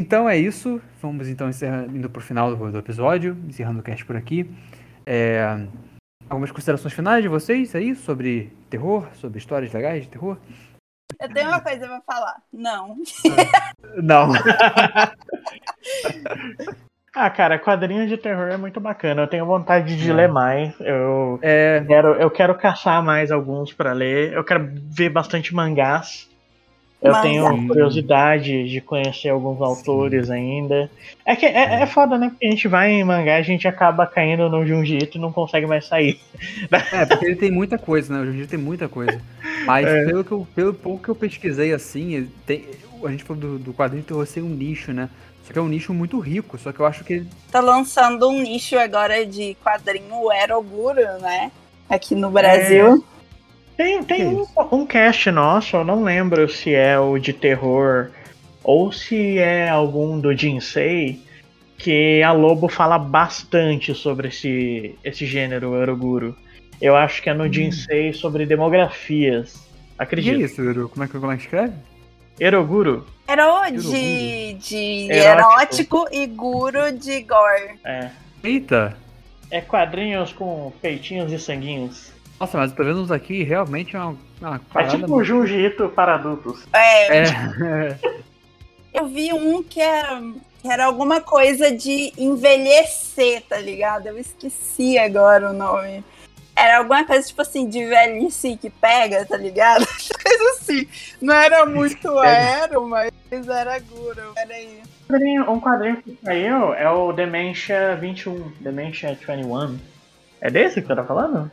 S1: Então é isso. Vamos então encerrando, indo pro final do, do episódio, encerrando o cast por aqui. É, Algumas considerações finais de vocês aí sobre terror, sobre histórias legais de terror?
S3: Eu tenho uma coisa pra falar. Não.
S1: Não.
S2: Ah, cara, quadrinhos de terror é muito bacana. Eu tenho vontade de ler mais. Eu
S1: É,
S2: quero, eu quero caçar mais alguns pra ler. Eu quero ver bastante mangás. Eu
S3: Mas-
S2: tenho curiosidade de conhecer alguns autores ainda. É que é, é foda, né? Porque a gente vai em mangá e a gente acaba caindo no Junji Ito e não consegue mais sair.
S1: É, porque ele tem muita coisa, né? O Junji tem muita coisa. Mas
S2: É.
S1: pelo, que eu, pelo pouco que eu pesquisei, assim, tem, a gente falou do, do quadrinho de terror ser um nicho, né? Só que é um nicho muito rico, só que eu acho que ele
S3: Tá lançando um nicho agora de quadrinho Eroguro, né? Aqui no Brasil.
S2: Tem, tem
S1: Que
S2: um, um cast nosso, eu não lembro se é o de terror ou se é algum do Jinsei, que a Lobo fala bastante sobre esse, esse gênero Eroguro. Eu acho que é no Jinsei sobre demografias.
S1: Que
S2: Acredito.
S1: isso, Euro? Como é que, como é que escreve?
S2: Eroguro?
S3: Ero de, de
S2: Erótico.
S3: erótico e guro de gore.
S2: É.
S1: Eita!
S2: É quadrinhos com peitinhos e sanguinhos.
S1: Nossa, mas vendo uns aqui realmente é uma, uma
S2: É tipo o Junji Ito para adultos.
S3: É,
S1: É,
S3: eu vi um que era, que era alguma coisa de envelhecer, tá ligado? Eu esqueci agora o nome. Era alguma coisa tipo assim, de velhice que pega, tá ligado? Coisa assim. Não era muito ero, mas era guro. Peraí.
S2: Um quadrinho- Um quadrinho que saiu é o Dementia 21, Dementia 21. É desse que você tá falando?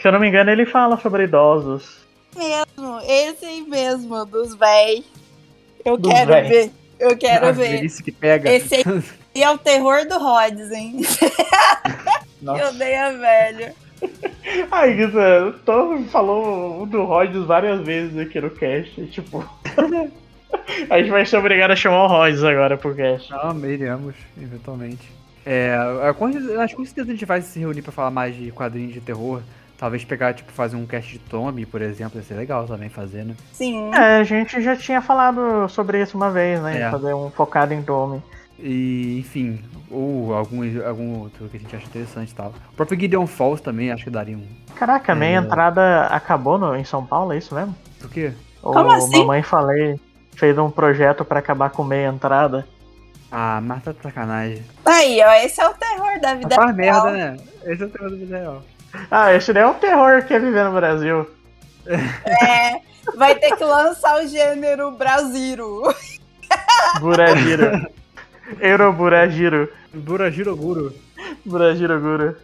S2: Se eu não me engano, ele fala sobre idosos.
S3: Mesmo, esse aí mesmo, dos véi. Eu
S2: Dos
S3: quero
S2: véi.
S3: ver. Eu quero
S1: a
S3: ver.
S1: velhice que pega.
S3: Esse aí- E é o terror do Rhodes, hein?
S2: Nossa.
S3: Eu dei a velha.
S2: Ai, Guisa, tu falou do Rhodes várias vezes aqui no cast. Tipo. a gente vai ser obrigado a chamar o Rhodes agora pro cast.
S1: Não, iremos, eventualmente. É, acho que com certeza a gente vai se reunir pra falar mais de quadrinhos de terror. Talvez pegar, tipo, fazer um cast de Tommy, por exemplo, ia ser legal também fazer, né?
S3: Sim.
S2: É, a gente já tinha falado sobre isso uma vez, né?
S1: É.
S2: Fazer um focado em Tommy.
S1: E, enfim, ou algum, algum outro que a gente acha interessante e tal. O próprio Gideon Falls também acho que daria um.
S2: Caraca, a meia
S1: É.
S2: entrada acabou no, em São Paulo, é isso mesmo?
S1: O quê?
S2: Ou
S3: Como assim?
S2: Mamãe Falei fez um projeto pra acabar com meia entrada.
S1: Ah, mas tá de sacanagem.
S3: Aí, ó, esse é o terror da vida
S1: Faz
S3: real.
S1: merda, né? Esse é o tema do vida real.
S2: Ah, esse daí é um terror que é viver no Brasil.
S3: É, vai ter que lançar o gênero Brasiro.
S2: Burajiro. Euroburajiro.
S1: Burajiroguro.
S2: Burajiroguro.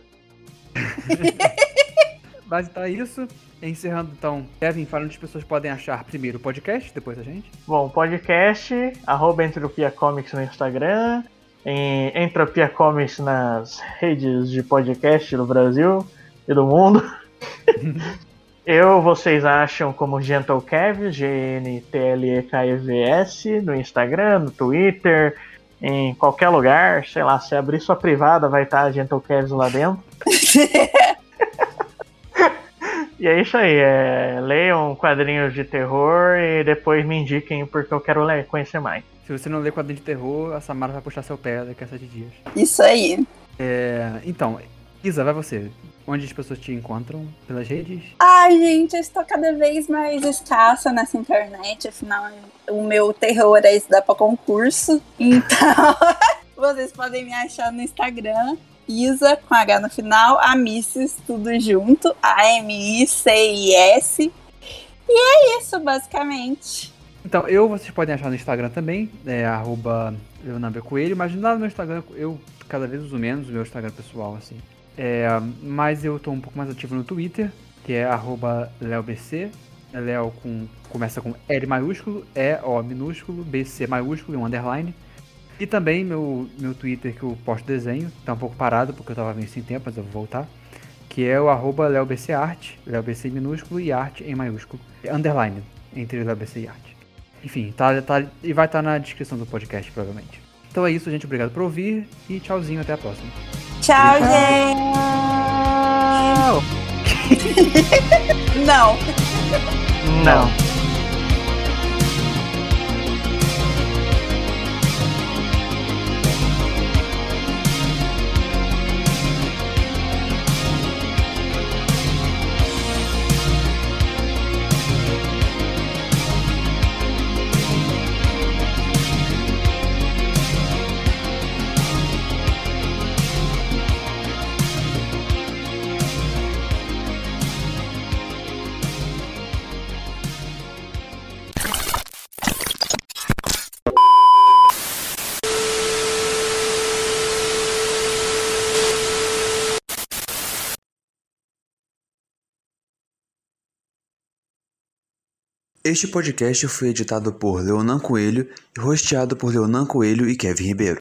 S1: Mas então é isso. Encerrando então, Kevin, fala onde as pessoas podem achar primeiro o podcast, depois a gente.
S2: Bom, podcast, arroba Entropia Comics no Instagram, em Entropia Comics nas redes de podcast do Brasil e do mundo. Eu, vocês acham como Gentle Kev, G-N-T-L-E-K-E-V-S, no Instagram, no Twitter, em qualquer lugar. Sei lá, se abrir sua privada, vai estar Gentle Kevs lá dentro. E é isso aí, é, leiam quadrinhos de terror e depois me indiquem porque eu quero ler, conhecer mais.
S1: Se você não lê quadrinho de terror, a Samara vai puxar seu pé daqui a sete dias.
S3: Isso aí.
S1: É, então, Isa, vai você. Onde as pessoas te encontram? Pelas redes?
S3: Ai, gente, eu estou cada vez mais escassa nessa internet. Afinal, o meu terror é estudar para concurso. Então, vocês podem me achar no Instagram. Isa, com H no final, Amicis, tudo junto, A-M-I-C-I-S. E é isso, basicamente.
S1: Então, eu vocês podem achar no Instagram também, é arroba Leonardo Coelho, mas lá no meu Instagram eu cada vez uso menos o meu Instagram pessoal, assim. É, mas eu tô um pouco mais ativo no Twitter, que é LeoBC. É Leo com, começa com L maiúsculo, E, O minúsculo, BC maiúsculo e um underline. E também meu, meu Twitter que eu posto desenho, tá um pouco parado porque eu tava meio sem tempo, mas eu vou voltar. Que é o arroba LeoBCArt, LeoBC minúsculo e arte em maiúsculo. Underline, entre LeoBC e arte. Enfim, tá, tá, e vai estar na descrição do podcast, provavelmente. Então é isso, gente. Obrigado por ouvir e tchauzinho, até a próxima.
S3: Tchau, gente! Não.
S2: Não.
S9: Este podcast foi editado por Leonan Coelho e rosteado por Leonan Coelho e Kevin Ribeiro.